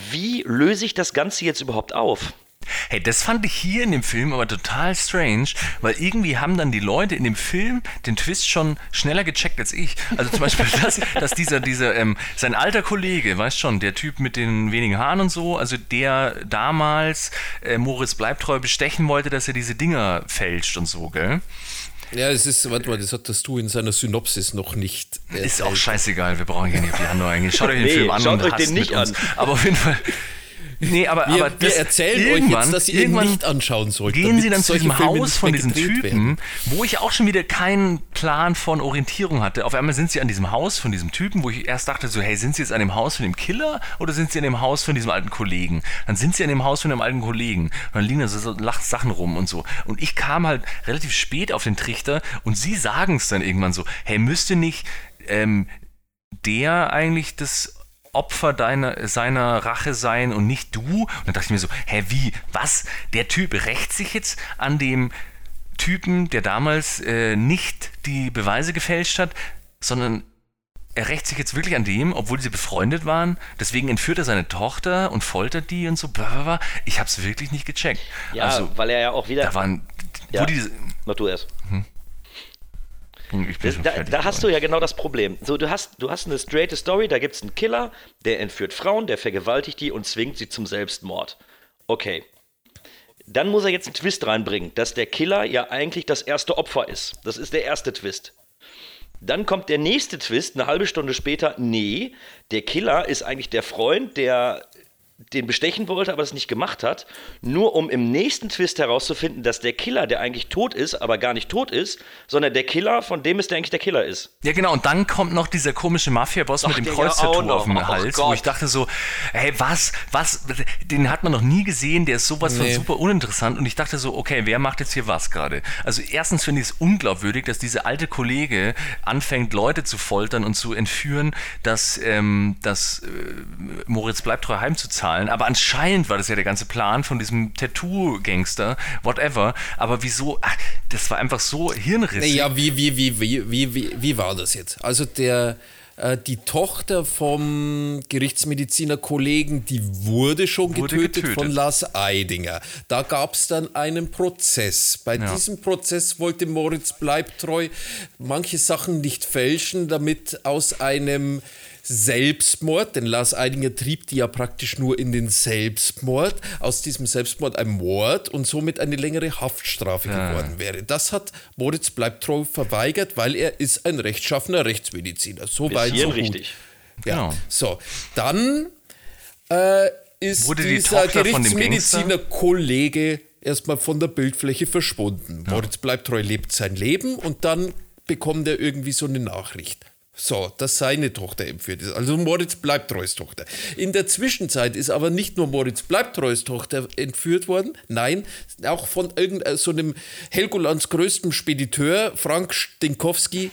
wie löse ich das Ganze jetzt überhaupt auf? Hey, das fand ich hier in dem Film aber total strange, weil irgendwie haben dann die Leute in dem Film den Twist schon schneller gecheckt als ich. Also zum Beispiel, dass, dass dieser, dieser, ähm, sein alter Kollege, weißt schon, der Typ mit den wenigen Haaren und so, also der damals äh, Moritz Bleibtreu bestechen wollte, dass er diese Dinger fälscht und so, gell? Ja, es ist, warte mal, das hattest du in seiner Synopsis noch nicht. Ist auch scheißegal, wir brauchen hier nicht Handlung eingehen. Schaut euch den Nee, Film an schaut und euch den nicht an. Aber auf jeden Fall. Nee, aber, Wir, aber wir das- erzählen euch irgendwann- jetzt, dass ihr ihn irgendwann nicht anschauen sollt. Gehen Sie dann zu diesem Filme Haus von diesen gedreht Typen, werden. wo ich auch schon wieder keinen Plan von Orientierung hatte. Auf einmal sind Sie an diesem Haus von diesem Typen, wo ich erst dachte so, hey, sind Sie jetzt an dem Haus von dem Killer oder sind Sie an dem Haus von diesem alten Kollegen? Dann sind Sie an dem Haus von dem alten Kollegen. Und dann liegen da so, Sachen rum und so. Und ich kam halt relativ spät auf den Trichter und Sie sagen es dann irgendwann so, hey, müsste nicht ähm, der eigentlich das Opfer deiner, seiner Rache sein und nicht du? Und dann dachte ich mir so, hä, wie, was? Der Typ rächt sich jetzt an dem Typen, der damals äh, nicht die Beweise gefälscht hat, sondern er rächt sich jetzt wirklich an dem, obwohl sie befreundet waren. Deswegen entführt er seine Tochter und foltert die und so. Ich hab's wirklich nicht gecheckt. Ja, also, weil er ja auch wieder. da waren, Ja. wo diese, Mach du erst. schon Da, fertig, da hast du ja genau das Problem. So, du hast, du hast eine straighte Story, da gibt es einen Killer, der entführt Frauen, der vergewaltigt die und zwingt sie zum Selbstmord. Okay. Dann muss er jetzt einen Twist reinbringen, dass der Killer ja eigentlich das erste Opfer ist. Das ist der erste Twist. Dann kommt der nächste Twist, eine halbe Stunde später. Nee, der Killer ist eigentlich der Freund, der den bestechen wollte, aber das nicht gemacht hat, nur um im nächsten Twist herauszufinden, dass der Killer, der eigentlich tot ist, aber gar nicht tot ist, sondern der Killer, von dem es der eigentlich der Killer ist. Ja, genau, und dann kommt noch dieser komische Mafia-Boss mit dem ja Kreuztattoo noch. auf dem Ach Hals, wo Gott. ich dachte so, hey, was, was, den hat man noch nie gesehen, der ist sowas von Nee. super uninteressant und ich dachte so, okay, wer macht jetzt hier was gerade? Also erstens finde ich es unglaubwürdig, dass dieser alte Kollege anfängt, Leute zu foltern und zu entführen, dass, ähm, dass äh, Moritz bleibt treu heimzuzahlen, aber anscheinend war das ja der ganze Plan von diesem Tattoo-Gangster, whatever, aber wieso, ach, das war einfach so hirnrissig. Ja, wie, wie, wie, wie, wie, wie, wie war das jetzt? Also der, äh, die Tochter vom Gerichtsmediziner Kollegen, die wurde schon Wurde getötet, getötet. von Lars Eidinger. Da gab es dann einen Prozess. Bei Ja. diesem Prozess wollte Moritz Bleibtreu manche Sachen nicht fälschen, damit aus einem Selbstmord, denn Lars Eidinger trieb die ja praktisch nur in den Selbstmord, aus diesem Selbstmord ein Mord und somit eine längere Haftstrafe geworden wäre. Das hat Moritz Bleibtreu verweigert, weil er ist ein rechtschaffener Rechtsmediziner. So weit, so gut. richtig. Ja. Genau. So, dann äh, ist Wurde die dieser Tochter von dem Gerichtsmediziner Kollege erstmal von der Bildfläche verschwunden. Moritz bleibt treu, lebt sein Leben und dann bekommt er irgendwie so eine Nachricht. So, dass seine Tochter entführt ist. Also Moritz bleibt treus Tochter. In der Zwischenzeit ist aber nicht nur Moritz bleibt treus Tochter entführt worden, nein, auch von irgendeinem so einem Helgolands größtem Spediteur, Frank Stinkowski,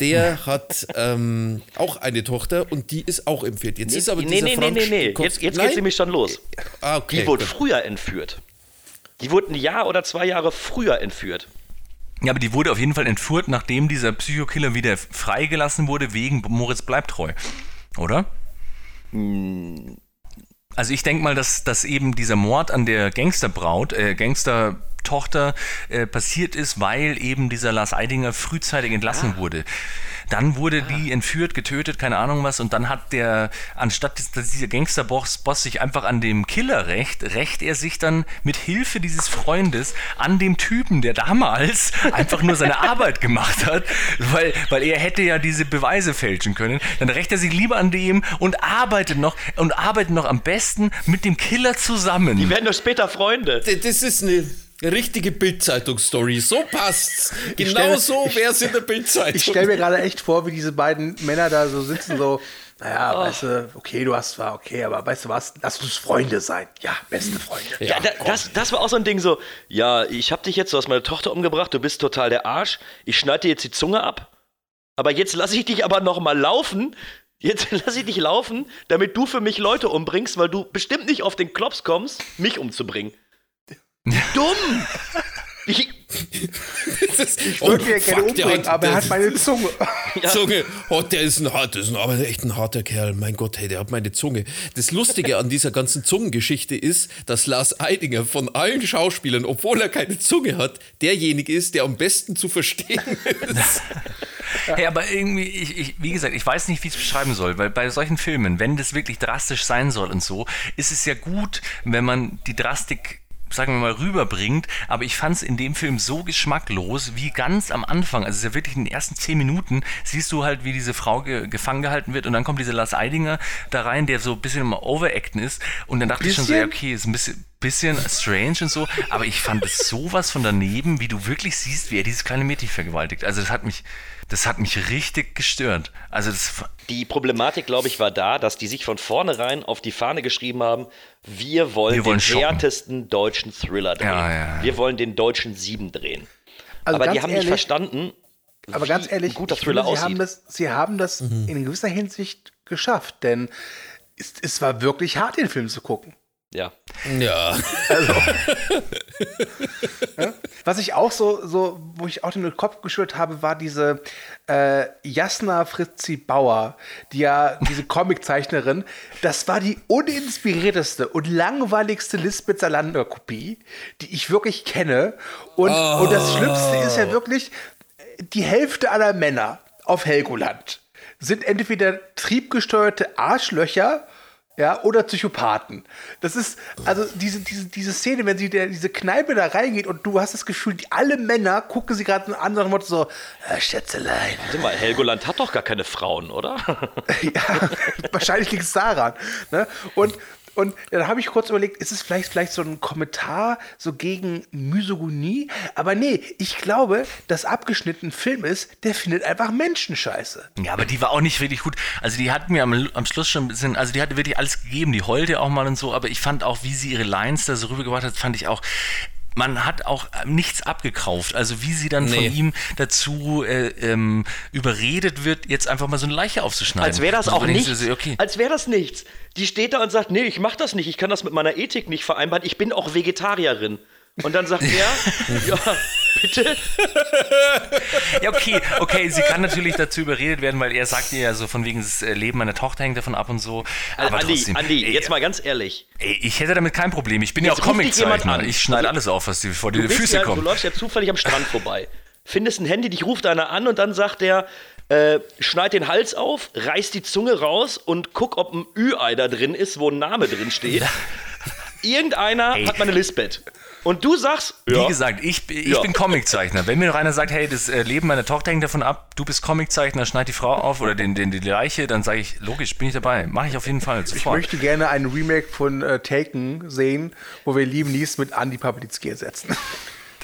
der hat ähm, auch eine Tochter und die ist auch entführt. Jetzt ist aber nee, dieser nee, nee, Frank nee, nee. Stinkowski- Jetzt, jetzt Nein? geht's nämlich schon los. Ah, okay, Die wurde früher entführt. Die wurde ein Jahr oder zwei Jahre früher entführt. Ja, aber die wurde auf jeden Fall entführt, nachdem dieser Psychokiller wieder freigelassen wurde, wegen Moritz bleibt treu. Oder? Also ich denke mal, dass, dass eben dieser Mord an der Gangsterbraut, äh, Gangstertochter äh, passiert ist, weil eben dieser Lars Eidinger frühzeitig entlassen wurde. Dann wurde die entführt, getötet, keine Ahnung was, und dann hat der, anstatt dass dieser Gangsterboss Boss sich einfach an dem Killer rächt, rächt er sich dann mit Hilfe dieses Freundes an dem Typen, der damals einfach nur seine Arbeit gemacht hat, weil, weil er hätte ja diese Beweise fälschen können. Dann rächt er sich lieber an dem und arbeitet noch und arbeitet noch am besten mit dem Killer zusammen. Die werden doch später Freunde. Das ist eine richtige Bildzeitung-Story. So passt's. Genau so wär's in der Bildzeitung. Ich stelle mir gerade echt vor, wie diese beiden Männer da so sitzen, so, naja, weißt du, okay, du hast zwar, okay, aber weißt du was, lass uns Freunde sein. Ja, beste Freunde. Ja, da, das, das war auch so ein Ding so, ja, ich hab dich jetzt, du hast meine Tochter umgebracht, du bist total der Arsch, ich schneide dir jetzt die Zunge ab, aber jetzt lasse ich dich aber noch mal laufen, jetzt lasse ich dich laufen, damit du für mich Leute umbringst, weil du bestimmt nicht auf den Klops kommst, mich umzubringen. Dumm! Ich, ich würde mir gerne umbringen, aber er hat meine Zunge. Zunge. Oh, der ist ein hart, das ist ein, aber echt ein harter Kerl. Mein Gott, hey, der hat meine Zunge. Das Lustige an dieser ganzen Zungengeschichte ist, dass Lars Eidinger von allen Schauspielern, obwohl er keine Zunge hat, derjenige ist, der am besten zu verstehen ist. Hey, aber irgendwie, ich, ich, wie gesagt, ich weiß nicht, wie ich es beschreiben soll, weil bei solchen Filmen, wenn das wirklich drastisch sein soll und so, ist es ja gut, wenn man die Drastik sagen wir mal, rüberbringt, aber ich fand es in dem Film so geschmacklos, wie ganz am Anfang, also es ist ja wirklich in den ersten zehn Minuten, siehst du halt, wie diese Frau ge gefangen gehalten wird und dann kommt dieser Lars Eidinger da rein, der so ein bisschen immer overacten ist. Und dann dachte ich schon so, ja, okay, ist ein bisschen, bisschen strange und so, aber ich fand es sowas von daneben, wie du wirklich siehst, wie er dieses kleine Mädchen vergewaltigt. Also das hat mich, das hat mich richtig gestört. Also das, Die Problematik, glaube ich, war da, dass die sich von vornherein auf die Fahne geschrieben haben, wir wollen, Wir wollen den schocken. härtesten deutschen Thriller drehen. Ja, ja, ja. Wir wollen den deutschen Sieben drehen. Also Aber die haben ehrlich, nicht verstanden, Aber wie ganz ehrlich, ein guter Thriller finde, sie aussieht. haben das, sie haben das Mhm. in gewisser Hinsicht geschafft, denn es, es war wirklich hart, den Film zu gucken. Ja. Ja. Was ich auch so, so, wo ich auch den Kopf geschüttelt habe, war diese äh, Jasna Fritzi Bauer, die ja, diese Comiczeichnerin, das war die uninspirierteste und langweiligste Lisbeth Salander-Kopie, die ich wirklich kenne. Und, und das Schlimmste ist ja wirklich, die Hälfte aller Männer auf Helgoland sind entweder triebgesteuerte Arschlöcher ja, oder Psychopathen. Das ist, also diese, diese, diese Szene, wenn sie der, diese Kneipe da reingeht und du hast das Gefühl, die alle Männer gucken sie gerade einen anderen Motto so, äh, Schätzelein. Warte mal, Helgoland hat doch gar keine Frauen, oder? ja, wahrscheinlich liegt es daran. Ne? Und, und dann habe ich kurz überlegt, ist es vielleicht, vielleicht so ein Kommentar so gegen Misogynie? Aber nee, ich glaube, dass abgeschnitten ein Film ist, der findet einfach Menschen scheiße. ja, aber die war auch nicht wirklich gut. Also die hat mir am, am Schluss schon ein bisschen, also die hatte wirklich alles gegeben, die heulte auch mal und so, aber ich fand auch, wie sie ihre Lines da so rübergebracht hat, fand ich auch, man hat auch nichts abgekauft. Also wie sie dann Nee. von ihm dazu äh, ähm, überredet wird, jetzt einfach mal so eine Leiche aufzuschneiden. Als wäre das Also auch nichts. Okay. Als wäre das nichts. Die steht da und sagt, nee, ich mach das nicht, ich kann das mit meiner Ethik nicht vereinbaren, ich bin auch Vegetarierin. Und dann sagt er, ja, bitte. Ja, okay, okay, sie kann natürlich dazu überredet werden, weil er sagt ihr ja so von wegen das äh, Leben meiner Tochter hängt davon ab und so. Aber Andi, trotzdem. Andi, ey, jetzt mal ganz ehrlich. Ey, ich hätte damit kein Problem. Ich bin ja Jetzt auch dich jemand Comiczeichner. Ich schneide alles auf, was dir vor die Du, Füße ja, du kommt. läufst ja zufällig am Strand vorbei, findest ein Handy, dich ruft einer an und dann sagt der, äh, schneid den Hals auf, reiß die Zunge raus und guck, ob ein Ü-Ei da drin ist, wo ein Name drin steht. Irgendeiner Ey. hat meine Lisbeth. Und du sagst, Wie gesagt, ich, ich Ja. bin Comiczeichner. Wenn mir noch einer sagt, hey, das äh, Leben meiner Tochter hängt davon ab, du bist Comiczeichner, schneid die Frau auf oder den, den, die Leiche, dann sage ich, logisch, bin ich dabei. Mache ich auf jeden Fall, Ich sofort. möchte gerne ein Remake von äh, Taken sehen, wo wir Liam Neeson mit Andy Pawlitzki ersetzen.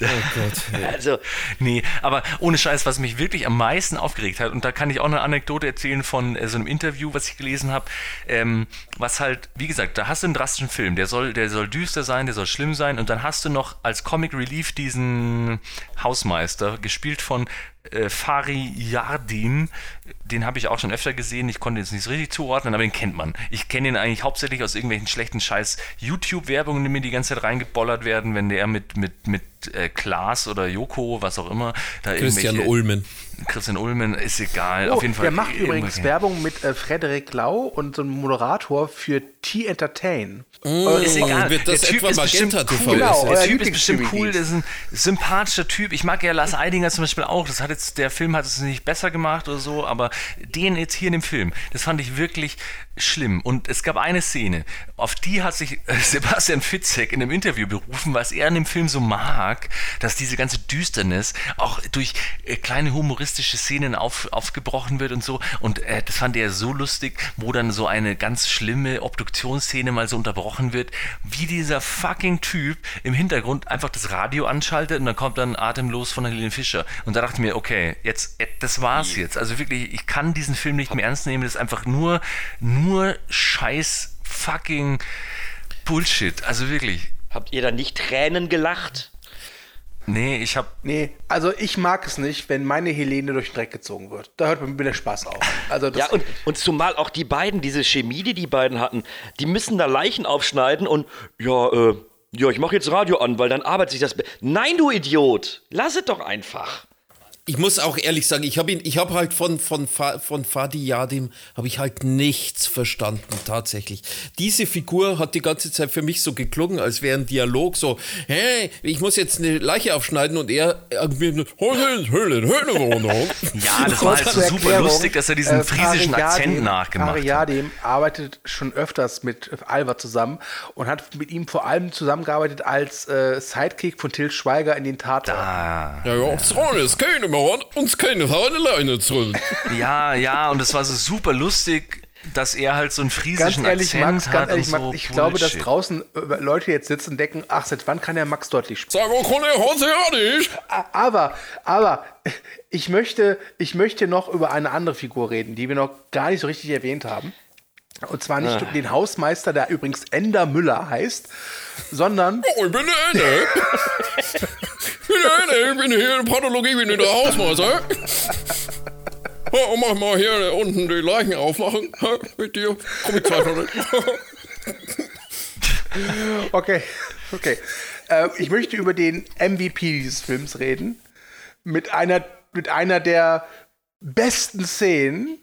also, Nee, aber ohne Scheiß, was mich wirklich am meisten aufgeregt hat, und da kann ich auch eine Anekdote erzählen von äh, so einem Interview, was ich gelesen habe, ähm, was halt, wie gesagt, da hast du einen drastischen Film, der soll, der soll düster sein, der soll schlimm sein, und dann hast du noch als Comic Relief diesen Hausmeister, gespielt von äh, Fari Yardim, den habe ich auch schon öfter gesehen, ich konnte jetzt nicht so richtig zuordnen, aber den kennt man. Ich kenne ihn eigentlich hauptsächlich aus irgendwelchen schlechten Scheiß YouTube-Werbungen, die mir die ganze Zeit reingebollert werden, wenn der mit, mit, mit äh, Klaas oder Joko, was auch immer, da Christian Ulmen. Christian Ulmen, ist egal. Oh, auf jeden Fall. der macht übrigens Werbung mit äh, Frederik Lau und so einem Moderator für T-Entertain. Ist egal. Wird das der Typ etwa ist bestimmt Magenta TV cool. Genau, der Typ ist bestimmt cool. Der ist ein sympathischer Typ. Ich mag ja Lars Eidinger zum Beispiel auch. Das hat jetzt, der Film hat es nicht besser gemacht oder so, aber den jetzt hier in dem Film, das fand ich wirklich schlimm. Und es gab eine Szene, auf die hat sich äh, Sebastian Fitzek in einem Interview berufen, was er in dem Film so mag, dass diese ganze Düsternis auch durch äh, kleine humoristische Szenen auf, aufgebrochen wird und so. Und äh, das fand er so lustig, wo dann so eine ganz schlimme Obduktionsszene mal so unterbrochen wird, wie dieser fucking Typ im Hintergrund einfach das Radio anschaltet und dann kommt dann Atemlos von Helene Fischer. Und da dachte ich mir, okay, jetzt, äh, das war's jetzt. Also wirklich, ich kann diesen Film nicht mehr ernst nehmen. Das ist einfach nur, nur scheiß fucking Bullshit. Also wirklich. habt ihr da nicht Tränen gelacht? Nee, ich hab. Nee, also ich mag es nicht, wenn meine Helene durch den Dreck gezogen wird. Da hört mir der Spaß auf. Also das Ja, und, und zumal auch die beiden, diese Chemie, die die beiden hatten, die müssen da Leichen aufschneiden und ja, äh, ja, ich mache jetzt Radio an, weil dann arbeitet sich das. Nein, du Idiot! Lass es doch einfach. Ich muss auch ehrlich sagen, ich habe ihn, ich habe halt von, von, von Fadi Yadim, habe ich halt nichts verstanden, tatsächlich. Diese Figur hat die ganze Zeit für mich so geklungen, als wäre ein Dialog so, hey, ich muss jetzt eine Leiche aufschneiden und er irgendwie, Ja, das war halt so super Erklärung, lustig, dass er diesen äh, friesischen Fari Akzent Yadim- nachgemacht Fari hat. Yadim arbeitet schon öfters mit Alva zusammen und hat mit ihm vor allem zusammengearbeitet als äh, Sidekick von Till Schweiger in den Tatort. Ah, Ja, ja, ist keine mehr, uns keine Leine zurück. ja, ja, und es war so super lustig, dass er halt so einen Ganz friesischen ehrlich, Akzent Max, hat ganz ehrlich, und Max, so ich glaube, dass Bullshit. draußen äh, Leute jetzt sitzen und denken, ach, seit wann kann der Max deutlich sprechen? Sag mal, Kunde, Hose ja nicht. Aber, aber, ich möchte, ich möchte noch über eine andere Figur reden, die wir noch gar nicht so richtig erwähnt haben. Und zwar nicht Ah. den Hausmeister, der übrigens Ender Müller heißt, sondern Oh, ich bin der Ende. Ich bin der Ende, ich bin hier in der Pathologie, ich bin der Hausmeister. Und mach mal hier unten die Leichen aufmachen. Mit dir. Komm ich Zeit noch nicht. Okay, okay. Äh, ich möchte über den MVP dieses Films reden. Mit einer, mit einer der besten Szenen.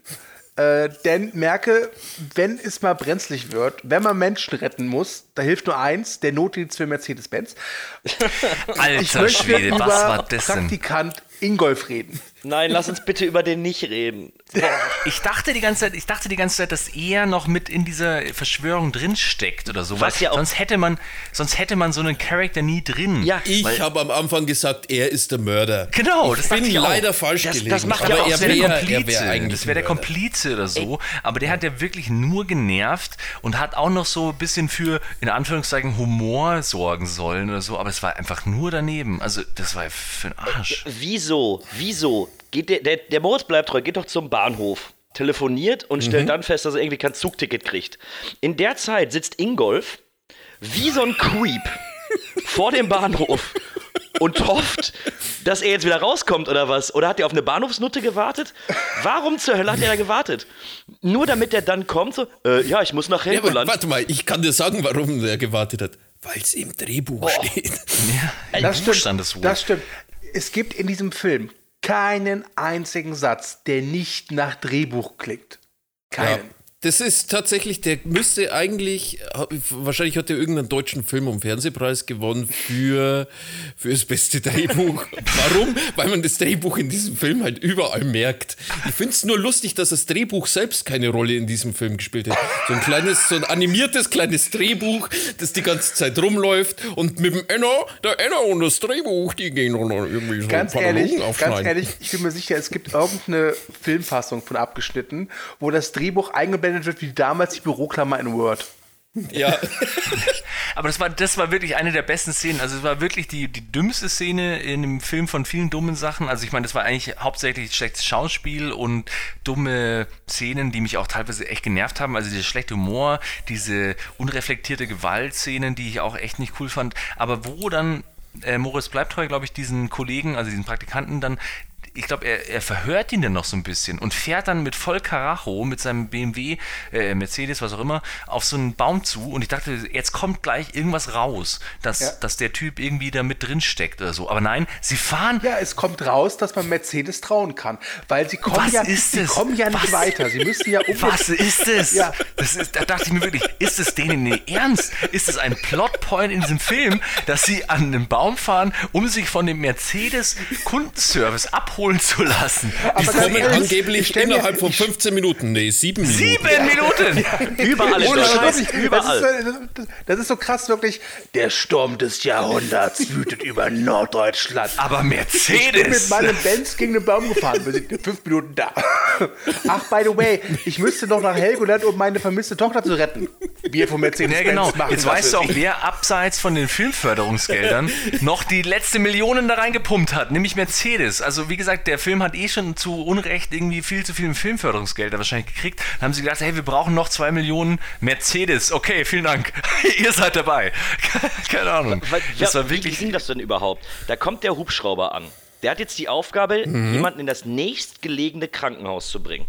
Äh, denn merke, wenn es mal brenzlig wird, wenn man Menschen retten muss, da hilft nur eins, der Notdienst für Mercedes-Benz. Ich Alter möchte Schwede, über was war das denn? Praktikant Ingolf reden. Nein, lass uns bitte über den nicht reden. Ich dachte die ganze Zeit, ich dachte die ganze Zeit, dass er noch mit in dieser Verschwörung drin steckt oder so. Was ja auch- sonst hätte man, sonst hätte man so einen Charakter nie drin. Ja, Ich habe am Anfang gesagt, er ist der Mörder. Genau, das Ich bin dachte ich auch. leider falsch Das- das gelegen. macht ja aber auch er Das wäre der wäre er Komplize. wär das wäre der ein. Komplize oder so. Aber der hat ja wirklich nur genervt und hat auch noch so ein bisschen für, in Anführungszeichen, Humor sorgen sollen oder so. Aber es war einfach nur daneben. Also, das war für den Arsch. Wieso? Wieso? Geht der, der, der Moritz bleibt treu, geht doch zum Bahnhof, telefoniert und stellt dann fest, dass er irgendwie kein Zugticket kriegt. In der Zeit sitzt Ingolf wie so ein Creep vor dem Bahnhof und hofft, dass er jetzt wieder rauskommt oder was? Oder hat er auf eine Bahnhofsnutte gewartet? Warum zur Hölle hat er da gewartet? Nur damit er dann kommt, so, äh, ja, ich muss nach Ja, Helgoland. warte mal, ich kann dir sagen, warum er gewartet hat. Weil es im Drehbuch steht. Ja, Das stimmt. Das stimmt. Es gibt in diesem Film keinen einzigen Satz, der nicht nach Drehbuch klingt. Ja, Keinen. Das ist tatsächlich, der müsste eigentlich, wahrscheinlich hat er irgendeinen deutschen Film- und Fernsehpreis gewonnen für, für das beste Drehbuch. Warum? Weil man das Drehbuch in diesem Film halt überall merkt. Ich finde es nur lustig, dass das Drehbuch selbst keine Rolle in diesem Film gespielt hat. So ein kleines, so ein animiertes kleines Drehbuch, das die ganze Zeit rumläuft und mit dem Enner, der Enner und das Drehbuch, die gehen noch irgendwie so Ganz ein paar ehrlich, ganz ehrlich, ich bin mir sicher, es gibt irgendeine Filmfassung von abgeschnitten, wo das Drehbuch eingeblendet wird, wie damals die Büroklammer in Word. Ja. Aber das war, das war wirklich eine der besten Szenen. Also es war wirklich die, die dümmste Szene in einem Film von vielen dummen Sachen. Also ich meine, das war eigentlich hauptsächlich schlechtes Schauspiel und dumme Szenen, die mich auch teilweise echt genervt haben. Also dieser schlechte Humor, diese unreflektierte Gewaltszenen, die ich auch echt nicht cool fand. Aber wo dann äh, Moritz Bleibtreu, glaube ich, diesen Kollegen, also diesen Praktikanten dann ich glaube, er, er verhört ihn dann noch so ein bisschen und fährt dann mit voll Karacho, mit seinem BMW, äh, Mercedes, was auch immer, auf so einen Baum zu und ich dachte, jetzt kommt gleich irgendwas raus, dass, Ja. dass der Typ irgendwie da mit drin steckt oder so. Aber nein, sie fahren. Ja, es kommt raus, dass man Mercedes trauen kann, weil sie kommen Was ja, ist sie kommen ja nicht Was? weiter. Sie müssen ja um Was ist es? Ja. Das ist, da dachte ich mir wirklich, ist es denen nicht ernst? Ist es ein Plotpoint in diesem Film, dass sie an einen Baum fahren, um sich von dem Mercedes Kundenservice abholen zu lassen? Aber Die kommen angeblich innerhalb von ich- 15 Minuten, nee, sieben Minuten. Sieben Minuten! Überall in Deutschland. wirklich, Überall. Das ist, so- das, ist so krass, wirklich. Der Sturm des Jahrhunderts wütet über Norddeutschland. Aber Ich bin Mercedes! mit meinem Benz gegen den Baum gefahren. Wir sind in fünf Minuten da. Ach, by the way, ich müsste noch nach Helgoland, um meine vermisste Tochter zu retten. Wir von Mercedes Ja, genau. machen Jetzt weißt du auch, wer abseits von den Filmförderungsgeldern noch die letzte Millionen da reingepumpt hat, nämlich Mercedes. Also wie gesagt, der Film hat eh schon zu Unrecht irgendwie viel zu viel Filmförderungsgelder wahrscheinlich gekriegt. Dann haben sie gedacht, hey, wir brauchen noch zwei Millionen Mercedes. Okay, vielen Dank. Ihr seid dabei. Keine Ahnung. Weil, Das ja, war wie wirklich. ging das denn überhaupt? Da kommt der Hubschrauber an. Der hat jetzt die Aufgabe, jemanden in das nächstgelegene Krankenhaus zu bringen.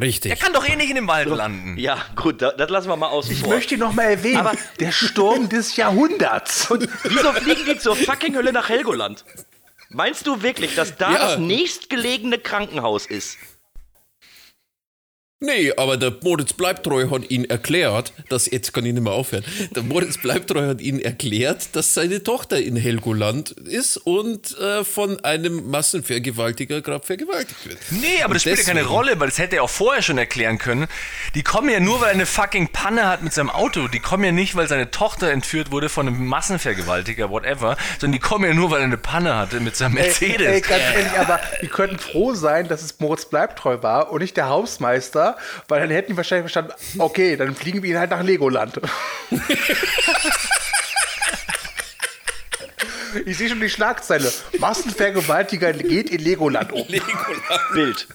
Richtig. Der kann doch eh nicht in dem Wald landen. Ja, gut, da, das lassen wir mal außen Ich vor. möchte noch mal erwähnen, Aber- der Sturm des Jahrhunderts. Wieso fliegen die zur fucking Hölle nach Helgoland? Meinst du wirklich, dass da Ja. das nächstgelegene Krankenhaus ist? Nee, aber der Moritz Bleibtreu hat ihn erklärt, dass, jetzt kann ich nicht mehr aufhören, der Moritz Bleibtreu hat ihn erklärt, dass seine Tochter in Helgoland ist und äh, von einem Massenvergewaltiger gerade vergewaltigt wird. Nee, aber das spielt ja keine Rolle, weil das hätte er auch vorher schon erklären können. Die kommen ja nur, weil er eine fucking Panne hat mit seinem Auto. Die kommen ja nicht, weil seine Tochter entführt wurde von einem Massenvergewaltiger, whatever, sondern die kommen ja nur, weil er eine Panne hatte mit seinem Mercedes. Ey, ey, ganz ehrlich, aber die könnten froh sein, dass es Moritz Bleibtreu war und nicht der Hausmeister, weil dann hätten die wahrscheinlich verstanden, okay, dann fliegen wir ihn halt nach Legoland. Ich sehe schon die Schlagzeile. Massenvergewaltiger geht in Legoland um. Bild.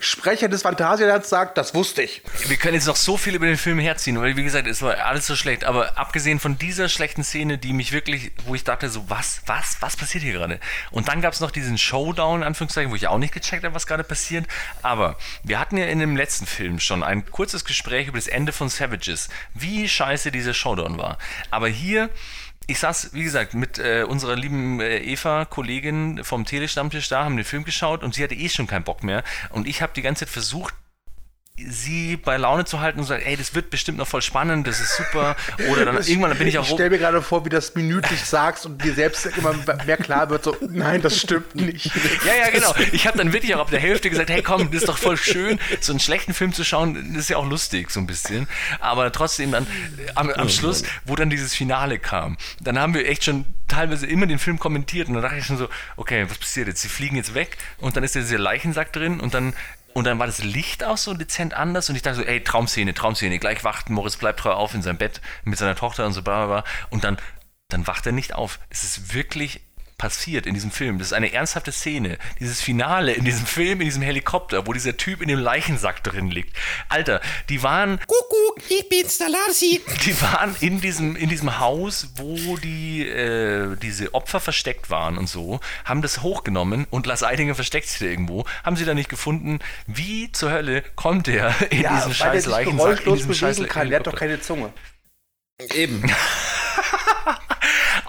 Sprecher des Phantasialands sagt, das wusste ich. Wir können jetzt noch so viel über den Film herziehen, weil wie gesagt, es war alles so schlecht. Aber abgesehen von dieser schlechten Szene, die mich wirklich, wo ich dachte so, was, was, was passiert hier gerade? Und dann gab es noch diesen Showdown, in Anführungszeichen, wo ich auch nicht gecheckt habe, was gerade passiert. Aber wir hatten ja in dem letzten Film schon ein kurzes Gespräch über das Ende von Savages, wie scheiße dieser Showdown war. Aber hier ich saß, wie gesagt, mit äh, unserer lieben äh, Eva, Kollegin vom Telestammtisch da, haben den Film geschaut und sie hatte eh schon keinen Bock mehr. Und ich habe die ganze Zeit versucht, sie bei Laune zu halten und sagen, ey, das wird bestimmt noch voll spannend, das ist super. Oder dann irgendwann bin ich auch Ich stelle mir gerade vor, wie du das minütlich sagst und dir selbst immer mehr klar wird, so, nein, das stimmt nicht. Ja, ja, genau. Ich habe dann wirklich auch ab der Hälfte gesagt, hey komm, das ist doch voll schön, so einen schlechten Film zu schauen, das ist ja auch lustig, so ein bisschen. Aber trotzdem dann äh, am, am Schluss, wo dann dieses Finale kam, dann haben wir echt schon teilweise immer den Film kommentiert und dann dachte ich schon so, okay, was passiert jetzt? Sie fliegen jetzt weg und dann ist ja dieser Leichensack drin und dann und dann war das Licht auch so dezent anders und ich dachte so, ey, Traumszene, Traumszene. Gleich wacht Moritz bleibt treu auf in seinem Bett mit seiner Tochter und so bla bla bla. Und dann, dann wacht er nicht auf. Es ist wirklich passiert in diesem Film. Das ist eine ernsthafte Szene. Dieses Finale in diesem Film, in diesem Helikopter, wo dieser Typ in dem Leichensack drin liegt. Alter, die waren Kuckuck, ich bin's, der Larsi. die waren in diesem, in diesem Haus, wo die, äh, diese Opfer versteckt waren und so, haben das hochgenommen und Lars Eidinger versteckt sich da irgendwo, haben sie da nicht gefunden. Wie zur Hölle kommt der in Ja, diesen er scheiß Leichensack, in diesem scheiß kann. Der hat doch keine Zunge. Eben.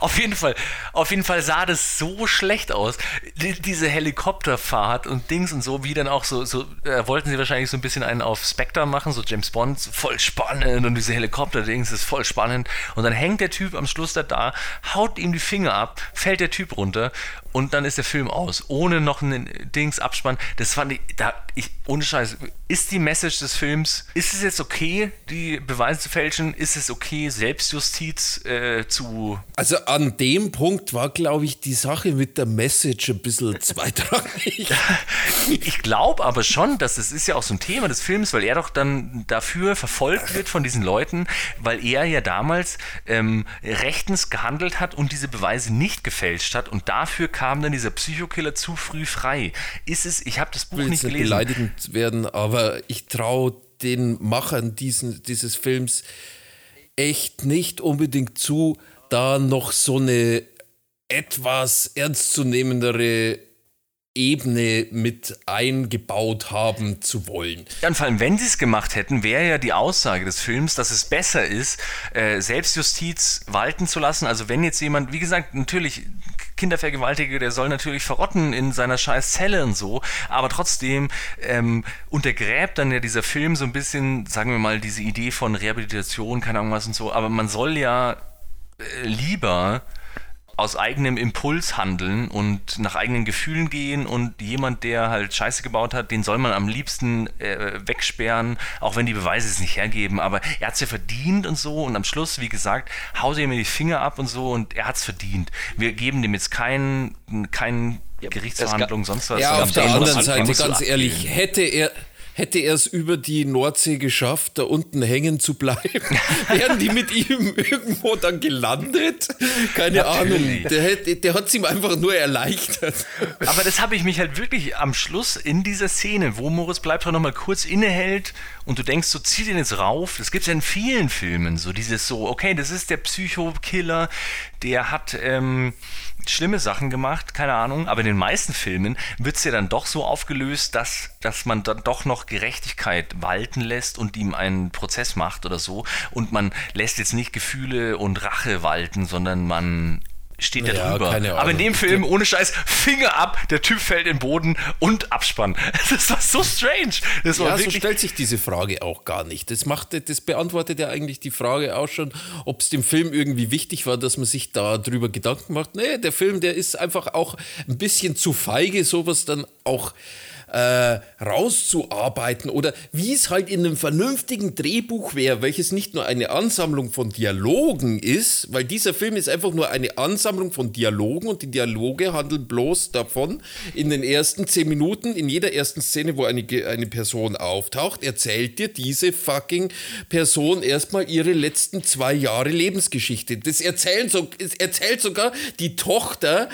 Auf jeden Fall, auf jeden Fall sah das so schlecht aus. Die, diese Helikopterfahrt und Dings und so, wie dann auch so, so äh, wollten sie wahrscheinlich so ein bisschen einen auf Spectre machen, so James Bond, voll spannend und diese Helikopter-Dings ist voll spannend. Und dann hängt der Typ am Schluss da da, haut ihm die Finger ab, fällt der Typ runter und dann ist der Film aus, ohne noch einen Dings Abspann. Das fand ich, da, ich, ohne Scheiß, ist die Message des Films, ist es jetzt okay, die Beweise zu fälschen? Ist es okay, Selbstjustiz äh, zu. Also an dem Punkt war, glaube ich, die Sache mit der Message ein bisschen zweitrangig. ich glaube aber schon, dass es ist ja auch so ein Thema des Films, weil er doch dann dafür verfolgt wird von diesen Leuten, weil er ja damals ähm, rechtens gehandelt hat und diese Beweise nicht gefälscht hat und dafür kam dann dieser Psychokiller zu früh frei. Ist es, ich habe das Buch will nicht gelesen. beleidigend werden, aber ich traue den Machern diesen, dieses Films echt nicht unbedingt zu, da noch so eine etwas ernstzunehmendere Ebene mit eingebaut haben zu wollen. Ja, und vor allem, wenn sie es gemacht hätten, wäre ja die Aussage des Films, dass es besser ist, äh, Selbstjustiz walten zu lassen. Also wenn jetzt jemand, wie gesagt, natürlich Kindervergewaltiger, der soll natürlich verrotten in seiner scheiß Zelle und so, aber trotzdem ähm, untergräbt dann ja dieser Film so ein bisschen, sagen wir mal, diese Idee von Rehabilitation, keine Ahnung was und so, aber man soll ja lieber aus eigenem Impuls handeln und nach eigenen Gefühlen gehen und jemand, der halt Scheiße gebaut hat, den soll man am liebsten äh, wegsperren, auch wenn die Beweise es nicht hergeben, aber er hat es ja verdient und so und am Schluss, wie gesagt, hause ihm die Finger ab und so und er hat es verdient. Wir geben dem jetzt keinen kein Gerichtsverhandlung, sonst was. Ja, auf der anderen Seite, ganz ehrlich, hätte er. Hätte er es über die Nordsee geschafft, da unten hängen zu bleiben, wären die mit ihm irgendwo dann gelandet? Keine Ahnung. Natürlich. Der, hätte- der hat es ihm einfach nur erleichtert. Aber das habe ich mich halt wirklich am Schluss in dieser Szene, wo Moritz bleibt noch mal kurz innehält und du denkst, so zieh den jetzt rauf. Das gibt es ja in vielen Filmen, so dieses so, okay, das ist der Psychokiller, der hat ähm, schlimme Sachen gemacht, keine Ahnung, aber in den meisten Filmen wird es ja dann doch so aufgelöst, dass, dass man dann doch noch Gerechtigkeit walten lässt und ihm einen Prozess macht oder so. Und man lässt jetzt nicht Gefühle und Rache walten, sondern man steht da Ja, drüber. keine Aber in dem Film, ohne Scheiß, Finger ab, der Typ fällt in den Boden und Abspann. Das war so strange. Das war Ja, so wirklich. stellt sich diese Frage auch gar nicht. Das, macht, das beantwortet ja eigentlich die Frage auch schon, ob es dem Film irgendwie wichtig war, dass man sich da drüber Gedanken macht. Nee, der Film, der ist einfach auch ein bisschen zu feige, sowas dann auch äh, rauszuarbeiten oder wie es halt in einem vernünftigen Drehbuch wäre, welches nicht nur eine Ansammlung von Dialogen ist, weil dieser Film ist einfach nur eine Ansammlung von Dialogen und die Dialoge handeln bloß davon, in den ersten zehn Minuten, in jeder ersten Szene, wo eine, eine Person auftaucht, erzählt dir diese fucking Person erstmal ihre letzten zwei Jahre Lebensgeschichte. Das erzählen so, erzählt sogar die Tochter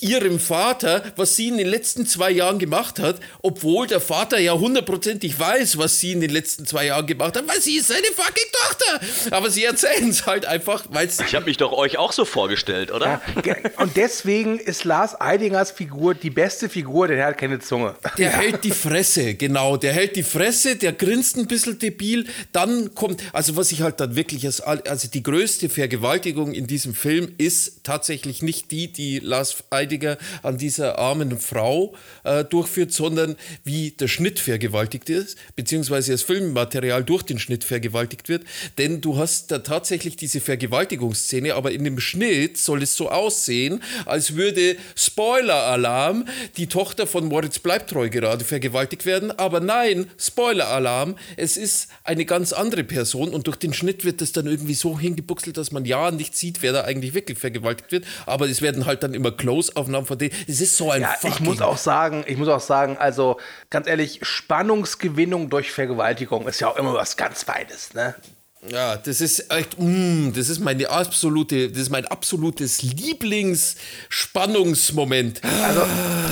ihrem Vater, was sie in den letzten zwei Jahren gemacht hat, obwohl der Vater ja hundertprozentig weiß, was sie in den letzten zwei Jahren gemacht hat, weil sie ist seine fucking Tochter. Aber sie erzählen es halt einfach, weil es Ich habe mich doch euch auch so vorgestellt, oder? Ge- Und deswegen ist Lars Eidingers Figur die beste Figur, denn er hat keine Zunge. Der hält die Fresse, genau. Der hält die Fresse, der grinst ein bisschen debil. Dann kommt, also was ich halt dann wirklich, als, also die größte Vergewaltigung in diesem Film ist tatsächlich nicht die, die Lars Eidinger an dieser armen Frau äh, durchführt, sondern wie der Schnitt vergewaltigt ist, beziehungsweise das Filmmaterial durch den Schnitt vergewaltigt wird. Denn du hast da tatsächlich diese Vergewaltigungsszene, aber in dem Schnitt soll es so aussehen, als würde Spoiler-Alarm die Tochter von Moritz Bleibtreu gerade vergewaltigt werden. Aber nein, Spoiler-Alarm, es ist eine ganz andere Person und durch den Schnitt wird das dann irgendwie so hingebuchselt, dass man ja nicht sieht, wer da eigentlich wirklich vergewaltigt wird. Aber es werden halt dann immer Close-Aufnahmen von denen. Es ist so ein Ja, ich muss auch sagen, ich muss auch sagen, also ganz ehrlich, Spannungsgewinnung durch Vergewaltigung ist ja auch immer was ganz Feines, ne? Ja, das ist echt, mm, das ist meine absolute, das ist mein absolutes Lieblingsspannungsmoment.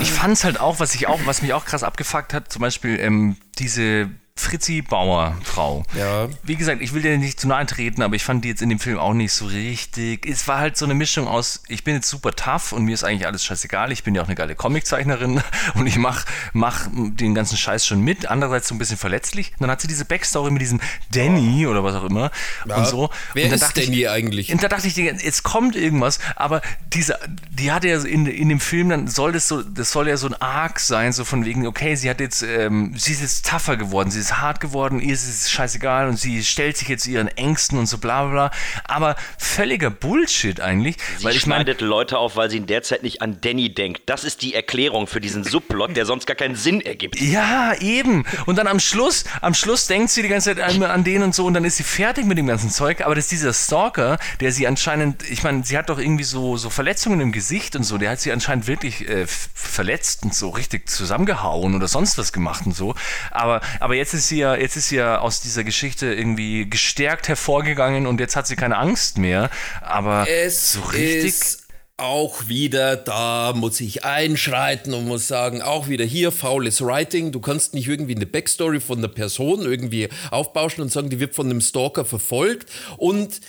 Ich fand es halt auch, was ich auch, was mich auch krass abgefuckt hat, zum Beispiel ähm, diese Fritzi Bauer Frau. Ja. Wie gesagt, ich will dir nicht zu nahe treten, aber ich fand die jetzt in dem Film auch nicht so richtig. Es war halt so eine Mischung aus, ich bin jetzt super tough und mir ist eigentlich alles scheißegal. Ich bin ja auch eine geile Comiczeichnerin und ich mach, mach den ganzen Scheiß schon mit. Andererseits so ein bisschen verletzlich. Und dann hat sie diese Backstory mit diesem Danny oder was auch immer und so. Wer und ist dachte ich- Danny eigentlich? und da dachte ich, jetzt kommt irgendwas, aber diese, die hatte ja in, in dem Film, dann soll das so, das soll ja so ein Arc sein, so von wegen, okay, sie hat jetzt, ähm, sie ist jetzt tougher geworden, sie ist hart geworden, ihr ist es scheißegal und sie stellt sich jetzt ihren Ängsten und so bla bla bla. Aber völliger Bullshit eigentlich, Sie weil ich meine, schneidet Leute auf, weil sie in der Zeit nicht an Danny denkt. Das ist die Erklärung für diesen Subplot, der sonst gar keinen Sinn ergibt. Ja, eben. Und dann am Schluss, am Schluss denkt sie die ganze Zeit an, an den und so und dann ist sie fertig mit dem ganzen Zeug. Aber das ist dieser Stalker, der sie anscheinend, ich meine, sie hat doch irgendwie so, so Verletzungen im Gesicht und so, der hat sie anscheinend wirklich äh, verletzt und so richtig zusammengehauen oder sonst was gemacht und so. Aber, aber jetzt ist sie ja, jetzt ist sie ja aus dieser Geschichte irgendwie gestärkt hervorgegangen und jetzt hat sie keine Angst mehr. Aber Es so richtig. ist auch wieder, da muss ich einschreiten und muss sagen, auch wieder hier faules Writing. Du kannst nicht irgendwie eine Backstory von einer Person irgendwie aufbauschen und sagen, die wird von einem Stalker verfolgt. Und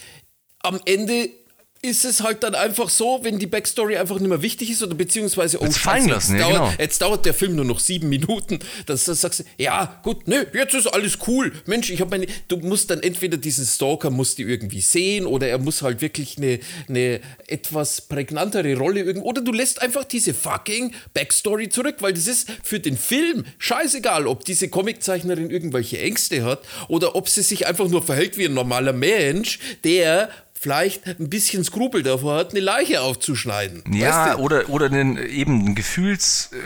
am Ende ist es halt dann einfach so, wenn die Backstory einfach nicht mehr wichtig ist oder beziehungsweise, oh Wird's fallen lassen, jetzt, ja, dauert, genau. jetzt dauert der Film nur noch sieben Minuten, dass du sagst, ja gut, nö, jetzt ist alles cool. Mensch, ich habe meine, du musst dann entweder diesen Stalker musst du irgendwie sehen oder er muss halt wirklich eine, eine etwas prägnantere Rolle irgendwie, oder du lässt einfach diese fucking Backstory zurück, weil das ist für den Film scheißegal, ob diese Comiczeichnerin irgendwelche Ängste hat oder ob sie sich einfach nur verhält wie ein normaler Mensch, der vielleicht ein bisschen Skrupel davor hat, eine Leiche aufzuschneiden. Ja, Weißt du? oder, oder den, eben ein Gefühls, äh,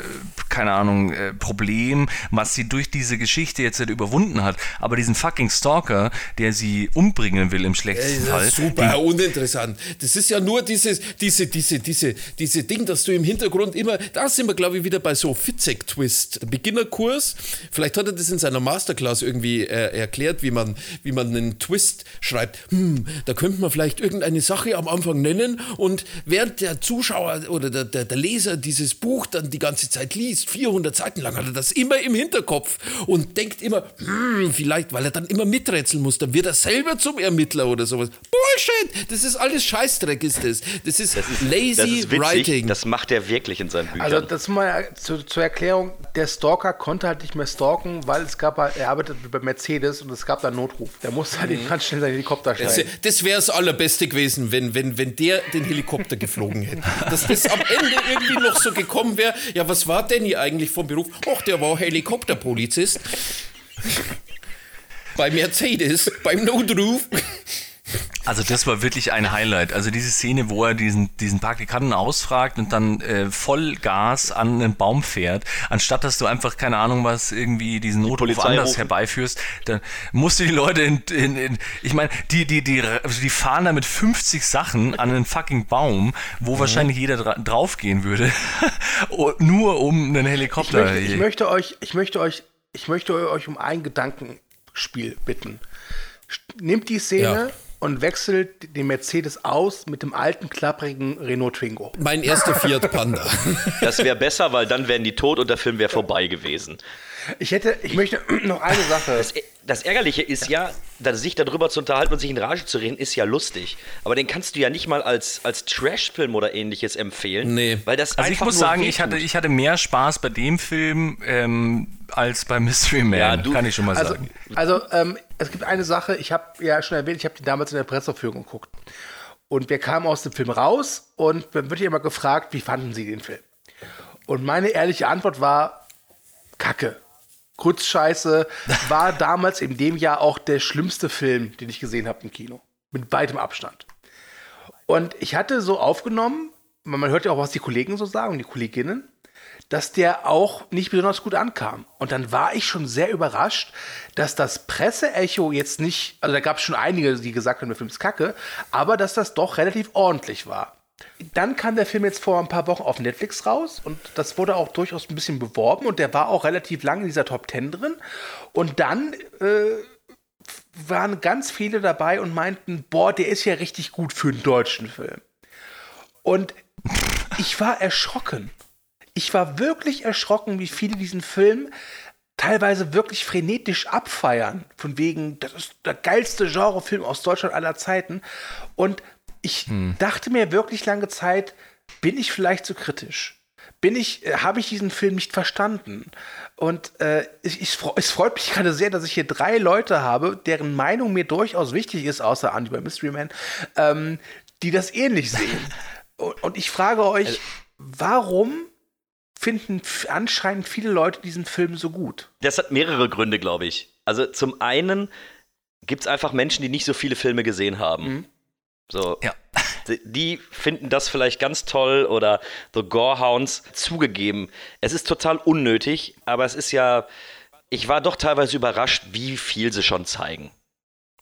keine Ahnung, äh, Problem, was sie durch diese Geschichte jetzt halt überwunden hat. Aber diesen fucking Stalker, der sie umbringen will im schlechtesten das Fall. ist super uninteressant. Das ist ja nur dieses, diese, diese, diese, diese Ding, dass du im Hintergrund immer, da sind wir, glaube ich, wieder bei so Fitzek-Twist, Beginnerkurs. Vielleicht hat er das in seiner Masterclass irgendwie äh, erklärt, wie man, wie man einen Twist schreibt. Hm, da könnte man vielleicht irgendeine Sache am Anfang nennen und während der Zuschauer oder der, der, der Leser dieses Buch dann die ganze Zeit liest, 400 Seiten lang, hat er das immer im Hinterkopf und denkt immer, hm, vielleicht, weil er dann immer miträtseln muss, dann wird er selber zum Ermittler oder sowas. Bullshit! Das ist alles Scheißdreck, ist das. Das ist, lazy Das ist witzig, writing. das macht er wirklich in seinen Büchern. Also das mal zu, zur Erklärung, der Stalker konnte halt nicht mehr stalken, weil es gab halt, er arbeitet bei Mercedes und es gab da einen Notruf. Der musste halt ganz schnell seinen Helikopter Das, steigen. das wäre das Allerbeste gewesen, wenn, wenn, wenn der den Helikopter geflogen hätte. Dass das am Ende irgendwie noch so gekommen wäre. Ja, was war Danny eigentlich vom Beruf? Ach, der war Helikopterpolizist. Bei Mercedes, beim Notruf. Also das war wirklich ein Highlight. Also diese Szene, wo er diesen, diesen Praktikanten ausfragt und dann äh, Vollgas an einen Baum fährt, anstatt dass du einfach, keine Ahnung was, irgendwie diesen Notruf Polizei anders rufen. herbeiführst, dann musst du die Leute in, in, in ich meine, die, die, die, die fahren da mit 50 Sachen an einen fucking Baum, wo Mhm. wahrscheinlich jeder dra draufgehen würde, nur um einen Ich Helikopter. möchte, ich möchte euch, ich möchte euch, ich möchte euch um ein Gedankenspiel bitten. Nehmt die Szene Ja. Und wechselt den Mercedes aus mit dem alten, klapprigen Renault Twingo. Mein erster Fiat Panda. das wäre besser, weil dann wären die tot und der Film wäre vorbei gewesen. Ich hätte, ich möchte noch eine Sache. Das, das Ärgerliche ist ja, dass sich darüber zu unterhalten und sich in Rage zu reden, ist ja lustig. Aber den kannst du ja nicht mal als, als Trash-Film oder ähnliches empfehlen. Nee. Weil das Also ich muss nur sagen, wehtut. ich hatte, ich hatte mehr Spaß bei dem Film ähm, als bei Mystery Man, Ja, du- kann ich schon mal Also, sagen. also ähm, es gibt eine Sache, ich habe ja schon erwähnt, ich habe die damals in der Presseführung geguckt. Und wir kamen aus dem Film raus und dann wird ja immer gefragt, wie fanden Sie den Film? Und meine ehrliche Antwort war, Kacke. Kurzscheiße war damals in dem Jahr auch der schlimmste Film, den ich gesehen habe im Kino. Mit weitem Abstand. Und ich hatte so aufgenommen, man hört ja auch, was die Kollegen so sagen und die Kolleginnen, dass der auch nicht besonders gut ankam. Und dann war ich schon sehr überrascht, dass das Presseecho jetzt nicht, also da gab es schon einige, die gesagt haben, der Film ist kacke, aber dass das doch relativ ordentlich war. Dann kam der Film jetzt vor ein paar Wochen auf Netflix raus und das wurde auch durchaus ein bisschen beworben und der war auch relativ lang in dieser Top 10 drin. Und dann äh, waren ganz viele dabei und meinten, boah, der ist ja richtig gut für einen deutschen Film. Und ich war erschrocken. Ich war wirklich erschrocken, wie viele diesen Film teilweise wirklich frenetisch abfeiern. Von wegen, das ist der geilste Genrefilm aus Deutschland aller Zeiten. Und ich dachte mir wirklich lange Zeit, bin ich vielleicht zu kritisch? Bin ich, äh, habe ich diesen Film nicht verstanden? Und äh, ich, ich, es freut mich gerade sehr, dass ich hier drei Leute habe, deren Meinung mir durchaus wichtig ist, außer Andy bei Mystery Man, ähm, die das ähnlich sehen. und, und ich frage euch, warum finden anscheinend viele Leute diesen Film so gut? Das hat mehrere Gründe, glaube ich. Also zum einen gibt es einfach Menschen, die nicht so viele Filme gesehen haben. So, Ja. die- die finden das vielleicht ganz toll oder The Gorehounds zugegeben. Es ist total unnötig, aber es ist ja, ich war doch teilweise überrascht, wie viel sie schon zeigen.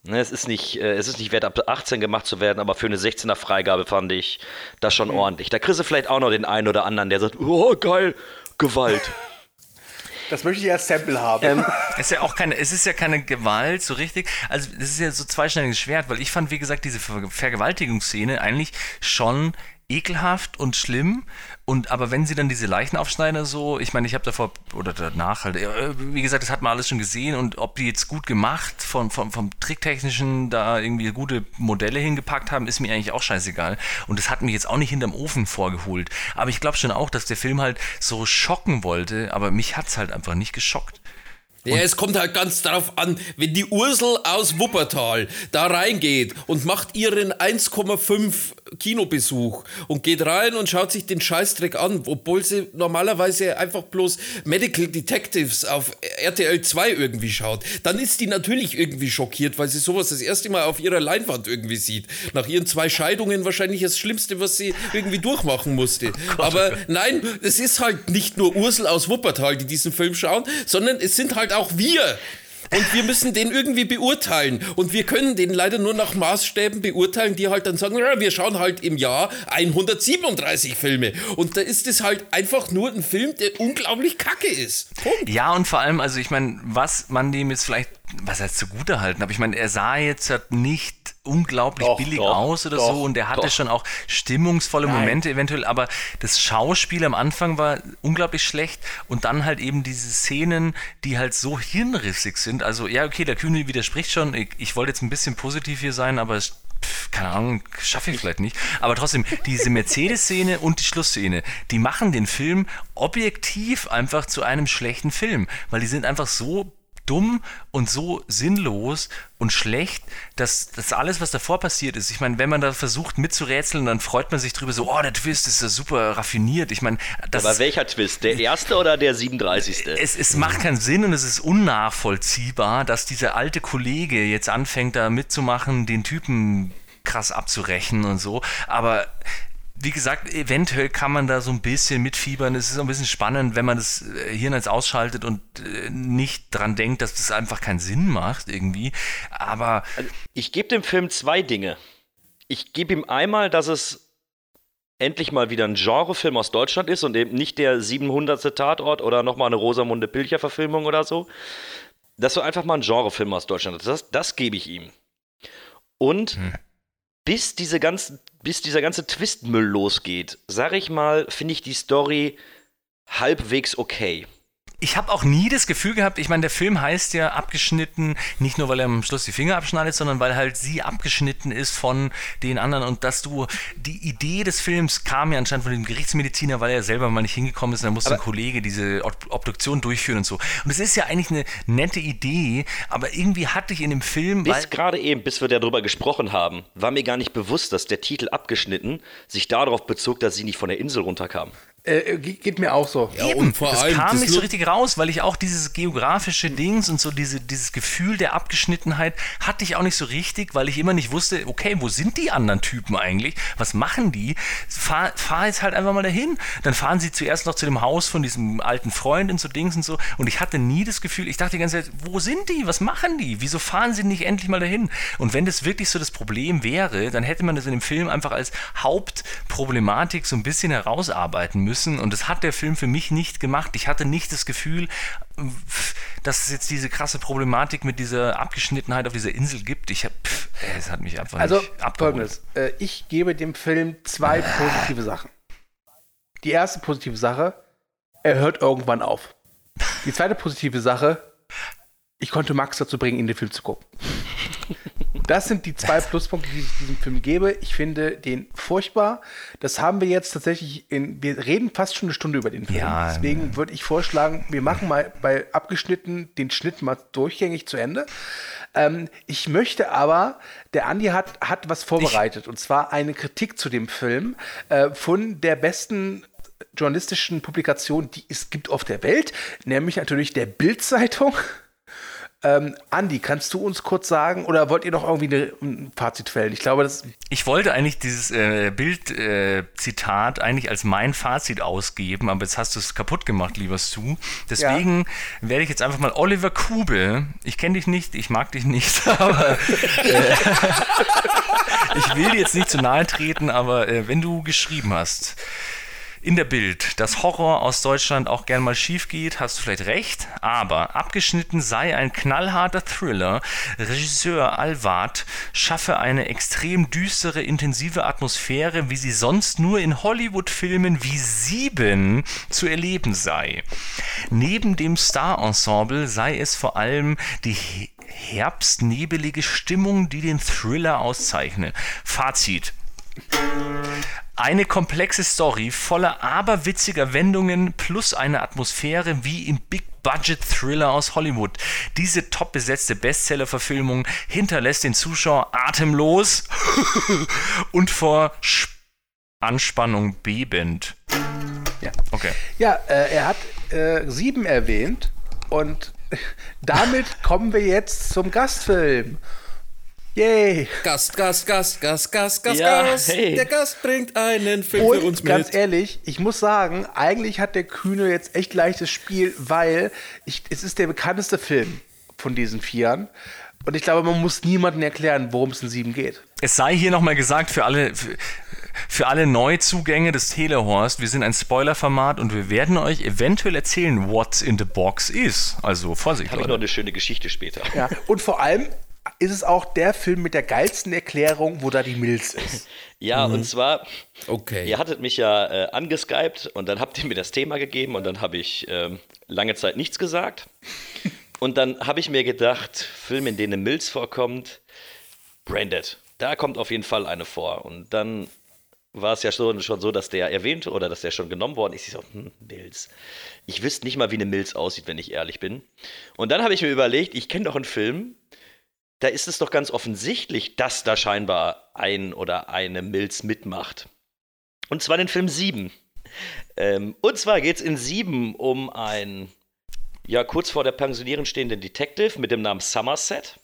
Ne, Es ist nicht, äh, es ist nicht wert, ab 18 gemacht zu werden, aber für eine 16er Freigabe fand ich das schon ordentlich. Da kriegst du vielleicht auch noch den einen oder anderen, der sagt, oh geil, Gewalt. Das möchte ich als Sample haben. Es ist ja auch keine, es ist ja keine Gewalt so richtig. Also das ist ja so zweischneidiges Schwert, weil ich fand, wie gesagt, diese Ver Vergewaltigungsszene eigentlich schon ekelhaft und schlimm. Und aber wenn sie dann diese Leichen aufschneiden, so, ich meine, ich habe davor oder danach halt, äh, wie gesagt, das hat man alles schon gesehen und ob die jetzt gut gemacht von, vom, vom Tricktechnischen da irgendwie gute Modelle hingepackt haben, ist mir eigentlich auch scheißegal. Und das hat mich jetzt auch nicht hinterm Ofen vorgeholt. Aber ich glaube schon auch, dass der Film halt so schocken wollte, aber mich hat's halt einfach nicht geschockt. Ja, es kommt halt ganz darauf an, wenn die Ursel aus Wuppertal da reingeht und macht ihren 1,5 Kinobesuch und geht rein und schaut sich den Scheißdreck an, obwohl sie normalerweise einfach bloß Medical Detectives auf RTL 2 irgendwie schaut, dann ist die natürlich irgendwie schockiert, weil sie sowas das erste Mal auf ihrer Leinwand irgendwie sieht. Nach ihren zwei Scheidungen wahrscheinlich das Schlimmste, was sie irgendwie durchmachen musste. Aber nein, es ist halt nicht nur Ursel aus Wuppertal, die diesen Film schauen, sondern es sind halt auch wir. Und wir müssen den irgendwie beurteilen. Und wir können den leider nur nach Maßstäben beurteilen, die halt dann sagen, ja, wir schauen halt im Jahr 137 Filme. Und da ist es halt einfach nur ein Film, der unglaublich kacke ist. Punkt. Ja, und vor allem, also ich meine, was man dem jetzt vielleicht, was heißt zugute halten, aber ich meine, er sah jetzt halt nicht unglaublich Doch, billig doch, aus oder doch, so und er hatte schon auch stimmungsvolle Momente eventuell, aber das Schauspiel am Anfang war unglaublich schlecht und dann halt eben diese Szenen, die halt so hirnrissig sind. Also ja, okay, der Kühne widerspricht schon. Ich, ich wollte jetzt ein bisschen positiv hier sein, aber es keine Ahnung, schaffe ich vielleicht nicht. Aber trotzdem, diese Mercedes-Szene und die Schlussszene, die machen den Film objektiv einfach zu einem schlechten Film, weil die sind einfach so dumm und so sinnlos und schlecht, dass das alles, was davor passiert ist, ich meine, wenn man da versucht mitzurätseln, dann freut man sich drüber so, oh, der Twist ist ja super raffiniert. Ich meine, das Aber welcher Twist? Der erste oder der 37.? es, es macht keinen Sinn und es ist unnachvollziehbar, dass dieser alte Kollege jetzt anfängt, da mitzumachen, den Typen krass abzurächen und so. Aber wie gesagt, eventuell kann man da so ein bisschen mitfiebern. Es ist so ein bisschen spannend, wenn man das äh, Hirn jetzt ausschaltet und äh, nicht dran denkt, dass das einfach keinen Sinn macht irgendwie. Aber Ich gebe dem Film zwei Dinge. Ich gebe ihm einmal, dass es endlich mal wieder ein Genrefilm aus Deutschland ist und eben nicht der 700. Tatort oder nochmal eine Rosamunde Pilcher-Verfilmung oder so. Dass du einfach mal ein Genrefilm aus Deutschland hast. Das, das gebe ich ihm. Und bis, diese ganzen, bis dieser ganze Twistmüll losgeht, sag ich mal, finde ich die Story halbwegs okay. Ich habe auch nie das Gefühl gehabt, ich meine, der Film heißt ja abgeschnitten, nicht nur weil er am Schluss die Finger abschneidet, sondern weil halt sie abgeschnitten ist von den anderen und dass du, die Idee des Films kam ja anscheinend von dem Gerichtsmediziner, weil er selber mal nicht hingekommen ist und da musste ein Kollege diese Ob- Obduktion durchführen und so. Und es ist ja eigentlich eine nette Idee, aber irgendwie hatte ich in dem Film, Bis gerade eben, bis wir darüber gesprochen haben, war mir gar nicht bewusst, dass der Titel abgeschnitten sich darauf bezog, dass sie nicht von der Insel runterkam. Äh, ge- geht mir auch so. Ja, Eben, und vor das allem, kam das nicht so richtig raus, weil ich auch dieses geografische Dings und so diese, dieses Gefühl der Abgeschnittenheit hatte ich auch nicht so richtig, weil ich immer nicht wusste, okay, wo sind die anderen Typen eigentlich? Was machen die? Fahr, fahr jetzt halt einfach mal dahin. Dann fahren sie zuerst noch zu dem Haus von diesem alten Freund und so Dings und so. Und ich hatte nie das Gefühl, ich dachte die ganze Zeit, wo sind die? Was machen die? Wieso fahren sie nicht endlich mal dahin? Und wenn das wirklich so das Problem wäre, dann hätte man das in dem Film einfach als Hauptproblematik so ein bisschen herausarbeiten müssen. Und das hat der Film für mich nicht gemacht. Ich hatte nicht das Gefühl, dass es jetzt diese krasse Problematik mit dieser Abgeschnittenheit auf dieser Insel gibt. Ich hab, pff, es hat mich einfach Also nicht abgeholt. folgendes. Äh, ich gebe dem Film zwei positive Sachen. Die erste positive Sache, er hört irgendwann auf. Die zweite positive Sache, ich konnte Max dazu bringen, in den Film zu gucken. Das sind die zwei Pluspunkte, die ich diesem Film gebe. Ich finde den furchtbar. Das haben wir jetzt tatsächlich in, wir reden fast schon eine Stunde über den Film. Ja, Deswegen würde ich vorschlagen, wir machen mal bei abgeschnitten den Schnitt mal durchgängig zu Ende. Ähm, ich möchte aber, der Andi hat, hat was vorbereitet und zwar eine Kritik zu dem Film äh, von der besten journalistischen Publikation, die es gibt auf der Welt, nämlich natürlich der Bild-Zeitung. Ähm, Andi, kannst du uns kurz sagen, oder wollt ihr noch irgendwie ein Fazit fällen? Ich glaube, das Ich wollte eigentlich dieses äh, Bild-Zitat eigentlich als mein Fazit ausgeben, aber jetzt hast du es kaputt gemacht, lieber Stu. Deswegen werde ich jetzt einfach mal Oliver Kube, ich kenne dich nicht, ich mag dich nicht, aber äh, ich will dir jetzt nicht zu nahe treten, aber äh, wenn du geschrieben hast, in der Bild, dass Horror aus Deutschland auch gern mal schief geht, hast du vielleicht recht, aber abgeschnitten sei ein knallharter Thriller. Regisseur Alward schaffe eine extrem düstere, intensive Atmosphäre, wie sie sonst nur in Hollywood-Filmen wie Sieben zu erleben sei. Neben dem Star-Ensemble sei es vor allem die he- herbstnebelige Stimmung, die den Thriller auszeichne. Fazit. Eine komplexe Story voller aberwitziger Wendungen plus eine Atmosphäre wie im Big-Budget-Thriller aus Hollywood. Diese top besetzte Bestseller-Verfilmung hinterlässt den Zuschauer atemlos und vor Sp Anspannung bebend. Ja. Okay. Ja, äh, er hat äh, sieben erwähnt und damit kommen wir jetzt zum Gastfilm. Yay! Gast, Gast, Gast, Gast, Gast, Gast, Ja, Gast. hey. Der Gast bringt einen Film für uns Und ganz mit. ehrlich, ich muss sagen, eigentlich hat der Kühne jetzt echt leichtes Spiel, weil ich, es ist der bekannteste Film von diesen Vieren. Und ich glaube, man muss niemandem erklären, worum es in sieben geht. Es sei hier nochmal gesagt für alle, für, für alle Neuzugänge des Telehorst, wir sind ein Spoilerformat und wir werden euch eventuell erzählen, what in the box is. Also Vorsicht, Habe ich noch eine schöne Geschichte später. Ja. Und vor allem ist es auch der Film mit der geilsten Erklärung, wo da die Milz ist. Ja, und zwar, Okay. ihr hattet mich ja äh, angeskypt und dann habt ihr mir das Thema gegeben und dann habe ich ähm, lange Zeit nichts gesagt. Und dann habe ich mir gedacht, Film, in denen Mills vorkommt, Branded. Da kommt auf jeden Fall eine vor. Und dann war es ja schon, schon so, dass der erwähnt oder dass der schon genommen worden ist. Ich so, hm, Mills. Ich wüsste nicht mal, wie eine Mills aussieht, wenn ich ehrlich bin. Und dann habe ich mir überlegt, ich kenne doch einen Film, da ist es doch ganz offensichtlich, dass da scheinbar ein oder eine Mills mitmacht. Und zwar den Film 7. Ähm, und zwar geht es in 7 um einen, ja, kurz vor der Pensionierung stehenden Detective mit dem Namen Somerset.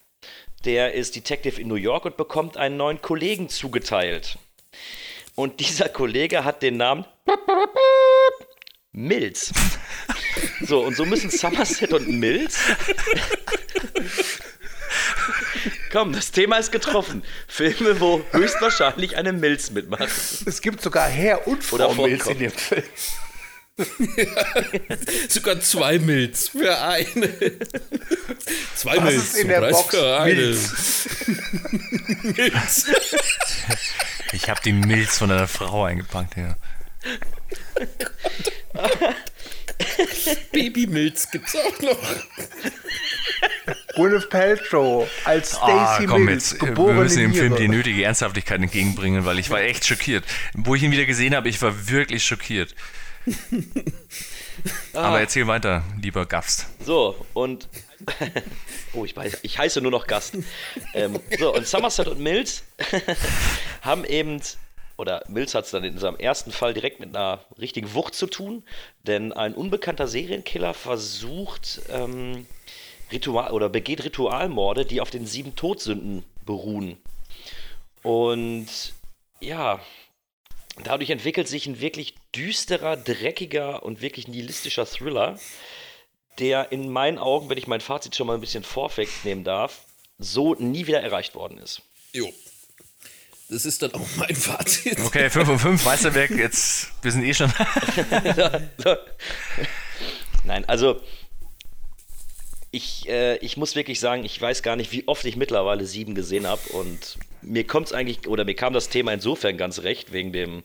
Der ist Detective in New York und bekommt einen neuen Kollegen zugeteilt. Und dieser Kollege hat den Namen Mills. So, und so müssen Somerset und Mills Komm, das Thema ist getroffen. Filme, wo höchstwahrscheinlich eine Milz mitmacht. Es gibt sogar Herr und Oder Frau Milz vorkommen. in dem Film. Sogar zwei Milz für eine. Zwei Was Milz ist in der Preis Box? für eine. Milz. Milz. Ich habe die Milz von einer Frau eingepackt, ja. Babymilz gibt's auch noch. Gwyneth Paltrow als Ah, Stacey komm Mills, jetzt, wir müssen dem Film die nötige Ernsthaftigkeit entgegenbringen, weil ich war echt schockiert. Wo ich ihn wieder gesehen habe, ich war wirklich schockiert. Aber erzähl weiter, lieber Gast. So, und. oh, ich, weiß, ich heiße nur noch Gast. Ähm, so, und Somerset und Mills haben eben. Oder Mills hat es dann in seinem ersten Fall direkt mit einer richtigen Wucht zu tun, denn ein unbekannter Serienkiller versucht ähm, Ritual oder begeht Ritualmorde, die auf den sieben Todsünden beruhen. Und ja, dadurch entwickelt sich ein wirklich düsterer, dreckiger und wirklich nihilistischer Thriller, der in meinen Augen, wenn ich mein Fazit schon mal ein bisschen vorwegnehmen darf, so nie wieder erreicht worden ist. Jo. Das ist dann auch mein Fazit. Okay, 5 von 5, Meisterwerk, jetzt, wir sind eh schon. Nein, also ich, äh, ich muss wirklich sagen, ich weiß gar nicht, wie oft ich mittlerweile sieben gesehen habe und mir kommt es eigentlich, oder mir kam das Thema insofern ganz recht, wegen dem,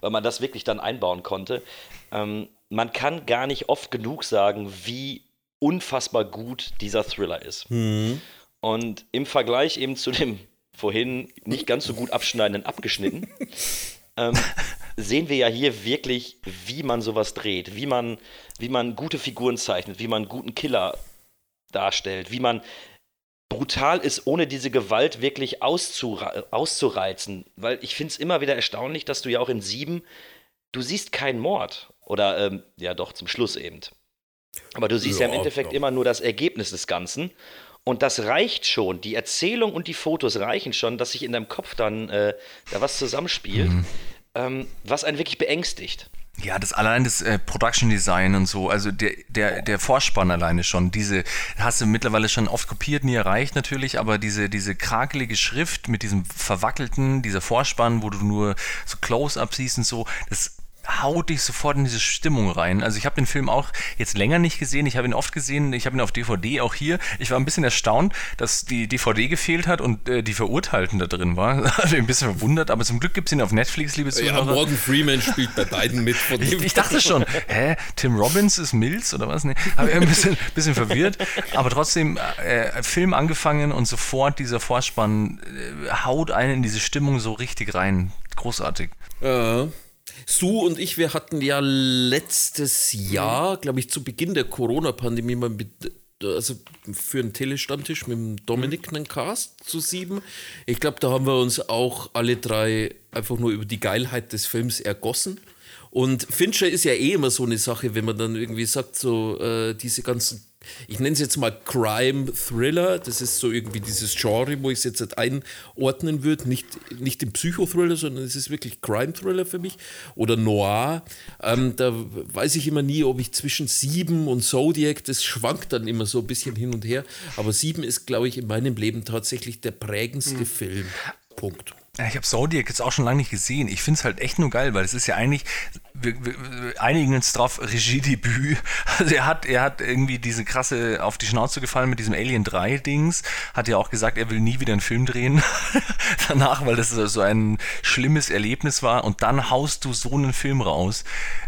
weil man das wirklich dann einbauen konnte. Ähm, man kann gar nicht oft genug sagen, wie unfassbar gut dieser Thriller ist. Und im Vergleich eben zu dem vorhin nicht ganz so gut abschneidenden abgeschnitten, ähm, sehen wir ja hier wirklich, wie man sowas dreht, wie man, wie man gute Figuren zeichnet, wie man einen guten Killer darstellt, wie man brutal ist, ohne diese Gewalt wirklich auszureizen. Weil ich finde es immer wieder erstaunlich, dass du ja auch in sieben, du siehst keinen Mord. Oder ähm, ja doch, zum Schluss eben. Aber du siehst ja, Ja, im Endeffekt ja. immer nur das Ergebnis des Ganzen. Und das reicht schon. Die Erzählung und die Fotos reichen schon, dass sich in deinem Kopf dann äh, da was zusammenspielt, ähm, was einen wirklich beängstigt. Ja, das allein das äh, Production Design und so, also der, der, der Vorspann alleine schon, diese hast du mittlerweile schon oft kopiert, nie erreicht natürlich, aber diese, diese krakelige Schrift mit diesem verwackelten, dieser Vorspann, wo du nur so Close-Up siehst und so, das haut dich sofort in diese Stimmung rein. Also ich habe den Film auch jetzt länger nicht gesehen, ich habe ihn oft gesehen, ich habe ihn auf DVD auch hier. Ich war ein bisschen erstaunt, dass die DVD gefehlt hat und äh, die Verurteilten da drin war. Also ein bisschen verwundert, aber zum Glück gibt es ihn auf Netflix, liebe Ja, Zuhörer. Morgan Freeman spielt bei beiden mit. Von Ich, ich dachte schon, hä, Tim Robbins ist Mills oder was? Nee, habe ich ein bisschen, bisschen verwirrt. Aber trotzdem, äh, Film angefangen und sofort dieser Vorspann äh, haut einen in diese Stimmung so richtig rein. Großartig. Ja. Sue und ich, wir hatten ja letztes Jahr, glaube ich, zu Beginn der Corona-Pandemie mal mit, also für einen Telestammtisch mit Dominik einen Cast zu sieben. Ich glaube, da haben wir uns auch alle drei einfach nur über die Geilheit des Films ergossen. Und Fincher ist ja eh immer so eine Sache, wenn man dann irgendwie sagt, so äh, diese ganzen, ich nenne es jetzt mal Crime-Thriller, das ist so irgendwie dieses Genre, wo ich es jetzt halt einordnen würde, nicht, nicht im Psychothriller, sondern es ist wirklich Crime-Thriller für mich oder Noir. Ähm, da weiß ich immer nie, ob ich zwischen Sieben und Zodiac, das schwankt dann immer so ein bisschen hin und her, aber Sieben ist, glaube ich, in meinem Leben tatsächlich der prägendste Film. Punkt. Ja, ich habe Zodiac jetzt auch schon lange nicht gesehen. Ich finde es halt echt nur geil, weil es ist ja eigentlich, wir, wir wir einigen uns drauf, Regiedebüt. Also er hat, er hat irgendwie diese krasse auf die Schnauze gefallen mit diesem Alien 3 Dings. Hat ja auch gesagt, er will nie wieder einen Film drehen danach, weil das so ein schlimmes Erlebnis war. Und dann haust du so einen Film raus,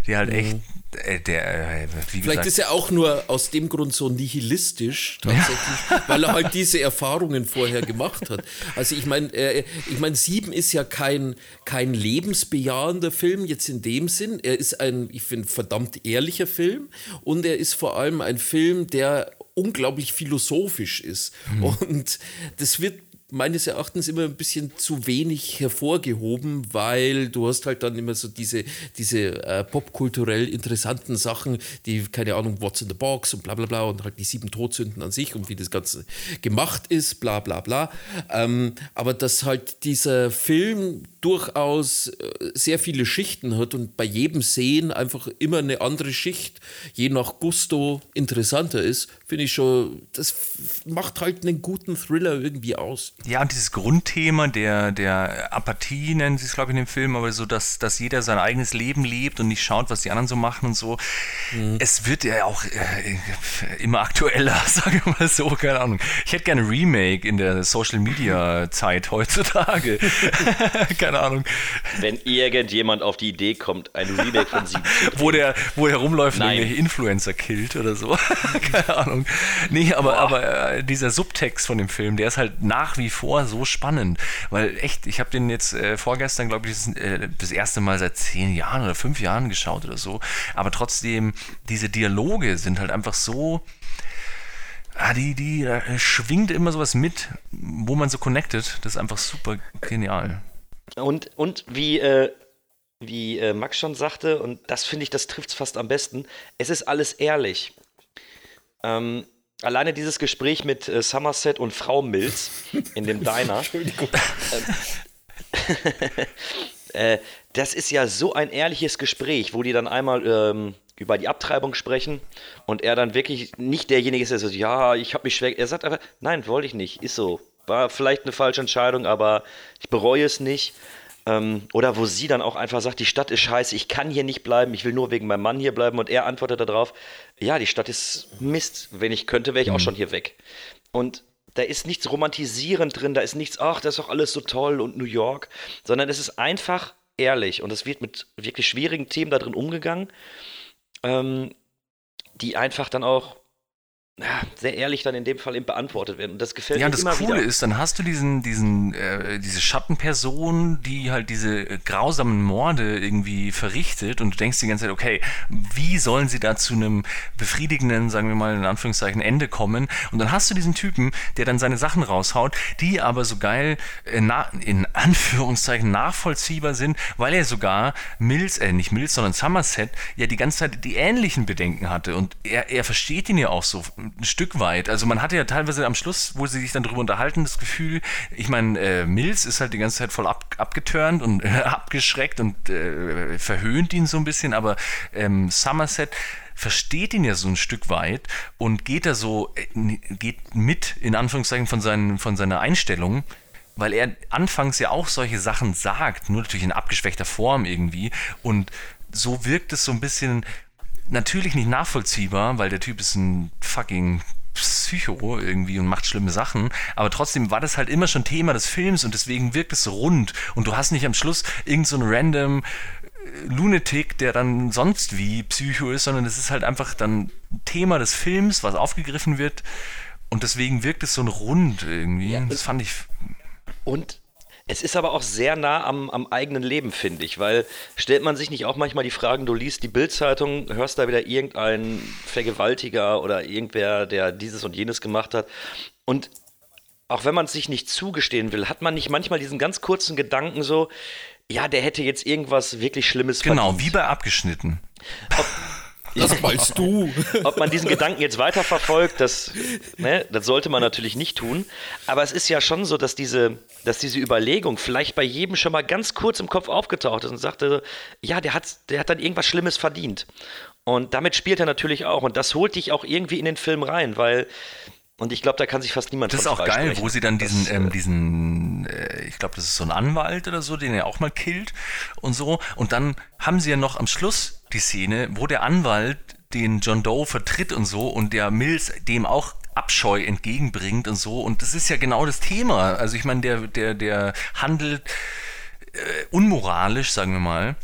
der halt echt, äh, der, äh, Vielleicht gesagt, ist er auch nur aus dem Grund so nihilistisch tatsächlich, weil er halt diese Erfahrungen vorher gemacht hat. Also ich meine, äh, ich meine, Sieben ist ja kein, kein lebensbejahender Film jetzt in dem Sinn. Er ist ein, ich finde, verdammt ehrlicher Film und er ist vor allem ein Film, der unglaublich philosophisch ist. Und das wird meines Erachtens immer ein bisschen zu wenig hervorgehoben, weil du hast halt dann immer so diese, diese äh, popkulturell interessanten Sachen, die, keine Ahnung, What's in the Box und bla bla bla und halt die sieben Todsünden an sich und wie das Ganze gemacht ist, bla bla bla. Ähm, aber dass halt dieser Film durchaus äh, sehr viele Schichten hat und bei jedem Sehen einfach immer eine andere Schicht, je nach Gusto, interessanter ist, finde ich schon, das macht halt einen guten Thriller irgendwie aus. Ja, und dieses Grundthema der, der Apathie nennen sie es, glaube ich, in dem Film, aber so, dass, dass jeder sein eigenes Leben lebt und nicht schaut, was die anderen so machen und so. Es wird ja auch äh, immer aktueller, sagen wir mal so, keine Ahnung. Ich hätte gerne ein Remake in der Social Media Zeit heutzutage. keine Ahnung. Wenn irgendjemand auf die Idee kommt, ein Remake von sieben. Wo der, wo der rumläuft und Influencer killt oder so. Keine Ahnung. Nee, aber, aber äh, dieser Subtext von dem Film, der ist halt nach wie vor so spannend. Weil echt, ich habe den jetzt äh, vorgestern, glaube ich, das, äh, das erste Mal seit zehn Jahren oder fünf Jahren geschaut oder so. Aber trotzdem, diese Dialoge sind halt einfach so. Ah, die, die äh, schwingt immer sowas mit, wo man so connected. Das ist einfach super genial. Und, und wie, äh, wie äh, Max schon sagte, und das finde ich, das trifft es fast am besten, es ist alles ehrlich. Ähm, alleine dieses Gespräch mit äh, Somerset und Frau Mills in dem Diner. Entschuldigung. äh, das ist ja so ein ehrliches Gespräch, wo die dann einmal ähm, über die Abtreibung sprechen und er dann wirklich nicht derjenige ist, der sagt, ja, ich habe mich schwer. Er sagt einfach, nein, wollte ich nicht, ist so. War vielleicht eine falsche Entscheidung, aber ich bereue es nicht. Ähm, oder wo sie dann auch einfach sagt, die Stadt ist scheiße, ich kann hier nicht bleiben, ich will nur wegen meinem Mann hier bleiben. Und er antwortet darauf, ja, die Stadt ist Mist. Wenn ich könnte, wäre ich auch schon hier weg. Und da ist nichts romantisierend drin, da ist nichts, ach, das ist doch alles so toll und New York, sondern es ist einfach ehrlich und es wird mit wirklich schwierigen Themen da drin umgegangen, ähm, die einfach dann auch sehr ehrlich dann in dem Fall eben beantwortet werden. Und das gefällt Ja, mir und das immer Coole wieder. ist, dann hast du diesen, diesen, äh, diese Schattenperson, die halt diese äh, grausamen Morde irgendwie verrichtet und du denkst die ganze Zeit, okay, wie sollen sie da zu einem befriedigenden, sagen wir mal in Anführungszeichen, Ende kommen? Und dann hast du diesen Typen, der dann seine Sachen raushaut, die aber so geil äh, na, in Anführungszeichen nachvollziehbar sind, weil er sogar Mills, äh, nicht Mills, sondern Somerset ja die ganze Zeit die ähnlichen Bedenken hatte und er, er versteht ihn ja auch so ein Stück weit. Also man hatte ja teilweise am Schluss, wo sie sich dann drüber unterhalten, das Gefühl, ich meine, äh, Mills ist halt die ganze Zeit voll ab, abgeturnt und äh, abgeschreckt und äh, verhöhnt ihn so ein bisschen, aber ähm, Somerset versteht ihn ja so ein Stück weit und geht da so, äh, geht mit, in Anführungszeichen, von, seinen, von seiner Einstellung, weil er anfangs ja auch solche Sachen sagt, nur natürlich in abgeschwächter Form irgendwie und so wirkt es so ein bisschen natürlich nicht nachvollziehbar, weil der Typ ist ein fucking Psycho irgendwie und macht schlimme Sachen, aber trotzdem war das halt immer schon Thema des Films und deswegen wirkt es so rund. Und du hast nicht am Schluss irgend so random äh, Lunatic, der dann sonst wie Psycho ist, sondern es ist halt einfach dann Thema des Films, was aufgegriffen wird. Und deswegen wirkt es so ein rund irgendwie. das fand ich Und es ist aber auch sehr nah am, am eigenen Leben, finde ich, weil stellt man sich nicht auch manchmal die Fragen, du liest die Bildzeitung, hörst da wieder irgendeinen Vergewaltiger oder irgendwer, der dieses und jenes gemacht hat und auch wenn man es sich nicht zugestehen will, hat man nicht manchmal diesen ganz kurzen Gedanken so, ja, der hätte jetzt irgendwas wirklich Schlimmes genau verdient. wie bei abgeschnitten. Das weißt du. Ob man diesen Gedanken jetzt weiterverfolgt, das, ne, das sollte man natürlich nicht tun. Aber es ist ja schon so, dass diese, dass diese Überlegung vielleicht bei jedem schon mal ganz kurz im Kopf aufgetaucht ist und sagte, ja, der hat, der hat dann irgendwas Schlimmes verdient. Und damit spielt er natürlich auch. Und das holt dich auch irgendwie in den Film rein, weil, und ich glaube, da kann sich fast niemand Das ist auch geil, freisprechen. wo sie dann diesen, Das, ähm, äh, diesen, äh, ich glaube, das ist so ein Anwalt oder so, den er auch mal killt und so. Und dann haben sie ja noch am Schluss die Szene, wo der Anwalt den John Doe vertritt und so und der Mills dem auch Abscheu entgegenbringt und so. Und das ist ja genau das Thema. Also ich meine, der, der, der handelt äh, unmoralisch, sagen wir mal,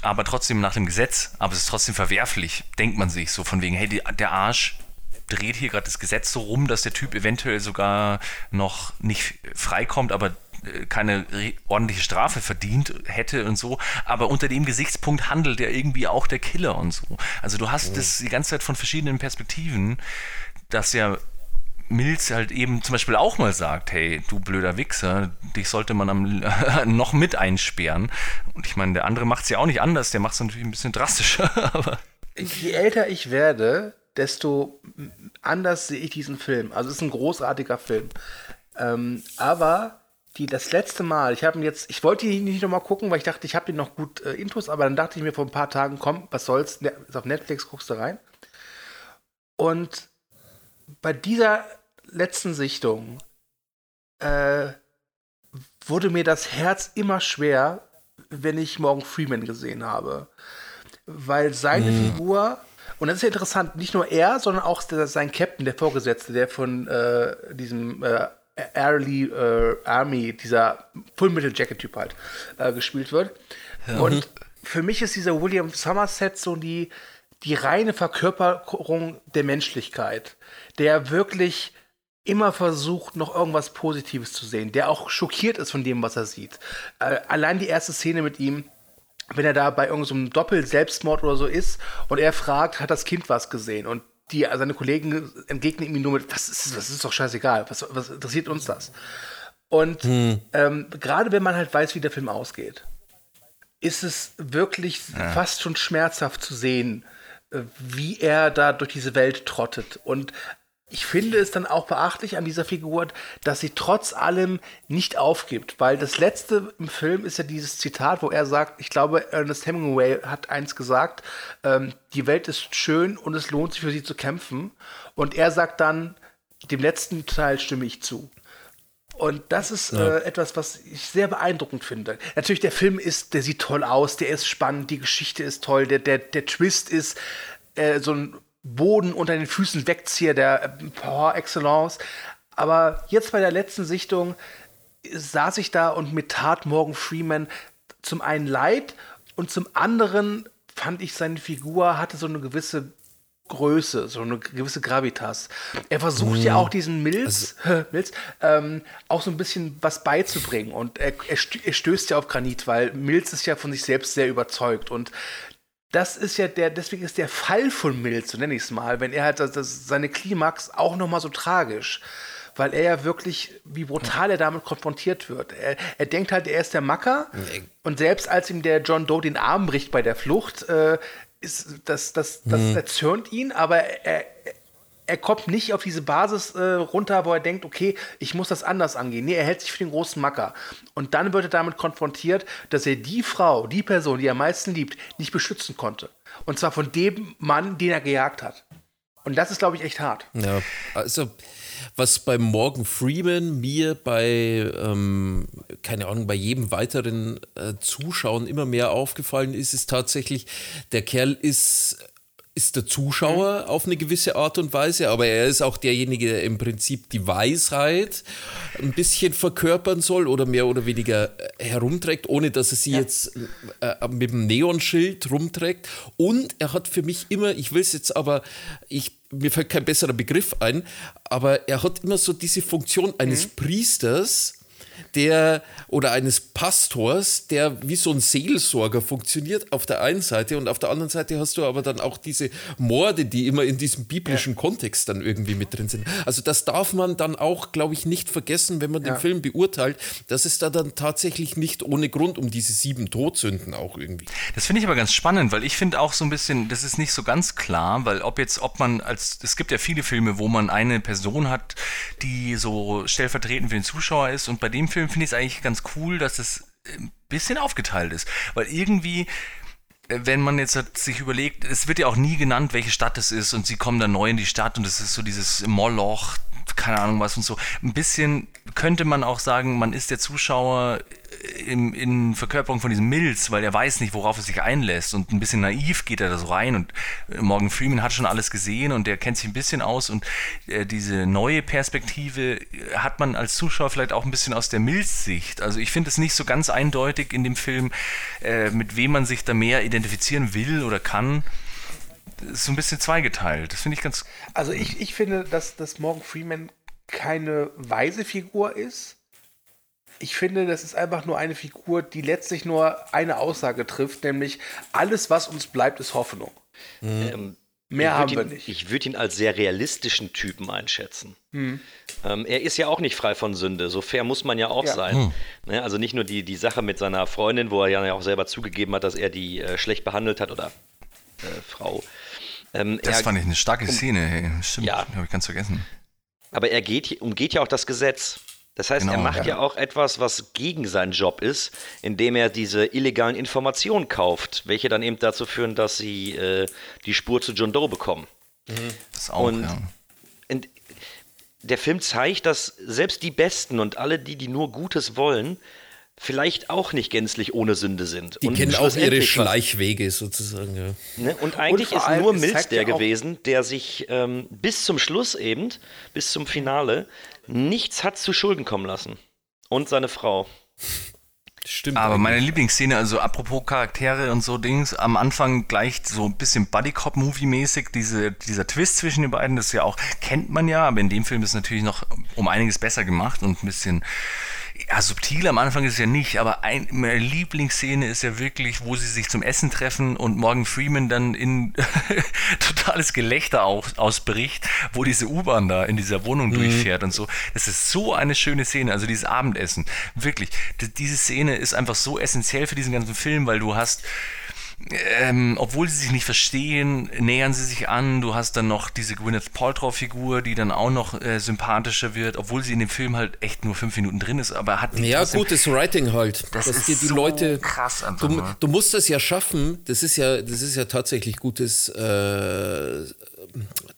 aber trotzdem nach dem Gesetz, aber es ist trotzdem verwerflich, denkt man sich so von wegen, hey, die, der Arsch dreht hier gerade das Gesetz so rum, dass der Typ eventuell sogar noch nicht freikommt, aber äh, keine ordentliche Strafe verdient hätte und so. Aber unter dem Gesichtspunkt handelt er irgendwie auch der Killer und so. Also du hast das die ganze Zeit von verschiedenen Perspektiven, dass ja Mills halt eben zum Beispiel auch mal sagt, hey, du blöder Wichser, dich sollte man am, noch mit einsperren. Und ich meine, der andere macht es ja auch nicht anders, der macht es natürlich ein bisschen drastischer, aber Je älter ich werde, desto anders sehe ich diesen Film. Also es ist ein großartiger Film. Ähm, aber die, das letzte Mal, ich habe ihn jetzt, ich wollte ihn nicht nochmal gucken, weil ich dachte, ich habe ihn noch gut äh, Intus, aber dann dachte ich mir vor ein paar Tagen, komm, was soll's, ne, ist auf Netflix, guckst du rein. Und bei dieser letzten Sichtung äh, wurde mir das Herz immer schwer, wenn ich Morgan Freeman gesehen habe. Weil seine Figur, und das ist ja interessant, nicht nur er, sondern auch der, sein Captain, der Vorgesetzte, der von äh, diesem äh, Early äh, Army, dieser Full Metal Jacket Typ halt, äh, gespielt wird. Und für mich ist dieser William Somerset so die, die reine Verkörperung der Menschlichkeit, der wirklich immer versucht, noch irgendwas Positives zu sehen, der auch schockiert ist von dem, was er sieht. Äh, allein die erste Szene mit ihm, wenn er da bei irgendeinem Doppel-Selbstmord oder so ist und er fragt, hat das Kind was gesehen? Und die, seine Kollegen entgegnen ihm nur mit, was ist, das ist doch scheißegal, was, was interessiert uns das? Und ähm, gerade wenn man halt weiß, wie der Film ausgeht, ist es wirklich fast schon schmerzhaft zu sehen, äh, wie er da durch diese Welt trottet. Und ich finde es dann auch beachtlich an dieser Figur, dass sie trotz allem nicht aufgibt, weil das letzte im Film ist ja dieses Zitat, wo er sagt, ich glaube, Ernest Hemingway hat eins gesagt, ähm, die Welt ist schön und es lohnt sich für sie zu kämpfen. Und er sagt dann, dem letzten Teil stimme ich zu. Und das ist äh, etwas, was ich sehr beeindruckend finde. Natürlich, der Film ist, der sieht toll aus, der ist spannend, die Geschichte ist toll, der, der, der Twist ist äh, so ein Boden unter den Füßen wegzieher, der par excellence. Aber jetzt bei der letzten Sichtung saß ich da und mir tat Morgan Freeman zum einen leid und zum anderen fand ich seine Figur hatte so eine gewisse Größe, so eine gewisse Gravitas. Er versucht ja auch diesen Milz, Milz ähm, auch so ein bisschen was beizubringen. Und er, er stößt ja auf Granit, weil Milz ist ja von sich selbst sehr überzeugt. Und das ist ja der, deswegen ist der Fall von Milz, so nenne ich es mal, wenn er halt das, das, seine Klimax auch nochmal so tragisch. Weil er ja wirklich, wie brutal er damit konfrontiert wird. Er, er denkt halt, er ist der Macker. Und selbst als ihm der John Doe den Arm bricht bei der Flucht, äh, ist das, das, das erzürnt ihn, aber er, er kommt nicht auf diese Basis äh, runter, wo er denkt, okay, ich muss das anders angehen. Nee, er hält sich für den großen Macker. Und dann wird er damit konfrontiert, dass er die Frau, die Person, die er am meisten liebt, nicht beschützen konnte. Und zwar von dem Mann, den er gejagt hat. Und das ist, glaube ich, echt hart. Ja, also was bei Morgan Freeman mir bei, ähm, keine Ahnung, bei jedem weiteren äh, Zuschauen immer mehr aufgefallen ist, ist tatsächlich, der Kerl ist ist der Zuschauer auf eine gewisse Art und Weise, aber er ist auch derjenige, der im Prinzip die Weisheit ein bisschen verkörpern soll oder mehr oder weniger äh, herumträgt, ohne dass er sie jetzt äh, mit dem Neonschild rumträgt. Und er hat für mich immer, ich will es jetzt aber, ich, mir fällt kein besserer Begriff ein, aber er hat immer so diese Funktion eines Priesters, der oder eines Pastors, der wie so ein Seelsorger funktioniert auf der einen Seite und auf der anderen Seite hast du aber dann auch diese Morde, die immer in diesem biblischen Kontext dann irgendwie mit drin sind. Also das darf man dann auch, glaube ich, nicht vergessen, wenn man den Ja. Film beurteilt, dass es da dann tatsächlich nicht ohne Grund um diese sieben Todsünden auch irgendwie. Das finde ich aber ganz spannend, weil ich finde auch so ein bisschen, das ist nicht so ganz klar, weil ob jetzt, ob man als, es gibt ja viele Filme, wo man eine Person hat, die so stellvertretend für den Zuschauer ist und bei dem Film finde ich es eigentlich ganz cool, dass es ein bisschen aufgeteilt ist, weil irgendwie äh, wenn man jetzt sich überlegt, es wird ja auch nie genannt, welche Stadt es ist und sie kommen dann neu in die Stadt und es ist so dieses Moloch, keine Ahnung was und so. Ein bisschen könnte man auch sagen, man ist der Zuschauer im, in Verkörperung von diesem Milz, weil er weiß nicht, worauf er sich einlässt und ein bisschen naiv geht er da so rein und äh, Morgan Freeman hat schon alles gesehen und der kennt sich ein bisschen aus und äh, diese neue Perspektive äh, hat man als Zuschauer vielleicht auch ein bisschen aus der Milz-Sicht. Also ich finde es nicht so ganz eindeutig in dem Film, äh, mit wem man sich da mehr identifizieren will oder kann. Das ist so ein bisschen zweigeteilt. Das finde ich ganz Also ich, ich finde, dass, dass Morgan Freeman keine weise Figur ist. Ich finde, das ist einfach nur eine Figur, die letztlich nur eine Aussage trifft, nämlich alles, was uns bleibt, ist Hoffnung. Ähm, Mehr haben würd wir ihn, nicht. Ich würde ihn als sehr realistischen Typen einschätzen. Ähm, er ist ja auch nicht frei von Sünde, so fair muss man ja auch Ja. sein. Ne, also nicht nur die, die Sache mit seiner Freundin, wo er ja auch selber zugegeben hat, dass er die äh, schlecht behandelt hat oder äh, Frau. Ähm, Das er, fand ich eine starke Szene. Hey. Stimmt, Ja. habe ich ganz vergessen. aber er geht, umgeht ja auch das Gesetz. Das heißt, er Genau, macht ja. ja. auch etwas, was gegen seinen Job ist, indem er diese illegalen Informationen kauft, welche dann eben dazu führen, dass sie äh, die Spur zu John Doe bekommen. Das auch, Und- ja. Und der Film zeigt, dass selbst die Besten und alle die, die nur Gutes wollen, vielleicht auch nicht gänzlich ohne Sünde sind. Die und kennen auch ihre Schleichwege sozusagen. Ja. Ne? Und eigentlich vor ist nur Milz der gewesen, der sich ähm, bis zum Schluss eben, bis zum Finale, nichts hat zu Schulden kommen lassen. Und seine Frau. Stimmt. Aber eigentlich. meine Lieblingsszene, also apropos Charaktere und so Dings, am Anfang gleich so ein bisschen Buddy-Cop-Movie-mäßig, diese, dieser Twist zwischen den beiden, das ja auch, kennt man ja, aber in dem Film ist natürlich noch um einiges besser gemacht und ein bisschen, ja, subtil am Anfang ist es ja nicht, aber ein, meine Lieblingsszene ist ja wirklich, wo sie sich zum Essen treffen und Morgan Freeman dann in totales Gelächter aus, ausbricht, wo diese U-Bahn da in dieser Wohnung durchfährt und so. Das ist so eine schöne Szene, also dieses Abendessen. Wirklich, diese Szene ist einfach so essentiell für diesen ganzen Film, weil du hast ähm, obwohl sie sich nicht verstehen, nähern sie sich an. Du hast dann noch diese Gwyneth Paltrow-Figur, die dann auch noch äh, sympathischer wird, obwohl sie in dem Film halt echt nur fünf Minuten drin ist, aber hat Ja, trotzdem- gutes Writing halt. Das dass ist die so Leute. krass einfach Du, du musst das ja schaffen. Das ist ja, das ist ja tatsächlich gutes äh,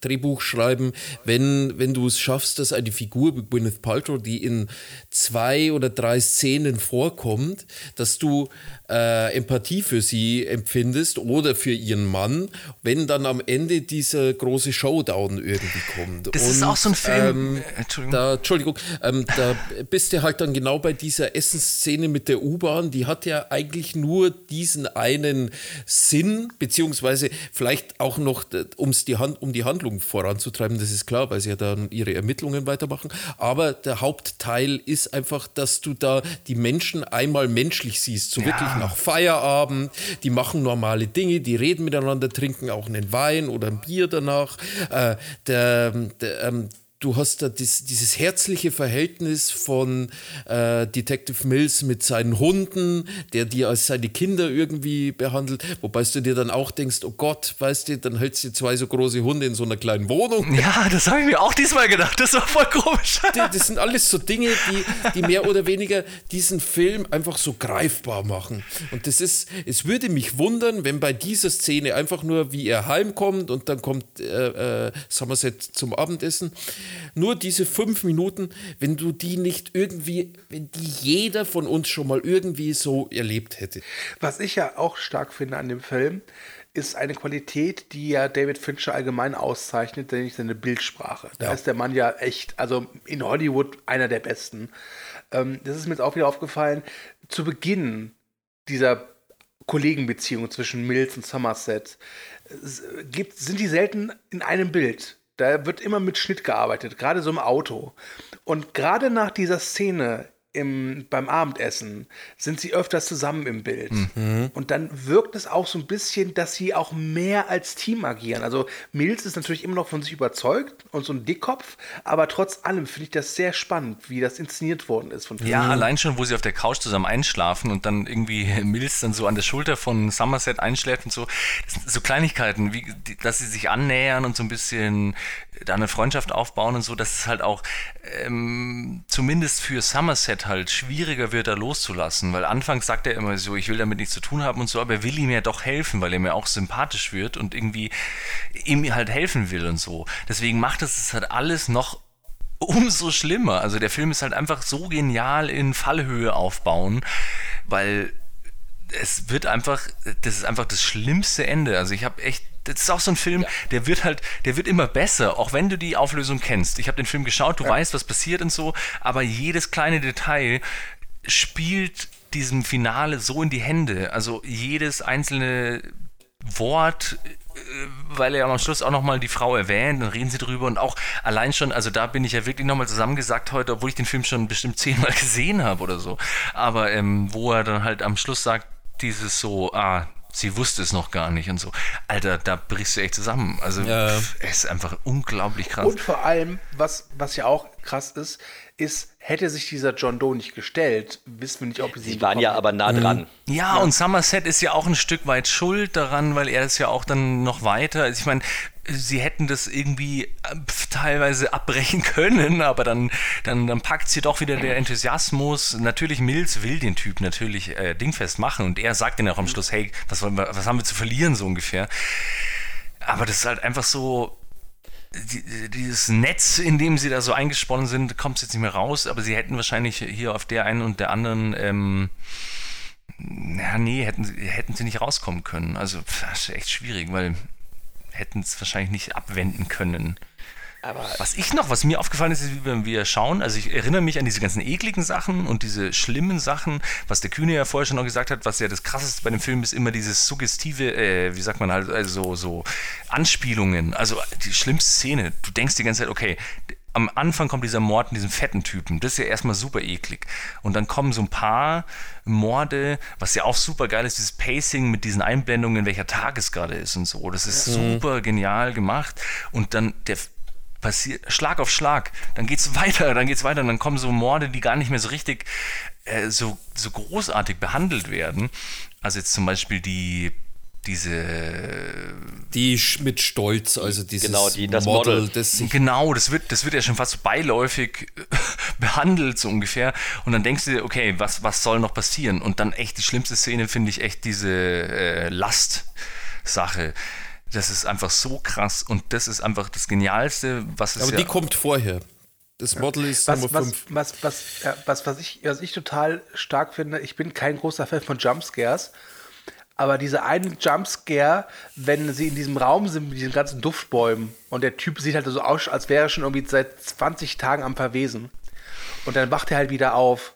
Drehbuch schreiben, wenn, wenn du es schaffst, dass eine Figur wie Gwyneth Paltrow, die in zwei oder drei Szenen vorkommt, dass du äh, Empathie für sie empfindest oder für ihren Mann, wenn dann am Ende dieser große Showdown irgendwie kommt. Das ist auch so ein Film. Ähm, äh, Entschuldigung. da, Entschuldigung, ähm, da bist du halt dann genau bei dieser Essensszene mit der U-Bahn. Die hat ja eigentlich nur diesen einen Sinn, beziehungsweise vielleicht auch noch, um es die Hand, um die Handlung voranzutreiben, das ist klar, weil sie ja dann ihre Ermittlungen weitermachen. Aber der Hauptteil ist einfach, dass du da die Menschen einmal menschlich siehst, so wirklich nach Feierabend, die machen normale Dinge, die reden miteinander, trinken auch einen Wein oder ein Bier danach. Äh, der, der, ähm, du hast da dies, dieses herzliche Verhältnis von äh, Detective Mills mit seinen Hunden, der die als seine Kinder irgendwie behandelt, wobei du dir dann auch denkst, oh Gott, weißt du, dann hältst du zwei so große Hunde in so einer kleinen Wohnung. Ja, das habe ich mir auch diesmal gedacht. Das war voll komisch. Die- Das sind alles so Dinge, die, die mehr oder weniger diesen Film einfach so greifbar machen. Und das ist, es würde mich wundern, wenn bei dieser Szene einfach nur, wie er heimkommt und dann kommt äh, äh, Somerset zum Abendessen, nur diese fünf Minuten, wenn du die nicht irgendwie, wenn die jeder von uns schon mal irgendwie so erlebt hätte. Was ich ja auch stark finde an dem Film, ist eine Qualität, die ja David Fincher allgemein auszeichnet, nämlich seine Bildsprache. Da Ja. ist der Mann ja echt, also in Hollywood einer der besten. Ähm, das ist mir jetzt auch wieder aufgefallen. Zu Beginn dieser Kollegenbeziehung zwischen Mills und Somerset es gibt, sind die selten in einem Bild. Da wird immer mit Schnitt gearbeitet, gerade so im Auto. Und gerade nach dieser Szene im, beim Abendessen sind sie öfters zusammen im Bild. Und dann wirkt es auch so ein bisschen, dass sie auch mehr als Team agieren. Also Mills ist natürlich immer noch von sich überzeugt und so ein Dickkopf, aber trotz allem finde ich das sehr spannend, wie das inszeniert worden ist von Ja, allein schon, wo sie auf der Couch zusammen einschlafen und dann irgendwie Mills dann so an der Schulter von Somerset einschläft und so. So Kleinigkeiten, wie, dass sie sich annähern und so ein bisschen da eine Freundschaft aufbauen und so, dass es halt auch ähm, zumindest für Somerset halt schwieriger wird, da loszulassen. Weil anfangs sagt er immer so, ich will damit nichts zu tun haben und so, aber er will ihm ja doch helfen, weil er mir auch sympathisch wird und irgendwie ihm halt helfen will und so. Deswegen macht es es halt alles noch umso schlimmer. Also der Film ist halt einfach so genial in Fallhöhe aufbauen, weil es wird einfach, das ist einfach das schlimmste Ende. Also ich habe echt, das ist auch so ein Film, der wird halt, der wird immer besser, auch wenn du die Auflösung kennst. Ich habe den Film geschaut, du weißt, was passiert und so, aber jedes kleine Detail spielt diesem Finale so in die Hände. Also jedes einzelne Wort, äh, weil er am Schluss auch nochmal die Frau erwähnt, dann reden sie drüber und auch allein schon, also da bin ich ja wirklich nochmal zusammengesagt heute, obwohl ich den Film schon bestimmt zehnmal gesehen habe oder so. Aber ähm, wo er dann halt am Schluss sagt, dieses so, ah, sie wusste es noch gar nicht und so. Alter, da brichst du echt zusammen. Also Ja. es ist einfach unglaublich krass. Und vor allem, was, was ja auch krass ist, ist, hätte sich dieser John Doe nicht gestellt, wissen wir nicht, ob sie Sie waren ja aber nah dran. Ja, und Somerset ist ja auch ein Stück weit schuld daran, weil er ist ja auch dann noch weiter. Also ich meine, sie hätten das irgendwie äh, pf, teilweise abbrechen können, aber dann, dann, dann packt sie doch wieder der Enthusiasmus. Natürlich, Mills will den Typ natürlich äh, dingfest machen und er sagt dann auch am Schluss, hey, was, wir, was haben wir zu verlieren, so ungefähr. Aber das ist halt einfach so, dieses Netz, in dem sie da so eingesponnen sind, kommt jetzt nicht mehr raus, aber sie hätten wahrscheinlich hier auf der einen und der anderen, ähm, ja, nee, hätten, sie- hätten sie nicht rauskommen können. Also, das ist echt schwierig, weil hätten es wahrscheinlich nicht abwenden können. Was ich noch, was mir aufgefallen ist, ist, wie wir, schauen, also ich erinnere mich an diese ganzen ekligen Sachen und diese schlimmen Sachen, was der Kühne ja vorher schon noch gesagt hat, was ja das krasseste bei dem Film ist, immer dieses suggestive, äh, wie sagt man halt, also so Anspielungen, also die schlimmste Szene. Du denkst die ganze Zeit, okay, am Anfang kommt dieser Mord in diesem fetten Typen. Das ist ja erstmal super eklig. Und dann kommen so ein paar Morde, was ja auch super geil ist, dieses Pacing mit diesen Einblendungen, welcher Tag es gerade ist und so. Das ist super genial gemacht. Und dann der passiert Schlag auf Schlag. Dann geht's weiter, dann geht's weiter. Und dann kommen so Morde, die gar nicht mehr so richtig äh, so, so großartig behandelt werden. Also jetzt zum Beispiel die diese Die sch- mit Stolz, also dieses Genau, die- das Model, Model. das sich Genau, das wird, das wird ja schon fast so beiläufig äh, behandelt, so ungefähr. Und dann denkst du dir, okay, was, was soll noch passieren? Und dann echt die schlimmste Szene finde ich echt diese äh, Last-Sache. Das ist einfach so krass und das ist einfach das Genialste, was es Aber ja die kommt vorher. Das Model ist Was, Nummer was, 5. was, was, ja, was, was, ich, was ich total stark finde, ich bin kein großer Fan von Jumpscares, aber dieser eine Jumpscare, wenn sie in diesem Raum sind mit diesen ganzen Duftbäumen und der Typ sieht halt so aus, als wäre er schon irgendwie seit 20 Tagen am Verwesen. Und dann wacht er halt wieder auf.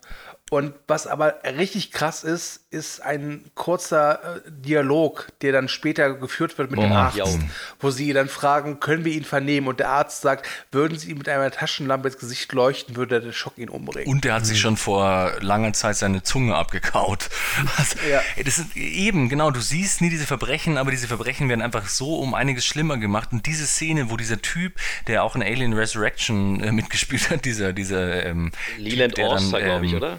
Und was aber richtig krass ist, ist ein kurzer äh, Dialog, der dann später geführt wird mit dem Oh, Arzt, ja. wo sie dann fragen, können wir ihn vernehmen? Und der Arzt sagt, würden sie ihm mit einer Taschenlampe ins Gesicht leuchten, würde der Schock ihn umbringen. Und der hat sich schon vor langer Zeit seine Zunge abgekaut. Also, Ja. Das ist eben, genau, du siehst nie diese Verbrechen, aber diese Verbrechen werden einfach so um einiges schlimmer gemacht. Und diese Szene, wo dieser Typ, der auch in Alien Resurrection äh, mitgespielt hat, dieser, dieser ähm, Leland Orster, glaube ich, ähm, oder?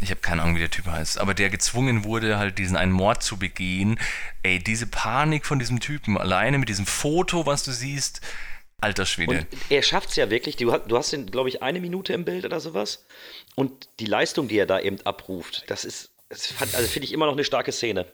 Ich habe keine Ahnung, wie der Typ heißt, aber der gezwungen wurde, halt diesen einen Mord zu begehen. Ey, diese Panik von diesem Typen, alleine mit diesem Foto, was du siehst, alter Schwede. Und er schafft es ja wirklich. Du, hast- du hast ihn, glaube ich, eine Minute im Bild oder sowas. Und die Leistung, die er da eben abruft, das ist, das also finde ich immer noch eine starke Szene.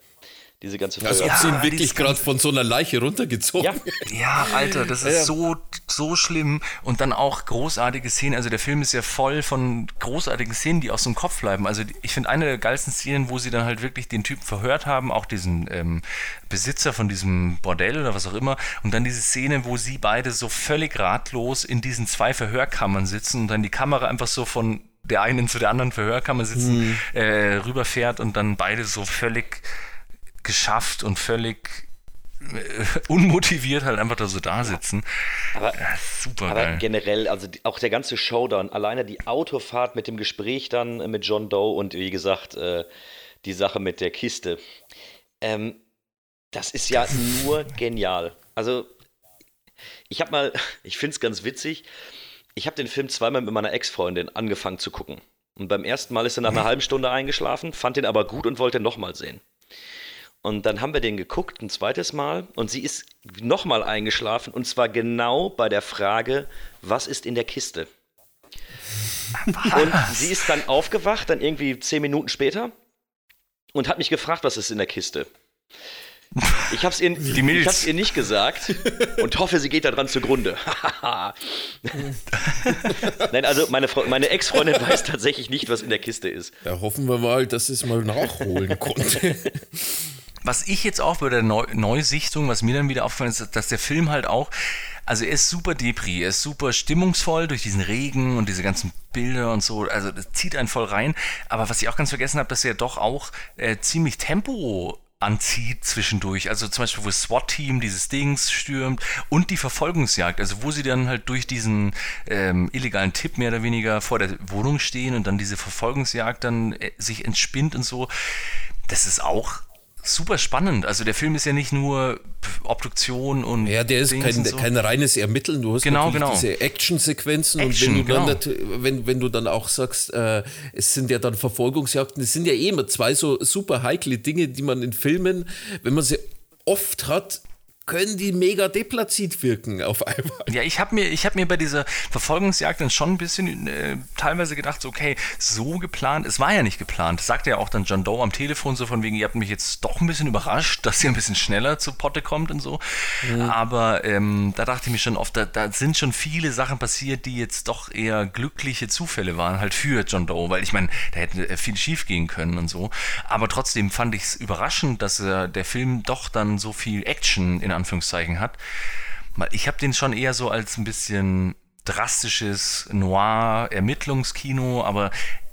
Diese ganze Als Folge. ob sie ihn Ja, wirklich gerade von so einer Leiche runtergezogen Ja, Ja, Alter, das ist Ja. so, so schlimm. Und dann auch großartige Szenen. Also der Film ist ja voll von großartigen Szenen, die aus dem Kopf bleiben. Also ich finde eine der geilsten Szenen, wo sie dann halt wirklich den Typen verhört haben, auch diesen ähm, Besitzer von diesem Bordell oder was auch immer. Und dann diese Szene, wo sie beide so völlig ratlos in diesen zwei Verhörkammern sitzen und dann die Kamera einfach so von der einen zu der anderen Verhörkammer sitzen, äh, rüberfährt und dann beide so völlig geschafft und völlig äh, unmotiviert halt einfach da so da sitzen. aber, Ja, super aber geil. generell, also auch der ganze Showdown, alleine die Autofahrt mit dem Gespräch dann mit John Doe und wie gesagt, äh, die Sache mit der Kiste. Ähm, das ist ja nur genial. Also, ich habe mal, ich finde es ganz witzig, ich habe den Film zweimal mit meiner Ex-Freundin angefangen zu gucken. Und beim ersten Mal ist er nach einer halben Stunde eingeschlafen, fand den aber gut und wollte nochmal sehen. Und dann haben wir den geguckt, ein zweites Mal, und sie ist nochmal eingeschlafen, und zwar genau bei der Frage, was ist in der Kiste? Und sie ist dann aufgewacht, dann irgendwie zehn Minuten später, und hat mich gefragt, was ist in der Kiste. Ich habe es ihr, ich hab's ihr nicht gesagt und hoffe, sie geht daran zugrunde. Nein, also meine, Frau- meine Ex-Freundin weiß tatsächlich nicht, was in der Kiste ist. Da hoffen wir mal, dass es mal nachholen konnte. Was ich jetzt auch bei der Neu Neusichtung, was mir dann wieder aufgefallen ist, dass der Film halt auch, also er ist super Depri, er ist super stimmungsvoll durch diesen Regen und diese ganzen Bilder und so, also das zieht einen voll rein. Aber was ich auch ganz vergessen habe, dass er doch auch äh, ziemlich Tempo anzieht zwischendurch. Also zum Beispiel, wo das SWAT-Team dieses Dings stürmt und die Verfolgungsjagd, also wo sie dann halt durch diesen ähm, illegalen Tipp mehr oder weniger vor der Wohnung stehen und dann diese Verfolgungsjagd dann äh, sich entspinnt und so. Das ist auch super spannend. Also der Film ist ja nicht nur Obduktion und Ja, der ist Dings kein, so. kein reines Ermitteln. Du hast Genau, genau. diese Action-Sequenzen Action, und wenn du, dann, genau. wenn, wenn du dann auch sagst, äh, es sind ja dann Verfolgungsjagden, es sind ja eh immer zwei so super heikle Dinge, die man in Filmen, wenn man sie oft hat, können die mega deplatziert wirken auf einmal. Ja, ich habe mir, ich hab mir bei dieser Verfolgungsjagd dann schon ein bisschen äh, teilweise gedacht, so, okay, so geplant, es war ja nicht geplant. Das sagte ja auch dann John Doe am Telefon so von wegen, ihr habt mich jetzt doch ein bisschen überrascht, dass ihr ein bisschen schneller zu Potte kommt und so. Aber ähm, da dachte ich mir schon oft, da, da sind schon viele Sachen passiert, die jetzt doch eher glückliche Zufälle waren, halt für John Doe, weil ich meine, da hätte äh, viel schief gehen können und so. Aber trotzdem fand ich es überraschend, dass äh, der Film doch dann so viel Action in Anführungszeichen hat. Ich habe den schon eher so als ein bisschen drastisches Noir-Ermittlungskino, aber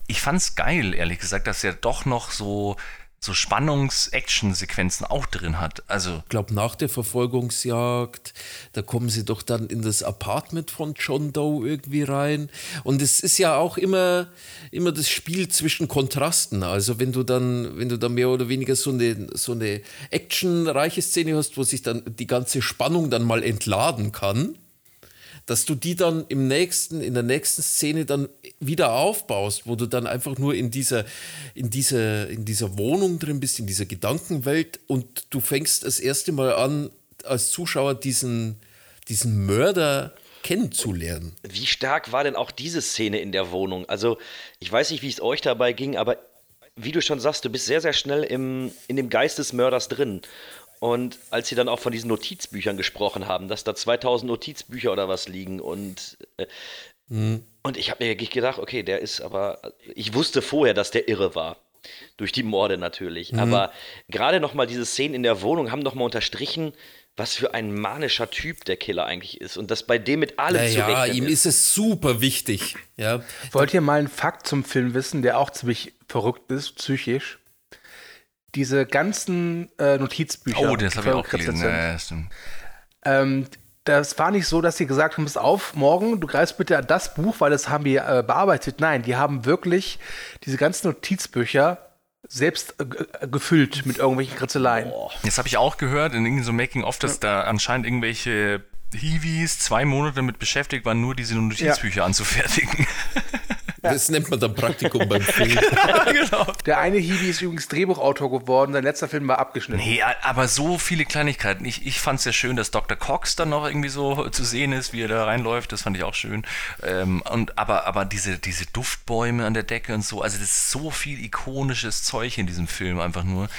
ich fand's geil, ehrlich gesagt, dass er doch noch so, so Spannungs-Action-Sequenzen auch drin hat. Also, Ich glaube, nach der Verfolgungsjagd, da kommen sie doch dann in das Apartment von John Doe irgendwie rein. Und es ist ja auch immer, immer das Spiel zwischen Kontrasten. Also wenn du dann, wenn du dann mehr oder weniger so eine, so eine actionreiche Szene hast, wo sich dann die ganze Spannung dann mal entladen kann, dass du die dann im nächsten, in der nächsten Szene dann wieder aufbaust, wo du dann einfach nur in dieser, in dieser, in dieser Wohnung drin bist, in dieser Gedankenwelt und du fängst das erste Mal an, als Zuschauer diesen, diesen Mörder kennenzulernen. Wie stark war denn auch diese Szene in der Wohnung? Also, ich weiß nicht, wie es euch dabei ging, aber wie du schon sagst, du bist sehr, sehr schnell im, in dem Geist des Mörders drin. Und als sie dann auch von diesen Notizbüchern gesprochen haben, dass da 2000 Notizbücher oder was liegen und äh, und ich habe mir wirklich gedacht, okay, der ist aber ich wusste vorher, dass der irre war. Durch die Morde natürlich. Aber gerade nochmal diese Szenen in der Wohnung haben nochmal unterstrichen, was für ein manischer Typ der Killer eigentlich ist. Und dass bei dem mit allem zu Naja, rechnen ihm ist es super wichtig. Ja. Wollt ihr mal einen Fakt zum Film wissen, der auch ziemlich verrückt ist, psychisch? Diese ganzen äh, Notizbücher. Oh, das habe ich auch gelesen. Ja, ja. Ähm, das war nicht so, dass sie gesagt haben, pass auf, morgen, du greifst bitte an das Buch, weil das haben wir äh, bearbeitet. Nein, die haben wirklich diese ganzen Notizbücher selbst äh, äh, gefüllt mit irgendwelchen Kritzeleien. Das habe ich auch gehört in irgendeinem so Making-of, dass da anscheinend irgendwelche Hiwis zwei Monate damit beschäftigt waren, nur diese Notizbücher anzufertigen. Das nennt man dann Praktikum beim Film. genau. Der eine Hiwi ist übrigens Drehbuchautor geworden, sein letzter Film war abgeschnitten. Nee, aber so viele Kleinigkeiten. Ich, ich fand es sehr schön, dass Dr. Cox dann noch irgendwie so zu sehen ist, wie er da reinläuft. Das fand ich auch schön. Ähm, und, aber aber diese, diese Duftbäume an der Decke und so, also das ist so viel ikonisches Zeug in diesem Film einfach nur.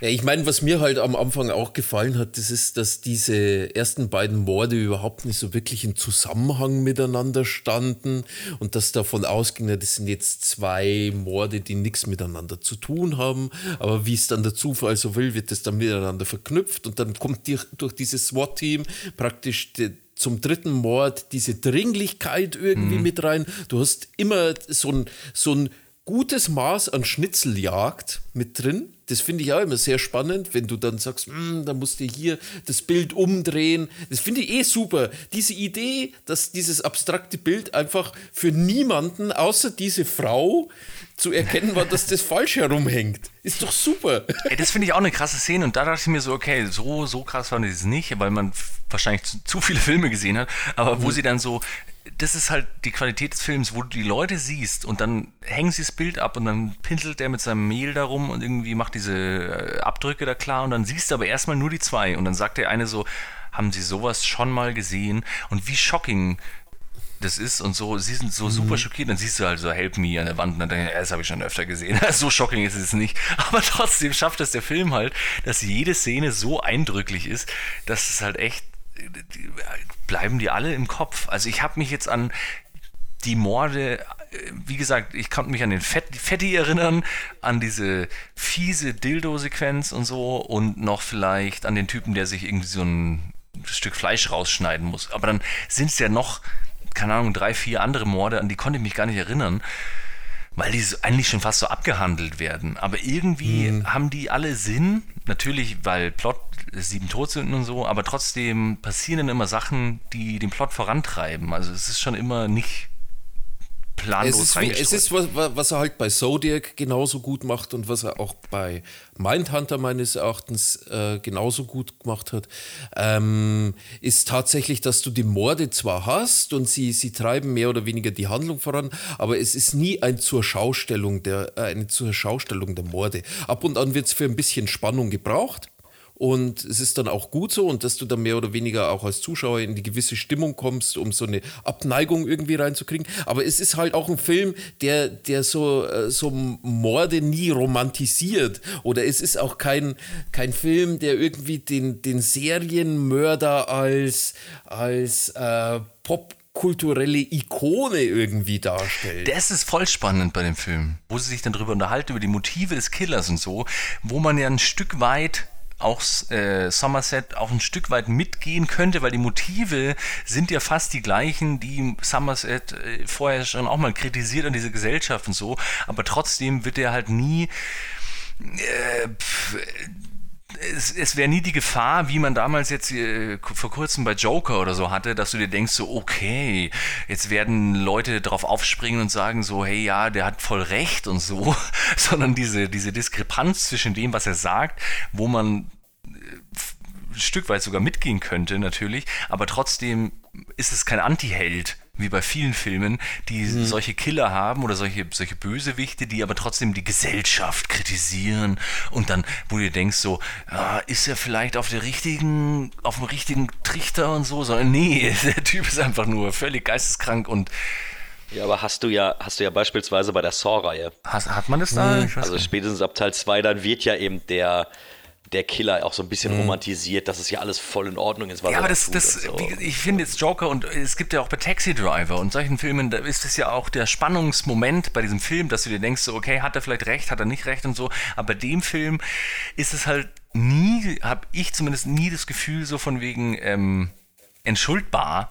Ja, ich meine, was mir halt am Anfang auch gefallen hat, das ist, dass diese ersten beiden Morde überhaupt nicht so wirklich in Zusammenhang miteinander standen und dass davon ausging, das sind jetzt zwei Morde, die nichts miteinander zu tun haben. Aber wie es dann der Zufall so will, wird das dann miteinander verknüpft und dann kommt die, durch dieses SWAT-Team praktisch die, zum dritten Mord diese Dringlichkeit irgendwie mit rein. Du hast immer so ein, so ein gutes Maß an Schnitzeljagd mit drin. Das finde ich auch immer sehr spannend, wenn du dann sagst, "Hm, da musst du hier das Bild umdrehen. Das finde ich eh super. Diese Idee, dass dieses abstrakte Bild einfach für niemanden außer diese Frau zu erkennen war, dass das falsch herumhängt, ist doch super. Ey, das finde ich auch eine krasse Szene und da dachte ich mir so, okay, so, so krass fand ich es nicht, weil man wahrscheinlich zu, zu viele Filme gesehen hat, aber wo sie dann so, das ist halt die Qualität des Films, wo du die Leute siehst und dann hängen sie das Bild ab und dann pinselt der mit seinem Mehl darum und irgendwie macht diese äh, Abdrücke da klar und dann siehst du aber erstmal nur die zwei und dann sagt der eine so, haben sie sowas schon mal gesehen und wie shocking das ist und so, sie sind so super schockiert, dann siehst du halt so Help Me an der Wand und dann denkst du, das habe ich schon öfter gesehen. so shocking ist es nicht. Aber trotzdem schafft es der Film halt, dass jede Szene so eindrücklich ist, dass es halt echt, die, bleiben die alle im Kopf. Also ich habe mich jetzt an die Morde, äh, wie gesagt, ich konnte mich an den Fett, Fetti erinnern, an diese fiese Dildo-Sequenz und so und noch vielleicht an den Typen, der sich irgendwie so ein Stück Fleisch rausschneiden muss. Aber dann sind es ja noch, keine Ahnung, drei, vier andere Morde, an die konnte ich mich gar nicht erinnern, weil die so, eigentlich schon fast so abgehandelt werden. Aber irgendwie haben die alle Sinn, natürlich, weil Plot sieben Todsünden und so, aber trotzdem passieren dann immer Sachen, die den Plot vorantreiben. Also es ist schon immer nicht planlos Es ist, es ist was, er halt bei Zodiac genauso gut macht und was er auch bei Mindhunter meines Erachtens äh, genauso gut gemacht hat, ähm, ist tatsächlich, dass du die Morde zwar hast und sie, sie treiben mehr oder weniger die Handlung voran, aber es ist nie ein zur Schaustellung der, äh, eine zur Schaustellung der Morde. Ab und an wird es für ein bisschen Spannung gebraucht. Und es ist dann auch gut so und dass du dann mehr oder weniger auch als Zuschauer in die gewisse Stimmung kommst, um so eine Abneigung irgendwie reinzukriegen. Aber es ist halt auch ein Film, der, der so, äh, so Morde nie romantisiert. Oder es ist auch kein, kein Film, der irgendwie den, den Serienmörder als, als äh, popkulturelle Ikone irgendwie darstellt. Das ist voll spannend bei dem Film, wo sie sich dann drüber unterhalten, über die Motive des Killers und so, wo man ja ein Stück weit auch äh, Somerset auch ein Stück weit mitgehen könnte, weil die Motive sind ja fast die gleichen, die Somerset äh, vorher schon auch mal kritisiert an diese Gesellschaft und so, aber trotzdem wird er halt nie äh, pf, es, es wäre nie die Gefahr, wie man damals jetzt äh, vor kurzem bei Joker oder so hatte, dass du dir denkst, so, okay, jetzt werden Leute drauf aufspringen und sagen so, hey, ja, der hat voll recht und so, sondern diese, diese Diskrepanz zwischen dem, was er sagt, wo man äh, ein Stück weit sogar mitgehen könnte, natürlich, aber trotzdem ist es kein Anti-Held, wie bei vielen Filmen, die solche Killer haben oder solche, solche Bösewichte, die aber trotzdem die Gesellschaft kritisieren. Und dann, wo du dir denkst, so, ah, ist er vielleicht auf der richtigen, auf dem richtigen Trichter und so, sondern nee, der Typ ist einfach nur völlig geisteskrank und Ja, aber hast du ja, hast du ja beispielsweise bei der Saw-Reihe. hat, hat man das da? Ich weiß Also spätestens ab Teil 2, dann wird ja eben der, der Killer auch so ein bisschen romantisiert, dass es ja alles voll in Ordnung ist. Was Ja, er aber da das, das so. wie, ich finde jetzt Joker und es gibt ja auch bei Taxi Driver und solchen Filmen, da ist es ja auch der Spannungsmoment bei diesem Film, dass du dir denkst, so, okay, hat er vielleicht recht, hat er nicht recht und so, aber bei dem Film ist es halt nie, habe ich zumindest nie das Gefühl so von wegen ähm, entschuldbar,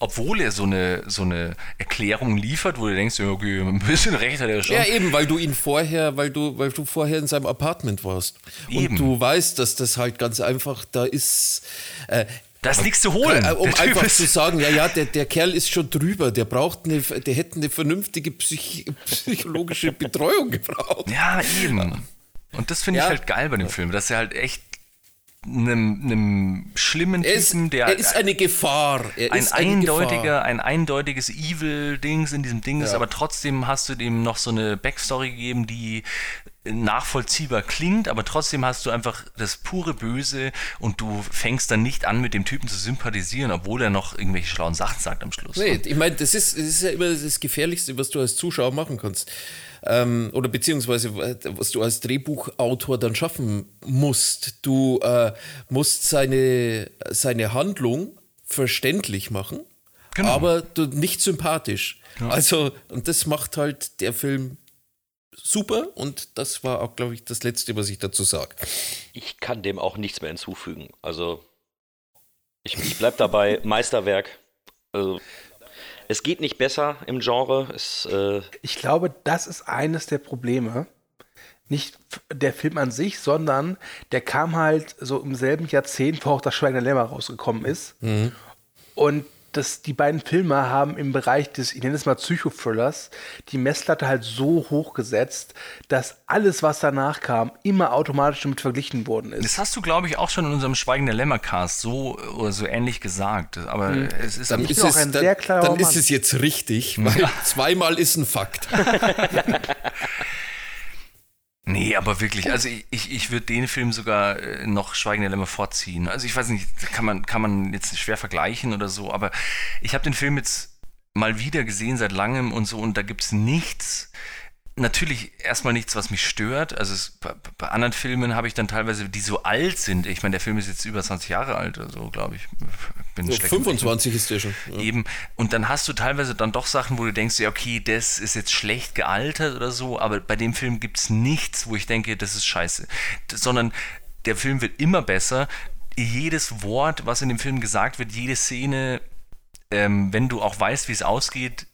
obwohl er so eine, so eine Erklärung liefert, wo du denkst, okay, ein bisschen recht hat er schon. Ja, eben, weil du ihn vorher, weil du, weil du vorher in seinem Apartment warst. Eben. Und du weißt, dass das halt ganz einfach, da ist. Äh, da ist nichts zu holen. Äh, um einfach zu sagen, ja, ja, der, der Kerl ist schon drüber, der braucht eine, der hätte eine vernünftige psych psychologische Betreuung gebraucht. Ja, eben. Und das finde ich Ja. halt geil bei dem Film, dass er halt echt einem, einem schlimmen Er ist, Typen, der er ist eine Gefahr. Er ein ist eine eindeutiger, Gefahr. ein eindeutiges Evil-Dings in diesem Ding ist, aber trotzdem hast du dem noch so eine Backstory gegeben, die nachvollziehbar klingt, aber trotzdem hast du einfach das pure Böse und du fängst dann nicht an, mit dem Typen zu sympathisieren, obwohl er noch irgendwelche schlauen Sachen sagt am Schluss. Nee, ich meine, das ist, das ist ja immer das Gefährlichste, was du als Zuschauer machen kannst. Ähm, oder beziehungsweise was du als Drehbuchautor dann schaffen musst. Du äh, musst seine, seine Handlung verständlich machen, Genau. aber du, nicht sympathisch. Also, und das macht halt der Film super und das war auch, glaube ich, das Letzte, was ich dazu sage. Ich kann dem auch nichts mehr hinzufügen. Also, ich, ich bleib dabei, Meisterwerk. Also, es geht nicht besser im Genre. Es, äh, Ich glaube, das ist eines der Probleme. Nicht der Film an sich, sondern der kam halt so im selben Jahrzehnt, wo auch das Schweigen der Lämmer rausgekommen ist. Und das, die beiden Filme haben im Bereich des, ich nenne es mal Psychothrillers, die Messlatte halt so hoch gesetzt, dass alles, was danach kam, immer automatisch damit verglichen worden ist. Das hast du, glaube ich, auch schon in unserem Schweigen der Lämmer-Cast so oder so ähnlich gesagt. Aber es ist Dann, ist es, auch ein dann, sehr klarer dann ist Mann. es jetzt richtig, weil zweimal ist ein Fakt. Nee, aber wirklich, also ich, ich, ich würde den Film sogar äh, noch Schweigen der Lämmer vorziehen. Also ich weiß nicht, kann man, kann man jetzt schwer vergleichen oder so, aber ich habe den Film jetzt mal wieder gesehen seit langem und so und da gibt's nichts, natürlich erstmal nichts, was mich stört. Also es, bei, bei anderen Filmen habe ich dann teilweise, die so alt sind. Ich meine, der Film ist jetzt über 20 Jahre alt oder so, glaube ich. Bin Rechnen. 25 ist der schon. Ja. Eben. Und dann hast du teilweise dann doch Sachen, wo du denkst, ja, okay, das ist jetzt schlecht gealtert oder so, aber bei dem Film gibt es nichts, wo ich denke, das ist scheiße. Das, sondern der Film wird immer besser. Jedes Wort, was in dem Film gesagt wird, jede Szene, ähm, wenn du auch weißt, wie es ausgeht,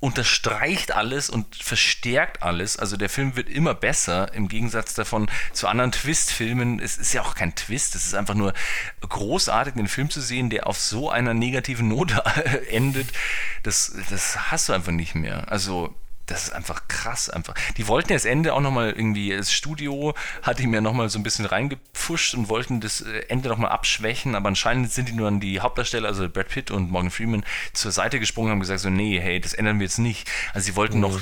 unterstreicht alles und verstärkt alles. Also der Film wird immer besser im Gegensatz davon zu anderen Twist-Filmen. Es ist ja auch kein Twist, es ist einfach nur großartig, einen Film zu sehen, der auf so einer negativen Note endet. Das, das hast du einfach nicht mehr. Also das ist einfach krass einfach. Die wollten ja das Ende auch nochmal irgendwie, das Studio hat ihm ja nochmal so ein bisschen reingepfuscht und wollten das äh, Ende nochmal abschwächen, aber anscheinend sind die nur an die Hauptdarsteller, also Brad Pitt und Morgan Freeman, zur Seite gesprungen und haben gesagt so, nee, hey, das ändern wir jetzt nicht. Also sie wollten noch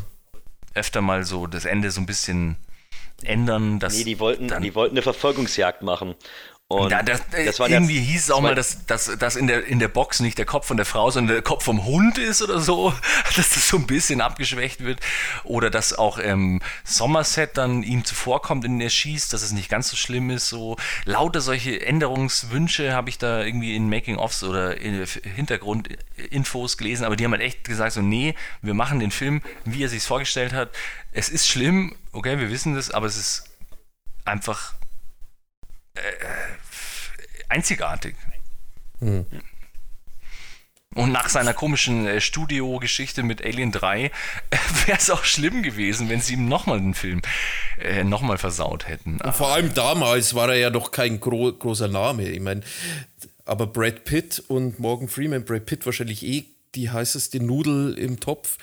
öfter mal so das Ende so ein bisschen ändern. Dass nee, die wollten, dann, die wollten eine Verfolgungsjagd machen. Und ja, das, äh, das irgendwie hieß es auch das mal, dass, dass, dass in, der, in der Box nicht der Kopf von der Frau, sondern der Kopf vom Hund ist oder so, dass das so ein bisschen abgeschwächt wird. Oder dass auch ähm, Somerset dann ihm zuvorkommt, in der schießt, dass es nicht ganz so schlimm ist. So lauter solche Änderungswünsche habe ich da irgendwie in Making-ofs oder in Hintergrundinfos gelesen, aber die haben halt echt gesagt, so nee, wir machen den Film, wie er sich vorgestellt hat. Es ist schlimm, okay, wir wissen das, aber es ist einfach einzigartig. Und nach seiner komischen äh, Studio-Geschichte mit Alien 3 äh, wäre es auch schlimm gewesen, wenn sie ihm nochmal den Film äh, nochmal versaut hätten. Vor allem damals war er ja noch kein gro großer Name. Ich meine, aber Brad Pitt und Morgan Freeman, Brad Pitt wahrscheinlich eh die heißeste Nudel im Topf.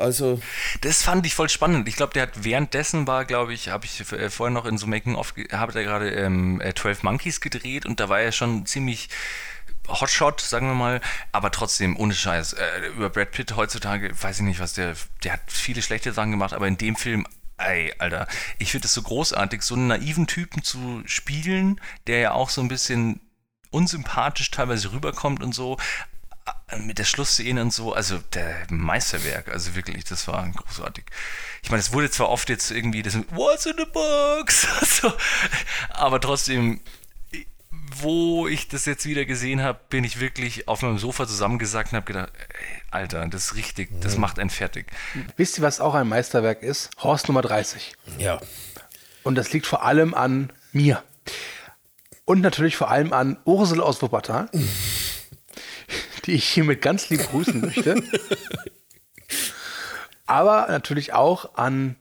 Also, Das fand ich voll spannend. Ich glaube, der hat währenddessen war, glaube ich, habe ich äh, vorher noch in so Making-of, hat er gerade ähm, äh, 12 Monkeys gedreht und da war er schon ziemlich Hotshot, sagen wir mal, aber trotzdem ohne Scheiß. Äh, über Brad Pitt heutzutage, weiß ich nicht, was der, der hat viele schlechte Sachen gemacht, aber in dem Film, ey, Alter, ich finde es so großartig, so einen naiven Typen zu spielen, der ja auch so ein bisschen unsympathisch teilweise rüberkommt und so, äh, mit der Schlussszene und so, also der Meisterwerk, also wirklich, das war großartig. Ich meine, es wurde zwar oft jetzt irgendwie das What's in the box? so, aber trotzdem, wo ich das jetzt wieder gesehen habe, bin ich wirklich auf meinem Sofa zusammengesackt und habe gedacht, ey, Alter, das ist richtig, das macht einen fertig. Wisst ihr, was auch ein Meisterwerk ist? Horst Nummer 30. ja. Und das liegt vor allem an mir. Und natürlich vor allem an Ursel aus Wuppertal. Die ich hiermit ganz lieb grüßen möchte. Aber natürlich auch an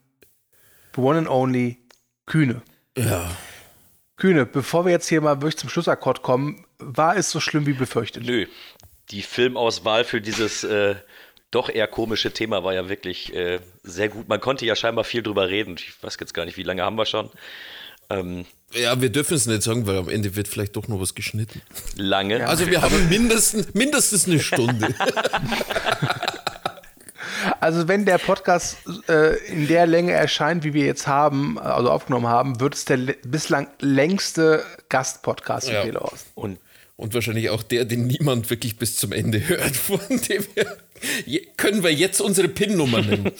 the one and only Kühne. Ja. Kühne, bevor wir jetzt hier mal wirklich zum Schlussakkord kommen, war es so schlimm wie befürchtet? Nö. Die Filmauswahl für dieses äh, doch eher komische Thema war ja wirklich äh, sehr gut. Man konnte ja scheinbar viel drüber reden. Ich weiß jetzt gar nicht, wie lange haben wir schon. Ähm, Ja, wir dürfen es nicht sagen, weil am Ende wird vielleicht doch noch was geschnitten. lange. Also wir haben mindestens, mindestens eine Stunde. Also wenn der Podcast äh, in der Länge erscheint, wie wir jetzt haben, also aufgenommen haben, wird es der bislang längste Gastpodcast Ja. in Telehorst. Und Und wahrscheinlich auch der, den niemand wirklich bis zum Ende hört. Von dem her je- können wir jetzt unsere PIN-Nummer nennen.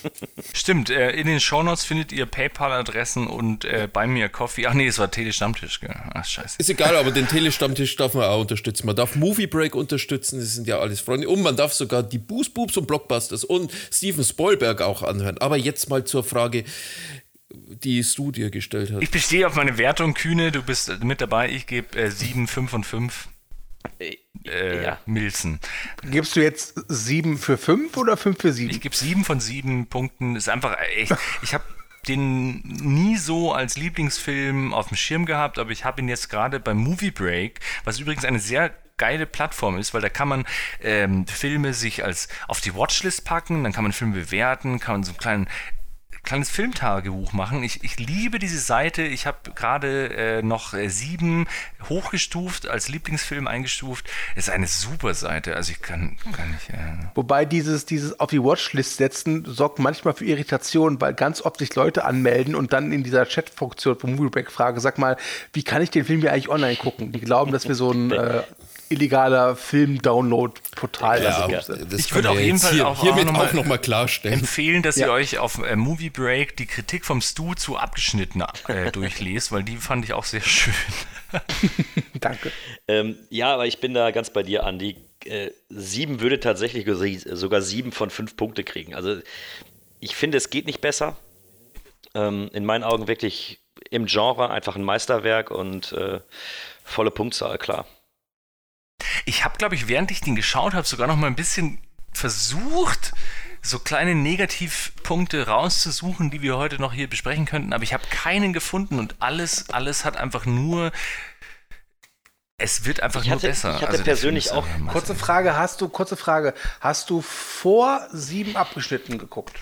Stimmt, äh, in den Shownotes findet ihr PayPal-Adressen und äh, bei mir Coffee. Ach nee, es war Tele-Stammtisch? Ach, scheiße. Ist egal, aber den Telestammtisch darf man auch unterstützen. Man darf Movie Break unterstützen, das sind ja alles Freunde. Und man darf sogar die Boost Boobs und Blockbusters und Steven Spielberg auch anhören. Aber jetzt mal zur Frage, die Stu dir gestellt hat. Ich bestehe auf meine Wertung, Kühne, du bist mit dabei. Ich gebe äh, 7, 5 und 5 äh, ja. Milzen. Gibst du jetzt sieben für fünf oder fünf für Ich sieben? gebe 7 von 7 Punkten. Ist einfach echt. Ich habe den nie so als Lieblingsfilm auf dem Schirm gehabt, aber ich habe ihn jetzt gerade beim Movie Break, was übrigens eine sehr geile Plattform ist, weil da kann man ähm, Filme sich als auf die Watchlist packen, dann kann man Filme bewerten, kann man so einen kleinen kleines Filmtagebuch machen. Ich, ich liebe diese Seite. Ich habe gerade äh, noch äh, sieben hochgestuft, als Lieblingsfilm eingestuft. Es ist eine super Seite. Also ich kann, kann nicht. Äh, Wobei dieses, dieses auf die Watchlist setzen sorgt manchmal für Irritation, weil ganz oft sich Leute anmelden und dann in dieser Chatfunktion vom Moviebreak fragen, sag mal, wie kann ich den Film hier eigentlich online gucken? Die glauben, dass wir so ein äh, illegaler Film-Download-Portal Ja, das Ich würde auf ja jeden Fall hier, auch- hiermit auch noch mal auch nochmal klarstellen. empfehlen, dass Ja. ihr euch auf äh, Movie Break die Kritik vom Stu zu abgeschnitten äh, durchlest, weil die fand ich auch sehr schön. Danke. Ähm, ja, aber ich bin da ganz bei dir, Andi. Äh, sieben würde tatsächlich sogar sieben von fünf Punkte kriegen. Also ich finde, es geht nicht besser. Ähm, in meinen Augen wirklich im Genre einfach ein Meisterwerk und äh, volle Punktzahl, klar. Ich habe, glaube ich, während ich den geschaut habe, sogar noch mal ein bisschen versucht, so kleine Negativpunkte rauszusuchen, die wir heute noch hier besprechen könnten, aber ich habe keinen gefunden und alles, alles hat einfach nur. Es wird einfach Ich nur hatte- besser. ich hatte der persönlich auch Kurze Frage, hast du, kurze Frage, hast du vor sieben abgeschnitten geguckt?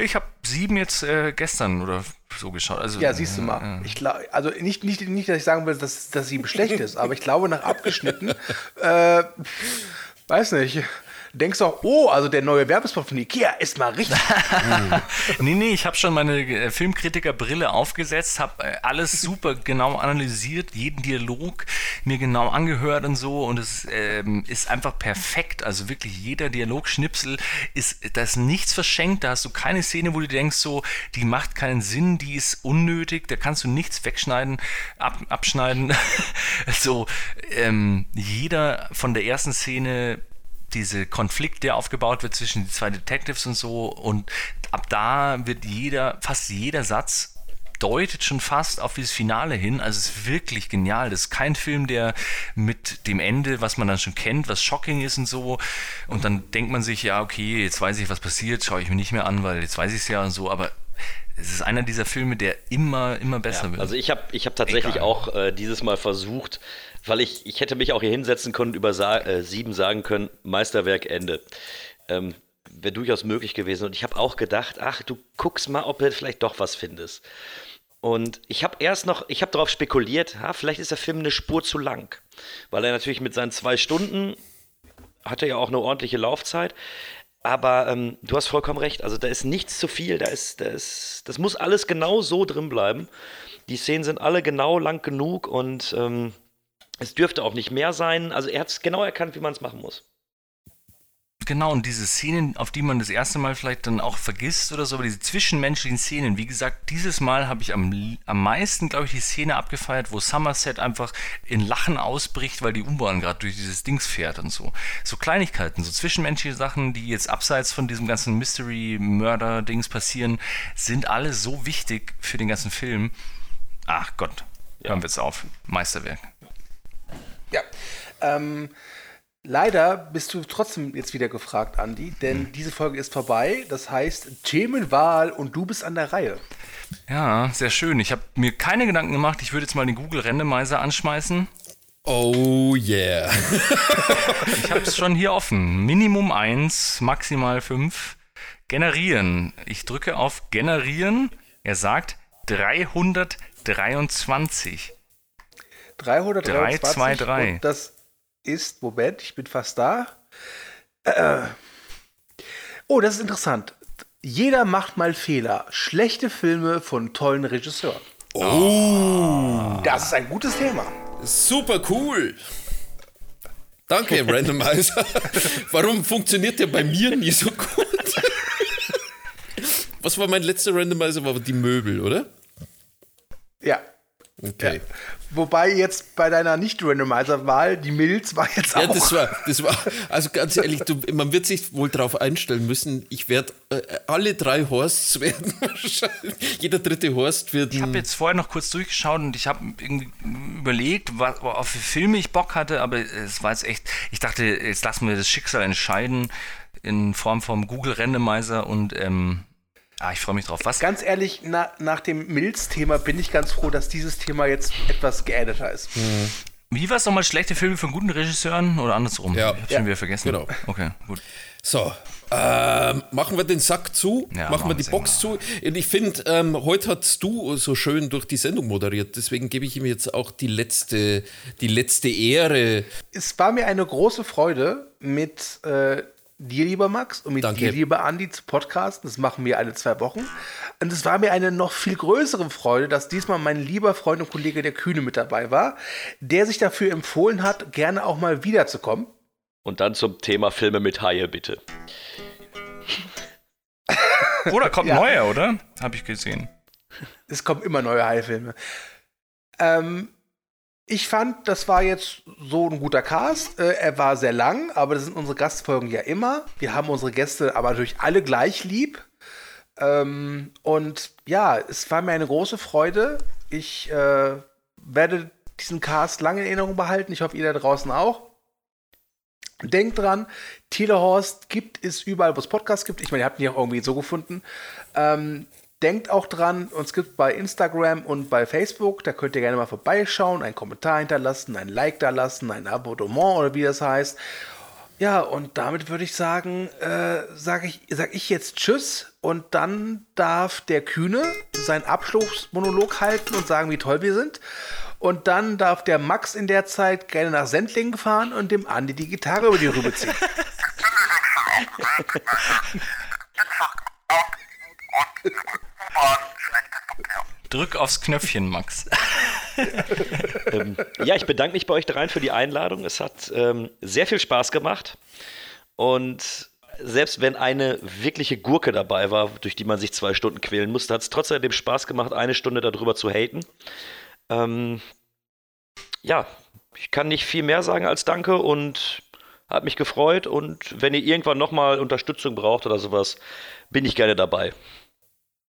Ich habe sieben jetzt äh, gestern oder so geschaut. Also, Ja, siehst du mal. Ich glaub, also nicht, nicht, nicht, dass ich sagen will, dass, dass sieben schlecht ist, aber ich glaube, nach abgeschnitten, äh, weiß nicht, denkst du auch, oh, also der neue Werbespot von Ikea ist mal richtig. Nee, nee, ich habe schon meine äh, Filmkritikerbrille aufgesetzt, habe äh, alles super genau analysiert, jeden Dialog mir genau angehört und so und es ähm, ist einfach perfekt. Also wirklich jeder Dialogschnipsel ist, da ist nichts verschenkt, da hast du keine Szene, wo du denkst so, die macht keinen Sinn, die ist unnötig, da kannst du nichts wegschneiden, ab, abschneiden. so, ähm, jeder von der ersten Szene diese Konflikt, der aufgebaut wird zwischen den zwei Detectives und so. Und ab da wird jeder, fast jeder Satz deutet schon fast auf dieses Finale hin. Also es ist wirklich genial. Das ist kein Film, der mit dem Ende, was man dann schon kennt, was shocking ist und so. Und dann denkt man sich, ja, okay, jetzt weiß ich, was passiert, schaue ich mir nicht mehr an, weil jetzt weiß ich es ja und so. Aber es ist einer dieser Filme, der immer, immer besser wird. Also ich habe ich hab tatsächlich Egal. auch äh, dieses Mal versucht, weil ich, ich hätte mich auch hier hinsetzen können, über sa äh, sieben sagen können, Meisterwerk Ende. Ähm, Wäre durchaus möglich gewesen. Und ich habe auch gedacht, ach, du guckst mal, ob du vielleicht doch was findest. Und ich habe erst noch, ich habe darauf spekuliert, ha, vielleicht ist der Film eine Spur zu lang. Weil er natürlich mit seinen zwei Stunden hatte ja auch eine ordentliche Laufzeit. Aber ähm, du hast vollkommen recht. Also da ist nichts zu viel. Da ist, da ist, das muss alles genau so drin bleiben. Die Szenen sind alle genau lang genug und ähm, es dürfte auch nicht mehr sein. Also er hat es genau erkannt, wie man es machen muss. Genau, und diese Szenen, auf die man das erste Mal vielleicht dann auch vergisst oder so, aber diese zwischenmenschlichen Szenen, wie gesagt, dieses Mal habe ich am, am meisten, glaube ich, die Szene abgefeiert, wo Somerset einfach in Lachen ausbricht, weil die U-Bahn gerade durch dieses Dings fährt und so. So Kleinigkeiten, so zwischenmenschliche Sachen, die jetzt abseits von diesem ganzen Mystery-Murder-Dings passieren, sind alle so wichtig für den ganzen Film. Ach Gott, hören wir jetzt auf. Meisterwerk. Ja. Ähm, Leider bist du trotzdem jetzt wieder gefragt, Andi, denn diese Folge ist vorbei. Das heißt Themenwahl und du bist an der Reihe. Ja, sehr schön. Ich habe mir keine Gedanken gemacht. Ich würde jetzt mal den Google Randomizer anschmeißen. Oh yeah. Ich habe es schon hier offen. Minimum 1, maximal 5. Generieren. Ich drücke auf Generieren. Er sagt 323. 323. 3, 2, 3. Und das ist, Moment, ich bin fast da. Äh, oh, das ist interessant. Jeder macht mal Fehler. Schlechte Filme von tollen Regisseuren. Oh. Das ist ein gutes Thema. Super cool. Danke, Randomizer. Warum funktioniert der bei mir nie so gut? Was war mein letzter Randomizer? War die Möbel, oder? Ja. Okay. Wobei jetzt bei deiner Nicht-Randomizer-Wahl, die Milz war jetzt Ja, auch. das war, das war, also ganz ehrlich, du, man wird sich wohl darauf einstellen müssen. Ich werde, äh, alle drei Horsts werden wahrscheinlich, jeder dritte Horst wird. Ich habe jetzt vorher noch kurz durchgeschaut und ich habe irgendwie überlegt, was, auf wie Filme ich Bock hatte, aber es war jetzt echt, ich dachte, jetzt lassen wir das Schicksal entscheiden in Form vom Google Randomizer und ähm, ah, ich freue mich drauf. Was? Ganz ehrlich, na, nach dem Milz-Thema bin ich ganz froh, dass dieses Thema jetzt etwas geaddeter ist. Wie war es nochmal schlechte Filme von guten Regisseuren oder andersrum? Ja. ich hab's Ja. schon wieder vergessen. Genau. Okay, gut. So, ähm, machen wir den Sack zu, Ja, machen machen wir die Box zu. Und ich finde, ähm, heute hast du so schön durch die Sendung moderiert, deswegen gebe ich ihm jetzt auch die letzte, die letzte Ehre. Es war mir eine große Freude, mit äh, dir, lieber Max, und mit Danke. dir, lieber Andi, zu podcasten. Das machen wir alle zwei Wochen. Und es war mir eine noch viel größere Freude, dass diesmal mein lieber Freund und Kollege der Kühne mit dabei war, der sich dafür empfohlen hat, gerne auch mal wiederzukommen. Und dann zum Thema Filme mit Haie, bitte. Oder kommt Ja. neuer, oder? Habe ich gesehen. Es kommen immer neue Haifilme. Ähm, ich fand, das war jetzt so ein guter Cast. Äh, er war sehr lang, aber das sind unsere Gastfolgen ja immer. Wir haben unsere Gäste aber natürlich alle gleich lieb. Ähm, und ja, es war mir eine große Freude. Ich äh, werde diesen Cast lange in Erinnerung behalten. Ich hoffe, ihr da draußen auch. Denkt dran, Telehorst gibt es überall, wo es Podcasts gibt. Ich meine, ihr habt ihn ja auch irgendwie so gefunden. Ähm, denkt auch dran, uns gibt bei Instagram und bei Facebook. Da könnt ihr gerne mal vorbeischauen, einen Kommentar hinterlassen, ein Like da lassen, ein Abonnement oder wie das heißt. Ja, und damit würde ich sagen, äh, sage ich, sag ich jetzt Tschüss und dann darf der Kühne seinen Abschlussmonolog halten und sagen, wie toll wir sind. Und dann darf der Max in der Zeit gerne nach Sendlingen fahren und dem Andi die Gitarre über die Rübe ziehen. Drück aufs Knöpfchen, Max. ähm, ja, ich bedanke mich bei euch dreien für die Einladung. Es hat ähm, sehr viel Spaß gemacht. Und selbst wenn eine wirkliche Gurke dabei war, durch die man sich zwei Stunden quälen musste, hat es trotzdem Spaß gemacht, eine Stunde darüber zu haten. Ähm, ja, ich kann nicht viel mehr sagen als Danke und hat mich gefreut. Und wenn ihr irgendwann nochmal Unterstützung braucht oder sowas, bin ich gerne dabei.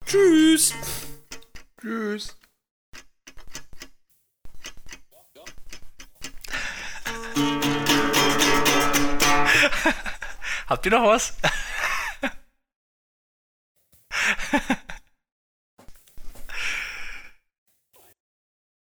Tschüss. Tschüss. Habt ihr noch was?